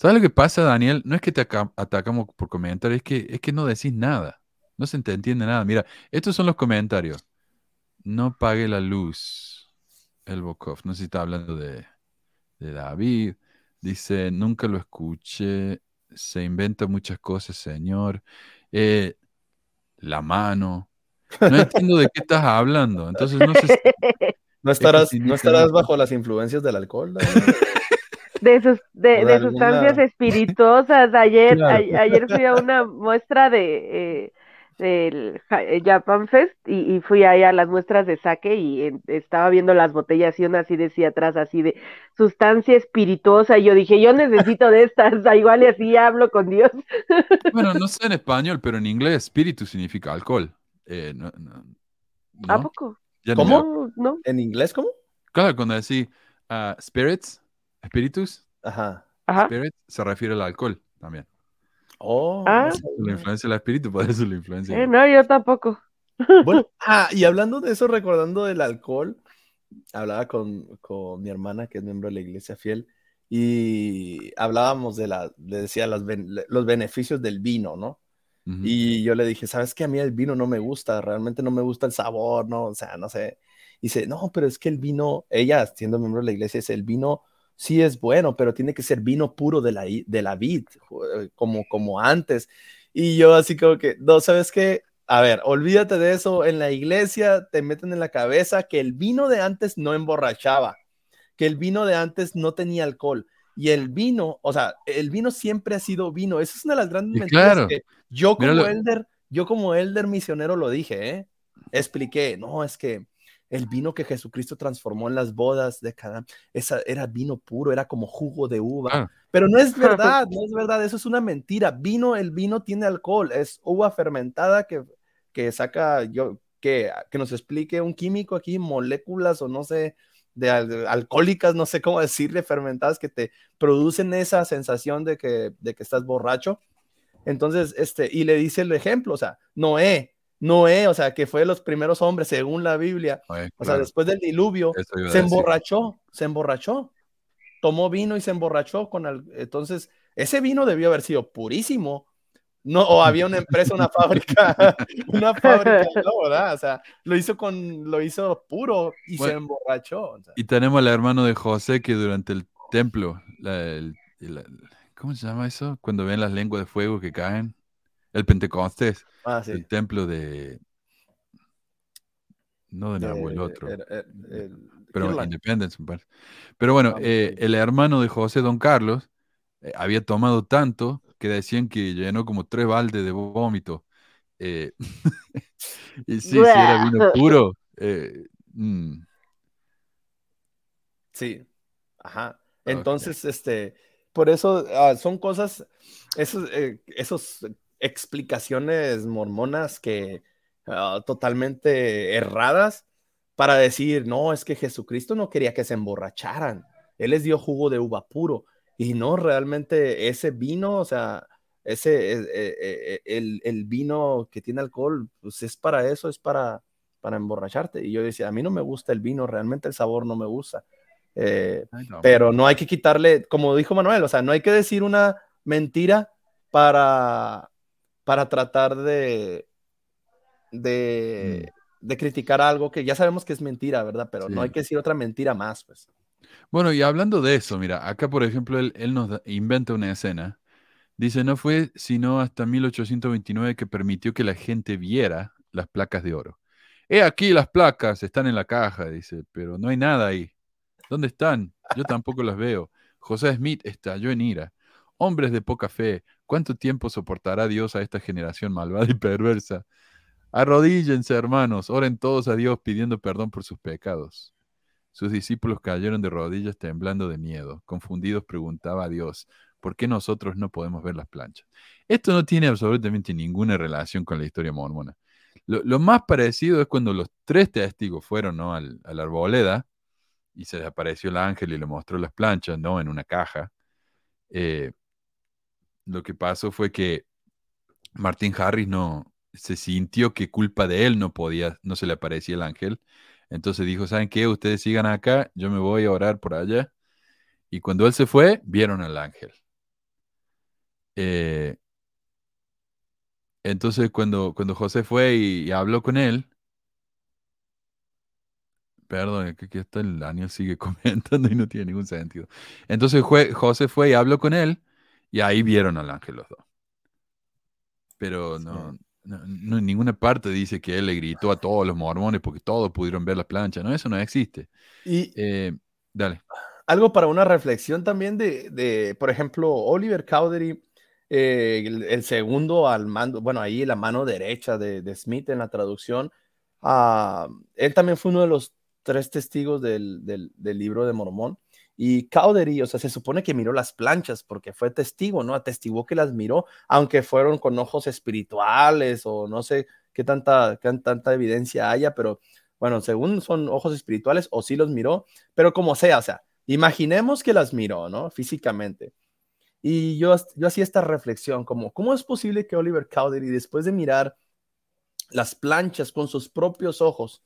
¿Sabes lo que pasa, Daniel? No es que te aca- atacamos por comentarios, es que, es que no decís nada. No se te entiende nada. Mira, estos son los comentarios. No pague la luz. El Bokov. No sé si está hablando de, de David. Dice, nunca lo escuché. se inventa muchas cosas, señor. Eh, la mano. No entiendo de qué estás hablando. Entonces no sé. Si, ¿No estarás, ¿no estarás bajo las influencias del alcohol? De, sus, de, de sustancias espirituosas. Ayer, ayer fui a una muestra de, eh, del eh, Japan Fest y, fui ahí a las muestras de saque y estaba viendo las botellas y una así decía atrás, así de sustancia espirituosa. Y yo dije, yo necesito de estas, igual y así hablo con Dios. Bueno, no sé en español, pero en inglés espíritu significa alcohol. Eh, ¿A poco? ¿Cómo? ¿No? ¿En inglés cómo? Claro, cuando decís uh, spirits, espíritus, Ajá. Spirit se refiere al alcohol también. Oh, ah. la influencia del espíritu puede ser la influencia. Eh, no, yo tampoco. Bueno, ah, y hablando de eso, recordando del alcohol, hablaba con, con, mi hermana, que es miembro de la iglesia fiel, y hablábamos de la, le decía los, los beneficios del vino, ¿no? Y yo le dije, ¿sabes qué? A mí el vino no me gusta, realmente no me gusta el sabor, ¿no? O sea, no sé. Y dice, no, pero es que el vino, ella siendo miembro de la iglesia, dice, el vino sí es bueno, pero tiene que ser vino puro de la, de la vid, eh, como, como antes. Y yo así como que, no, ¿sabes qué? A ver, olvídate de eso. En la iglesia te meten en la cabeza que el vino de antes no emborrachaba, que el vino de antes no tenía alcohol. Y el vino, o sea, el vino siempre ha sido vino. Esa es una de las grandes mentiras que yo como elder, yo como elder misionero lo dije, ¿eh? Expliqué, no, es que el vino que Jesucristo transformó en las bodas de cada, esa era vino puro, era como jugo de uva. Ah. Pero no es verdad, no es verdad, eso es una mentira. Vino, el vino tiene alcohol, es uva fermentada que, que saca, yo, que, que nos explique un químico aquí, moléculas o no sé, de, alcohólicas, no sé cómo decirle, fermentadas que te producen esa sensación de que, de que estás borracho. Entonces, este, y le dice el ejemplo, o sea, Noé, Noé, o sea, que fue de los primeros hombres según la Biblia, o sea, después del diluvio, se emborrachó, se emborrachó, tomó vino y se emborrachó con el, entonces, ese vino debió haber sido purísimo, no, o había una empresa, una fábrica, una fábrica, no, ¿verdad? O sea, lo hizo con, lo hizo puro y se emborrachó. Y tenemos al hermano de José que durante el templo, ¿cómo se llama eso? Cuando ven las lenguas de fuego que caen, el Pentecostés. Ah, el templo de. No de Nahuel, el otro. pero Independence, Pero bueno, ah, eh, el hermano de José Don Carlos eh, había tomado tanto que decían que llenó como tres baldes de vómito. Eh, y sí, sí, era vino puro. Mm. Sí, ajá. Entonces, este, por eso ah, son cosas, esos, esos explicaciones mormonas que ah, totalmente erradas para decir, no, es que Jesucristo no quería que se emborracharan, Él les dio jugo de uva puro y no realmente ese vino, o sea, ese, eh, eh, eh, el, vino que tiene alcohol, pues es para eso, es para, para emborracharte. Y yo decía, a mí no me gusta el vino, realmente el sabor no me gusta. Pero no hay que quitarle, como dijo Manuel, o sea, no hay que decir una mentira para, para tratar de, de, mm. de, criticar algo que ya sabemos que es mentira, ¿verdad? Pero no hay que decir otra mentira más, pues. Bueno, y hablando de eso, mira, acá por ejemplo él, él nos inventa una escena. Dice, no fue sino hasta 1829 que permitió que la gente viera las placas de oro. He aquí las placas, están en la caja, dice, pero no hay nada ahí. ¿Dónde están? Yo tampoco las veo. José Smith estalló en ira. Hombres de poca fe, ¿cuánto tiempo soportará Dios a esta generación malvada y perversa? Arrodíllense, hermanos, oren todos a Dios pidiendo perdón por sus pecados. Sus discípulos cayeron de rodillas temblando de miedo. Confundidos preguntaba a Dios, ¿por qué nosotros no podemos ver las planchas? Esto no tiene absolutamente ninguna relación con la historia mormona. Lo, más parecido es cuando los tres testigos fueron ¿no? a la arboleda y se apareció el ángel y le mostró las planchas ¿no? en una caja. Eh, lo que pasó fue que Martin Harris no se sintió que culpa de él no podía, no se le aparecía el ángel. Entonces dijo, ¿saben qué? Ustedes sigan acá, yo me voy a orar por allá. Y cuando él se fue, vieron al ángel. Eh, entonces cuando, cuando José fue y, habló con él, perdón, que aquí está el Daniel sigue comentando y no tiene ningún sentido. Entonces José fue y habló con él Y ahí vieron al ángel los dos. Pero no, no, en ninguna parte dice que él le gritó a todos los mormones porque todos pudieron ver las planchas. No, eso no existe. Y Eh, dale. algo para una reflexión también de, de, por ejemplo, Oliver Cowdery, eh, el, el segundo al mando, bueno, ahí la mano derecha de, de Smith en la traducción, ah, él también fue uno de los tres testigos del, del, del libro de Mormón. Y Cowdery, o sea, se supone que miró las planchas porque fue testigo, ¿no? Atestiguó que las miró, aunque fueron con ojos espirituales o no sé qué tanta, qué tanta evidencia haya, pero bueno, según son ojos espirituales o sí los miró, pero como sea, o sea, imaginemos que las miró, ¿no? Físicamente. Y yo, yo hacía esta reflexión, como, ¿cómo es posible que Oliver Cowdery, después de mirar las planchas con sus propios ojos,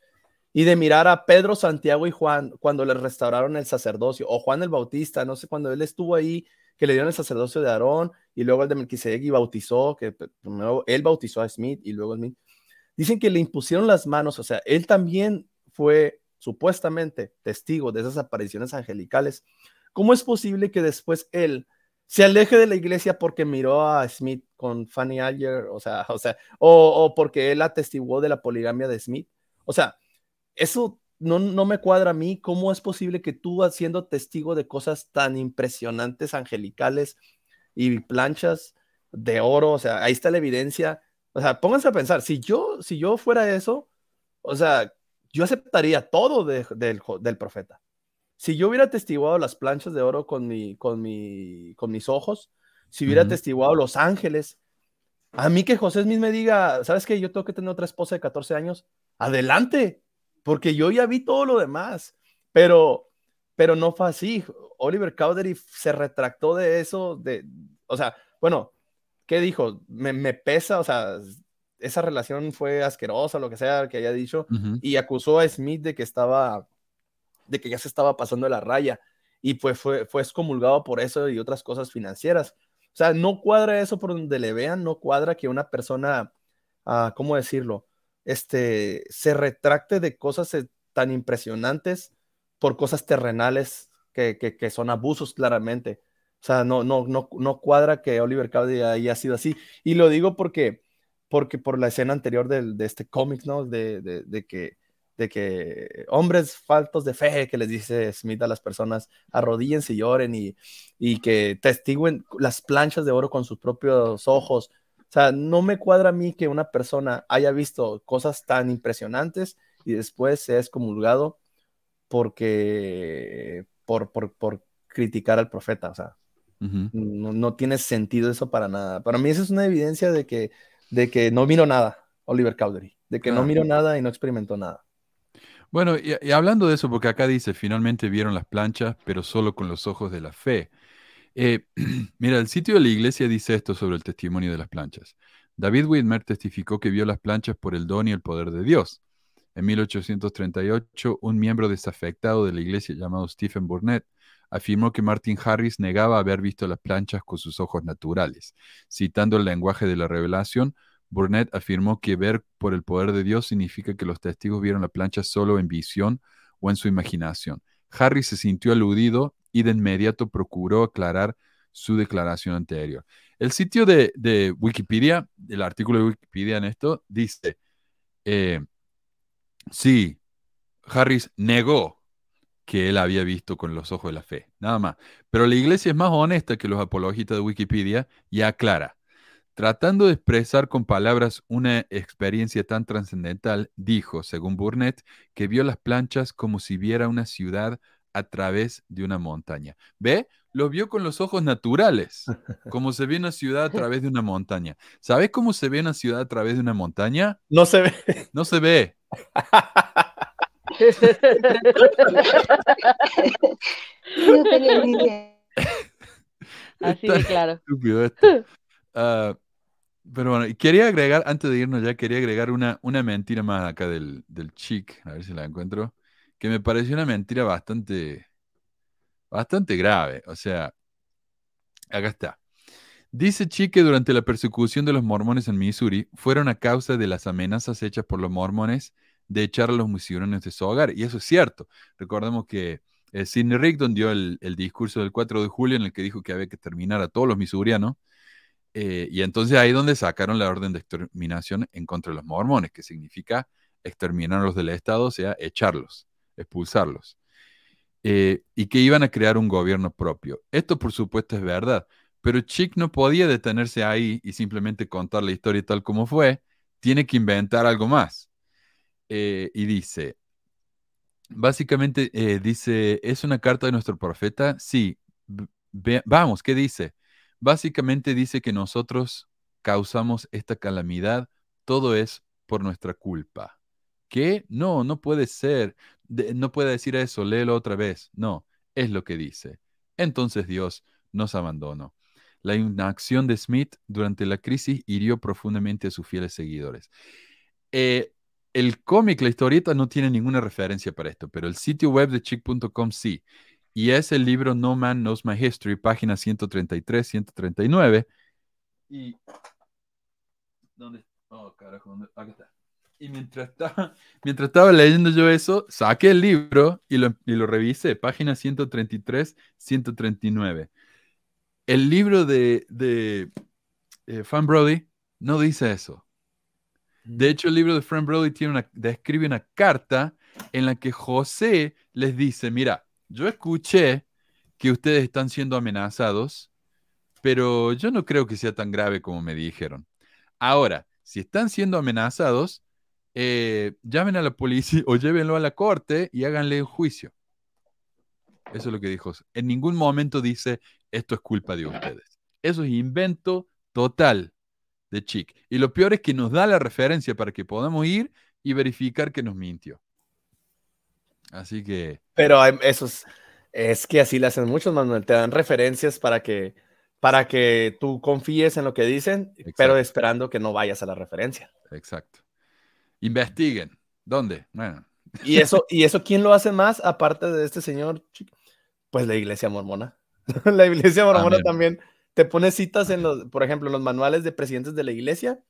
y de mirar a Pedro, Santiago y Juan cuando le restauraron el sacerdocio, o Juan el Bautista, no sé, cuando él estuvo ahí, que le dieron el sacerdocio de Aarón, y luego el de Melquisedec bautizó, que primero él bautizó a Smith y luego Smith. Dicen que le impusieron las manos, o sea, él también fue supuestamente testigo de esas apariciones angelicales. ¿Cómo es posible que después él se aleje de la iglesia porque miró a Smith con Fanny Alger, o sea, o sea, o, o porque él atestiguó de la poligamia de Smith? O sea, eso no, no, me cuadra a mí. ¿Cómo es posible que tú, siendo testigo de cosas tan impresionantes, angelicales y planchas de oro, o sea, ahí está la evidencia? O sea, pónganse a pensar, si yo, si yo fuera eso, o sea, yo aceptaría todo de, de, del profeta. Si yo hubiera testiguado las planchas de oro con, mi, con, mi, con mis ojos, si hubiera uh -huh. testiguado los ángeles, a mí que José Smith me diga, ¿sabes qué? Yo tengo que tener otra esposa de 14 años. Adelante, porque yo ya vi todo lo demás, pero, pero no fue así. Oliver Cowdery se retractó de eso, de, o sea, bueno, ¿qué dijo? Me, me, pesa, o sea, esa relación fue asquerosa, lo que sea que haya dicho, uh -huh. y acusó a Smith de que estaba, de que ya se estaba pasando la raya, y pues fue, fue excomulgado por eso y otras cosas financieras. O sea, no cuadra eso por donde le vean, no cuadra que una persona, uh, ¿cómo decirlo? Este, se retracte de cosas eh, tan impresionantes por cosas terrenales que, que, son abusos claramente. O sea, no, no, no, no cuadra que Oliver Cowdery haya sido así. Y lo digo porque, porque por la escena anterior de, de este cómic, ¿no? De, de, que, de que hombres faltos de fe, que les dice Smith a las personas, arrodíllense y lloren y, y que testiguen las planchas de oro con sus propios ojos, sea, no me cuadra a mí que una persona haya visto cosas tan impresionantes y después sea excomulgado porque por, por, por criticar al profeta. O sea, uh -huh. no, no, tiene sentido eso para nada. Para mí eso es una evidencia de que, de que no vino nada Oliver Cowdery, de que ah. no miró nada y no experimentó nada. Bueno, y, y, hablando de eso, porque acá dice, finalmente vieron las planchas, pero solo con los ojos de la fe. Eh, mira, el sitio de la iglesia dice esto sobre el testimonio de las planchas. David Whitmer testificó que vio las planchas por el don y el poder de Dios. En 1838, un miembro desafectado de la iglesia llamado Stephen Burnett afirmó que Martin Harris negaba haber visto las planchas con sus ojos naturales. Citando el lenguaje de la revelación, Burnett afirmó que ver por el poder de Dios significa que los testigos vieron la plancha solo en visión o en su imaginación. Harris se sintió aludido y de inmediato procuró aclarar su declaración anterior. El sitio de, de Wikipedia, el artículo de Wikipedia en esto, dice, eh, sí, Harris negó que él había visto con los ojos de la fe, nada más. Pero la iglesia es más honesta que los apologistas de Wikipedia y aclara. Tratando de expresar con palabras una experiencia tan trascendental, dijo, según Burnett, que vio las planchas como si viera una ciudad a través de una montaña. ¿Ve? Lo vio con los ojos naturales, como se ve una ciudad a través de una montaña. ¿Sabes cómo se ve una ciudad a través de una montaña? No se ve. No se ve. no tenía ni idea. Así de claro. Estúpido esto. Uh, pero bueno, quería agregar, antes de irnos ya, quería agregar una, una mentira más acá del, del chic, a ver si la encuentro que me pareció una mentira bastante, bastante grave. O sea, acá está. Dice Chi que durante la persecución de los mormones en Missouri fueron a causa de las amenazas hechas por los mormones de echar a los misioneros de su hogar. Y eso es cierto. Recordemos que Eh, Sidney Rigdon dio el, discurso del 4 de julio en el que dijo que había que terminar a todos los missourianos. Eh, y entonces ahí donde sacaron la orden de exterminación en contra de los mormones, que significa exterminarlos del Estado, o sea, echarlos, expulsarlos. Eh, y que iban a crear un gobierno propio. Esto, por supuesto, es verdad, pero Chick no podía detenerse ahí y simplemente contar la historia tal como fue, tiene que inventar algo más. y dice, Básicamente eh, dice, ¿es una carta de nuestro profeta? Sí. vamos, ¿qué dice? Básicamente dice que nosotros causamos esta calamidad, todo es por nuestra culpa. ¿Qué? No, no puede ser. no puede decir eso, léelo otra vez. No, es lo que dice. Entonces Dios nos abandonó. La inacción de Smith durante la crisis hirió profundamente a sus fieles seguidores. Eh, el cómic, la historieta, no tiene ninguna referencia para esto, pero el sitio web de chick.com sí. Y es el libro No Man Knows My History, página 133, 139. Y. ¿Dónde? Oh, carajo, ¿dónde? Acá está. Y mientras estaba, mientras estaba leyendo yo eso, saqué el libro y lo, y lo revisé, página 133, 139. El libro de, de eh, Fan Brody no dice eso. De hecho, el libro de Frank Brody tiene una, describe una carta en la que José les dice, mira, yo escuché que ustedes están siendo amenazados, pero yo no creo que sea tan grave como me dijeron. Ahora, si están siendo amenazados, eh, llamen a la policía o llévenlo a la corte y háganle un juicio. Eso es lo que dijo. En ningún momento dice, esto es culpa de ustedes. Eso es invento total de Chick. Y lo peor es que nos da la referencia para que podamos ir y verificar que nos mintió. Así que. Pero eso es, que así le hacen muchos, Manuel. Te dan referencias para que, para que tú confíes en lo que dicen, pero esperando que no vayas a la referencia. Exacto. Investiguen. ¿Dónde? Bueno. ¿Y eso, ¿Y eso quién lo hace más aparte de este señor? Pues la iglesia mormona. la iglesia mormona también te pones citas en los, por ejemplo, los manuales de presidentes de la iglesia,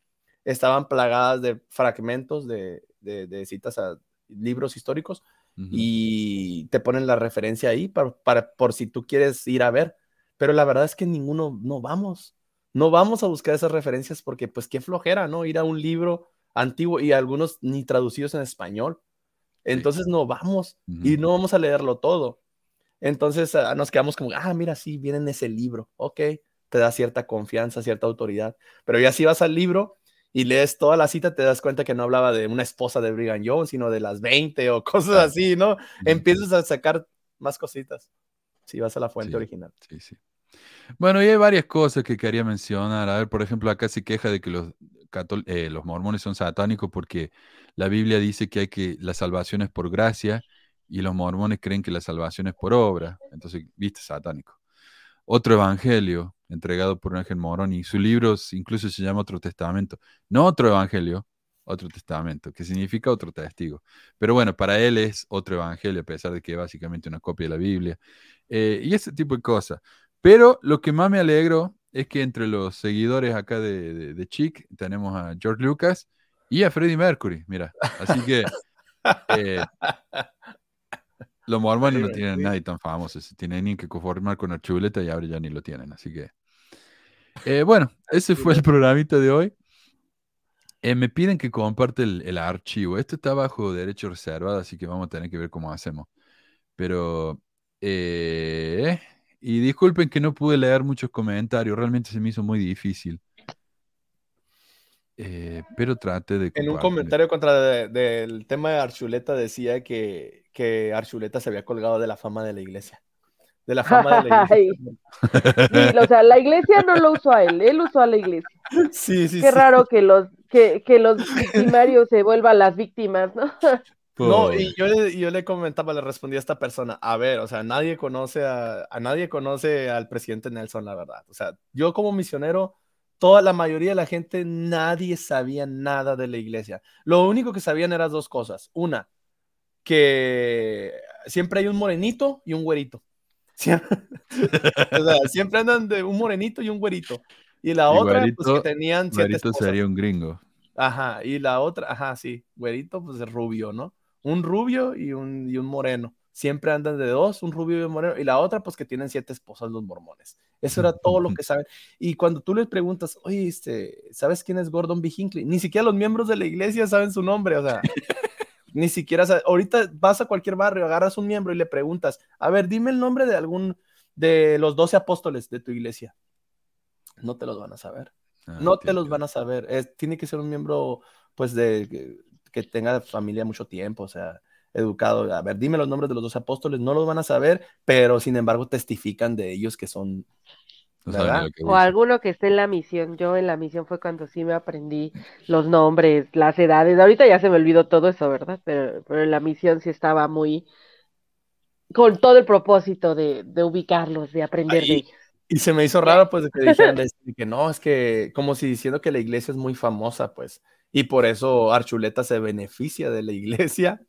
estaban plagadas de fragmentos de, citas a libros históricos y te ponen la referencia ahí para, por si tú quieres ir a ver. Pero la verdad es que ninguno, no vamos, no vamos a buscar esas referencias porque pues qué flojera, ¿no? Ir a un libro antiguo y algunos ni traducidos en español. Entonces no vamos y no vamos a leerlo todo. Entonces ah, nos quedamos como, ah, mira, sí, viene en ese libro, ok te da cierta confianza, cierta autoridad. Pero ya si vas al libro y lees toda la cita, te das cuenta que no hablaba de una esposa de Brigham Young, sino de las 20 o cosas así, ¿no? Empiezas a sacar más cositas si vas a la fuente original. Sí, sí. Bueno, y hay varias cosas que quería mencionar. A ver, por ejemplo, acá se queja de que los, eh, los mormones son satánicos porque la Biblia dice que hay que la salvación es por gracia y los mormones creen que la salvación es por obra. Entonces, viste, satánico. Otro evangelio, entregado por un ángel Moroni. Su libro incluso se llama Otro Testamento. No otro evangelio, otro testamento, que significa otro testigo. Pero bueno, para él es otro evangelio, a pesar de que es básicamente una copia de la Biblia. Eh, y ese tipo de cosas. Pero lo que más me alegro es que entre los seguidores acá de, de, Chick tenemos a George Lucas y a Freddie Mercury, mira. Así que eh, los mormones no tienen nadie tan famoso. Tienen que conformar con Archuleta y ahora ya ni lo tienen. Así que eh, bueno, ese fue el programita de hoy. Eh, me piden que comparte el, archivo. Este está bajo derecho reservado, así que vamos a tener que ver cómo hacemos. Pero, eh, y disculpen que no pude leer muchos comentarios, realmente se me hizo muy difícil. Pero trate de... En un comentario contra del tema de Archuleta decía que, que Archuleta se había colgado de la fama de la iglesia de la fama de la iglesia. o sea, la iglesia no lo usó a él, él usó a la iglesia. Sí, sí, Qué raro que los, que, que los victimarios se vuelvan las víctimas, ¿no? No, y yo, yo, le comentaba, le respondí a esta persona, a ver, o sea, nadie conoce a, a nadie conoce al presidente Nelson, la verdad. O sea, yo como misionero, toda la mayoría de la gente, nadie sabía nada de la iglesia. Lo único que sabían eran dos cosas. Una, que siempre hay un morenito y un güerito. Siempre, andan de un morenito y un güerito. Y la otra, pues que tenían siete sería un gringo. Ajá, y la otra, ajá, sí, güerito, pues rubio, ¿no? Un rubio y un, y un moreno. Siempre andan de dos, un rubio y un moreno, y la otra, pues que tienen siete esposas los mormones. Eso era todo lo que saben. Y cuando tú les preguntas, oye, este, ¿sabes quién es Gordon B. Hinckley? Ni siquiera los miembros de la iglesia saben su nombre, o sea, ni siquiera, ahorita vas a cualquier barrio, agarras un miembro y le preguntas, a ver, dime el nombre de algún de los doce apóstoles de tu iglesia. No te los van a saber. Ah, no te los van a saber. tiene que ser un miembro, pues, de que tenga familia mucho tiempo, o sea, educado. A ver, dime los nombres de los dos apóstoles, no los van a saber, pero sin embargo testifican de ellos que son. o alguno que esté en la misión. Yo en la misión fue cuando sí me aprendí los nombres, las edades. Ahorita ya se me olvidó todo eso, ¿verdad? Pero, pero en la misión sí estaba muy con todo el propósito de, ubicarlos, de aprender de ellos. Y se me hizo raro, pues, que dijeran que no, es que, como si diciendo que la iglesia es muy famosa, pues, y por eso Archuleta se beneficia de la iglesia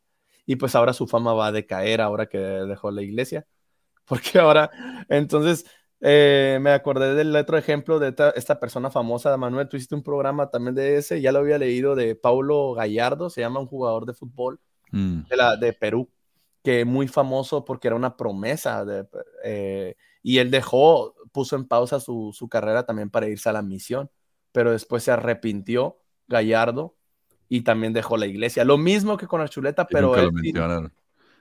y pues ahora su fama va a decaer ahora que dejó la iglesia. Porque ahora, entonces, eh, me acordé del otro ejemplo de esta, persona famosa, Manuel, tú hiciste un programa también de ese, ya lo había leído, de Paulo Gallardo, se llama un jugador de fútbol mm. de, la, de Perú, que muy famoso porque era una promesa, de, eh, y él dejó, puso en pausa su, su carrera también para irse a la misión, pero después se arrepintió Gallardo y también dejó la iglesia. Lo mismo que con Archuleta, pero... Nunca lo mencionaron.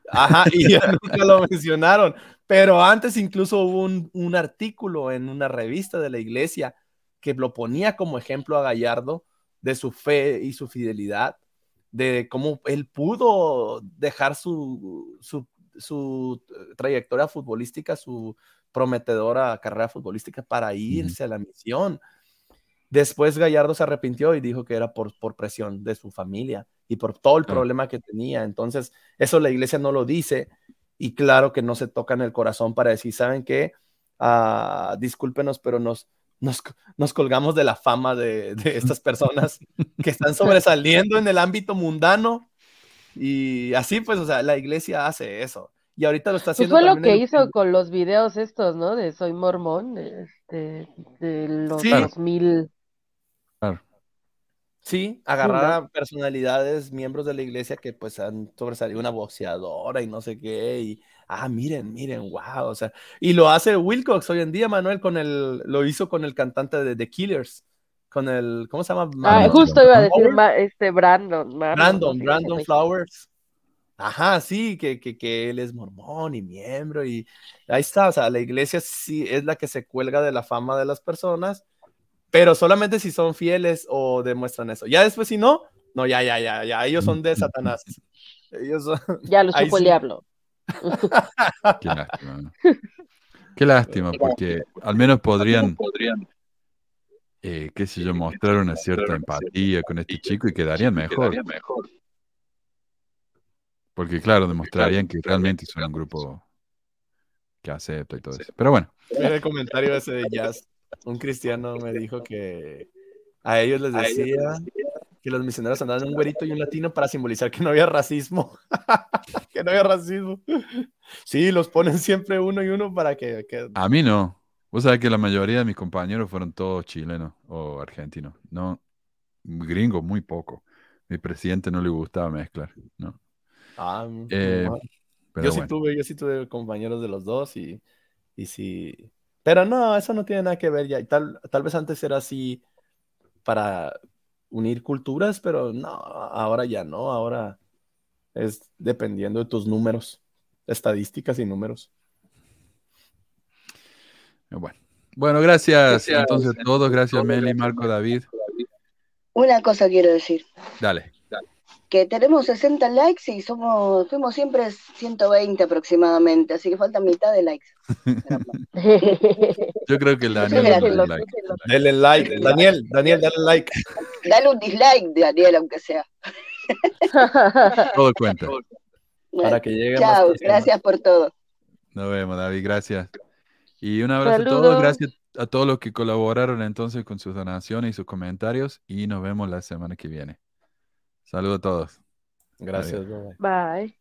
Ajá, y ya nunca lo mencionaron. Pero antes incluso hubo un, artículo en una revista de la iglesia que lo ponía como ejemplo a Gallardo de su fe y su fidelidad, de cómo él pudo dejar su, su, su trayectoria futbolística, su prometedora carrera futbolística para irse a la misión. Después Gallardo se arrepintió y dijo que era por, por presión de su familia y por todo el problema que tenía. Entonces, eso la iglesia no lo dice y claro que no se toca en el corazón para decir, ¿saben qué? Uh, discúlpenos, pero nos, nos, nos, colgamos de la fama de, de estas personas que están sobresaliendo en el ámbito mundano. Y así, pues, o sea, la iglesia hace eso. Y ahorita lo está pues haciendo. fue lo que hizo con los videos estos, ¿no? De Soy Mormón, este, de los 2000. Sí, agarrar a personalidades, miembros de la iglesia que pues han sobresalido una boxeadora y no sé qué, y ah, miren, miren, wow, o sea, y lo hace Wilcox hoy en día, Manuel, con el, lo hizo con el cantante de The Killers, con el, ¿cómo se llama? Ah, justo iba a decir este Brandon. Brandon, Brandon Flowers. Ajá, sí, que, que, que, él es mormón y miembro, y ahí está, o sea, la iglesia sí es la que se cuelga de la fama de las personas pero solamente si son fieles o demuestran eso. Ya después, si no, no, ya, ya, ya, ya, ellos son de Satanás. Ellos son... Ya lo supo el diablo. Qué lástima. Qué lástima, porque al menos podrían, podrían eh, qué sé yo, mostrar una cierta empatía con este chico y quedarían mejor. Porque claro, demostrarían que realmente son un grupo que acepta y todo eso. Pero bueno. el comentario ese de Jazz un cristiano me dijo que a ellos les decía que los misioneros andaban un güerito y un latino para simbolizar que no había racismo. que no había racismo. Sí, los ponen siempre uno y uno para que... A mí no. Vos sabés que la mayoría de mis compañeros fueron todos chilenos o argentinos. No, gringos, muy poco. Mi presidente no le gustaba mezclar, ¿no? Ah, eh, yo sí tuve, yo sí tuve compañeros de los dos y, y sí, pero no, eso no tiene nada que ver ya. Tal, tal vez antes era así para unir culturas, pero no, ahora ya no. Ahora es dependiendo de tus números, estadísticas y números. Bueno, bueno gracias, entonces a todos. Gracias, Meli, Marco, David. Una cosa quiero decir. Dale que tenemos 60 likes y somos, fuimos siempre 120 aproximadamente, así que falta mitad de likes. Yo creo que Daniel. like. Dale like, Daniel, Daniel, dale like. Dale un dislike, Daniel, aunque sea. Todo cuenta. Para que llegue Chao, gracias por todo. Nos vemos, David, gracias. Y un abrazo a todos, gracias a todos los que colaboraron entonces con sus donaciones y sus comentarios y nos vemos la semana que viene. Saludos a todos. Gracias. Bye.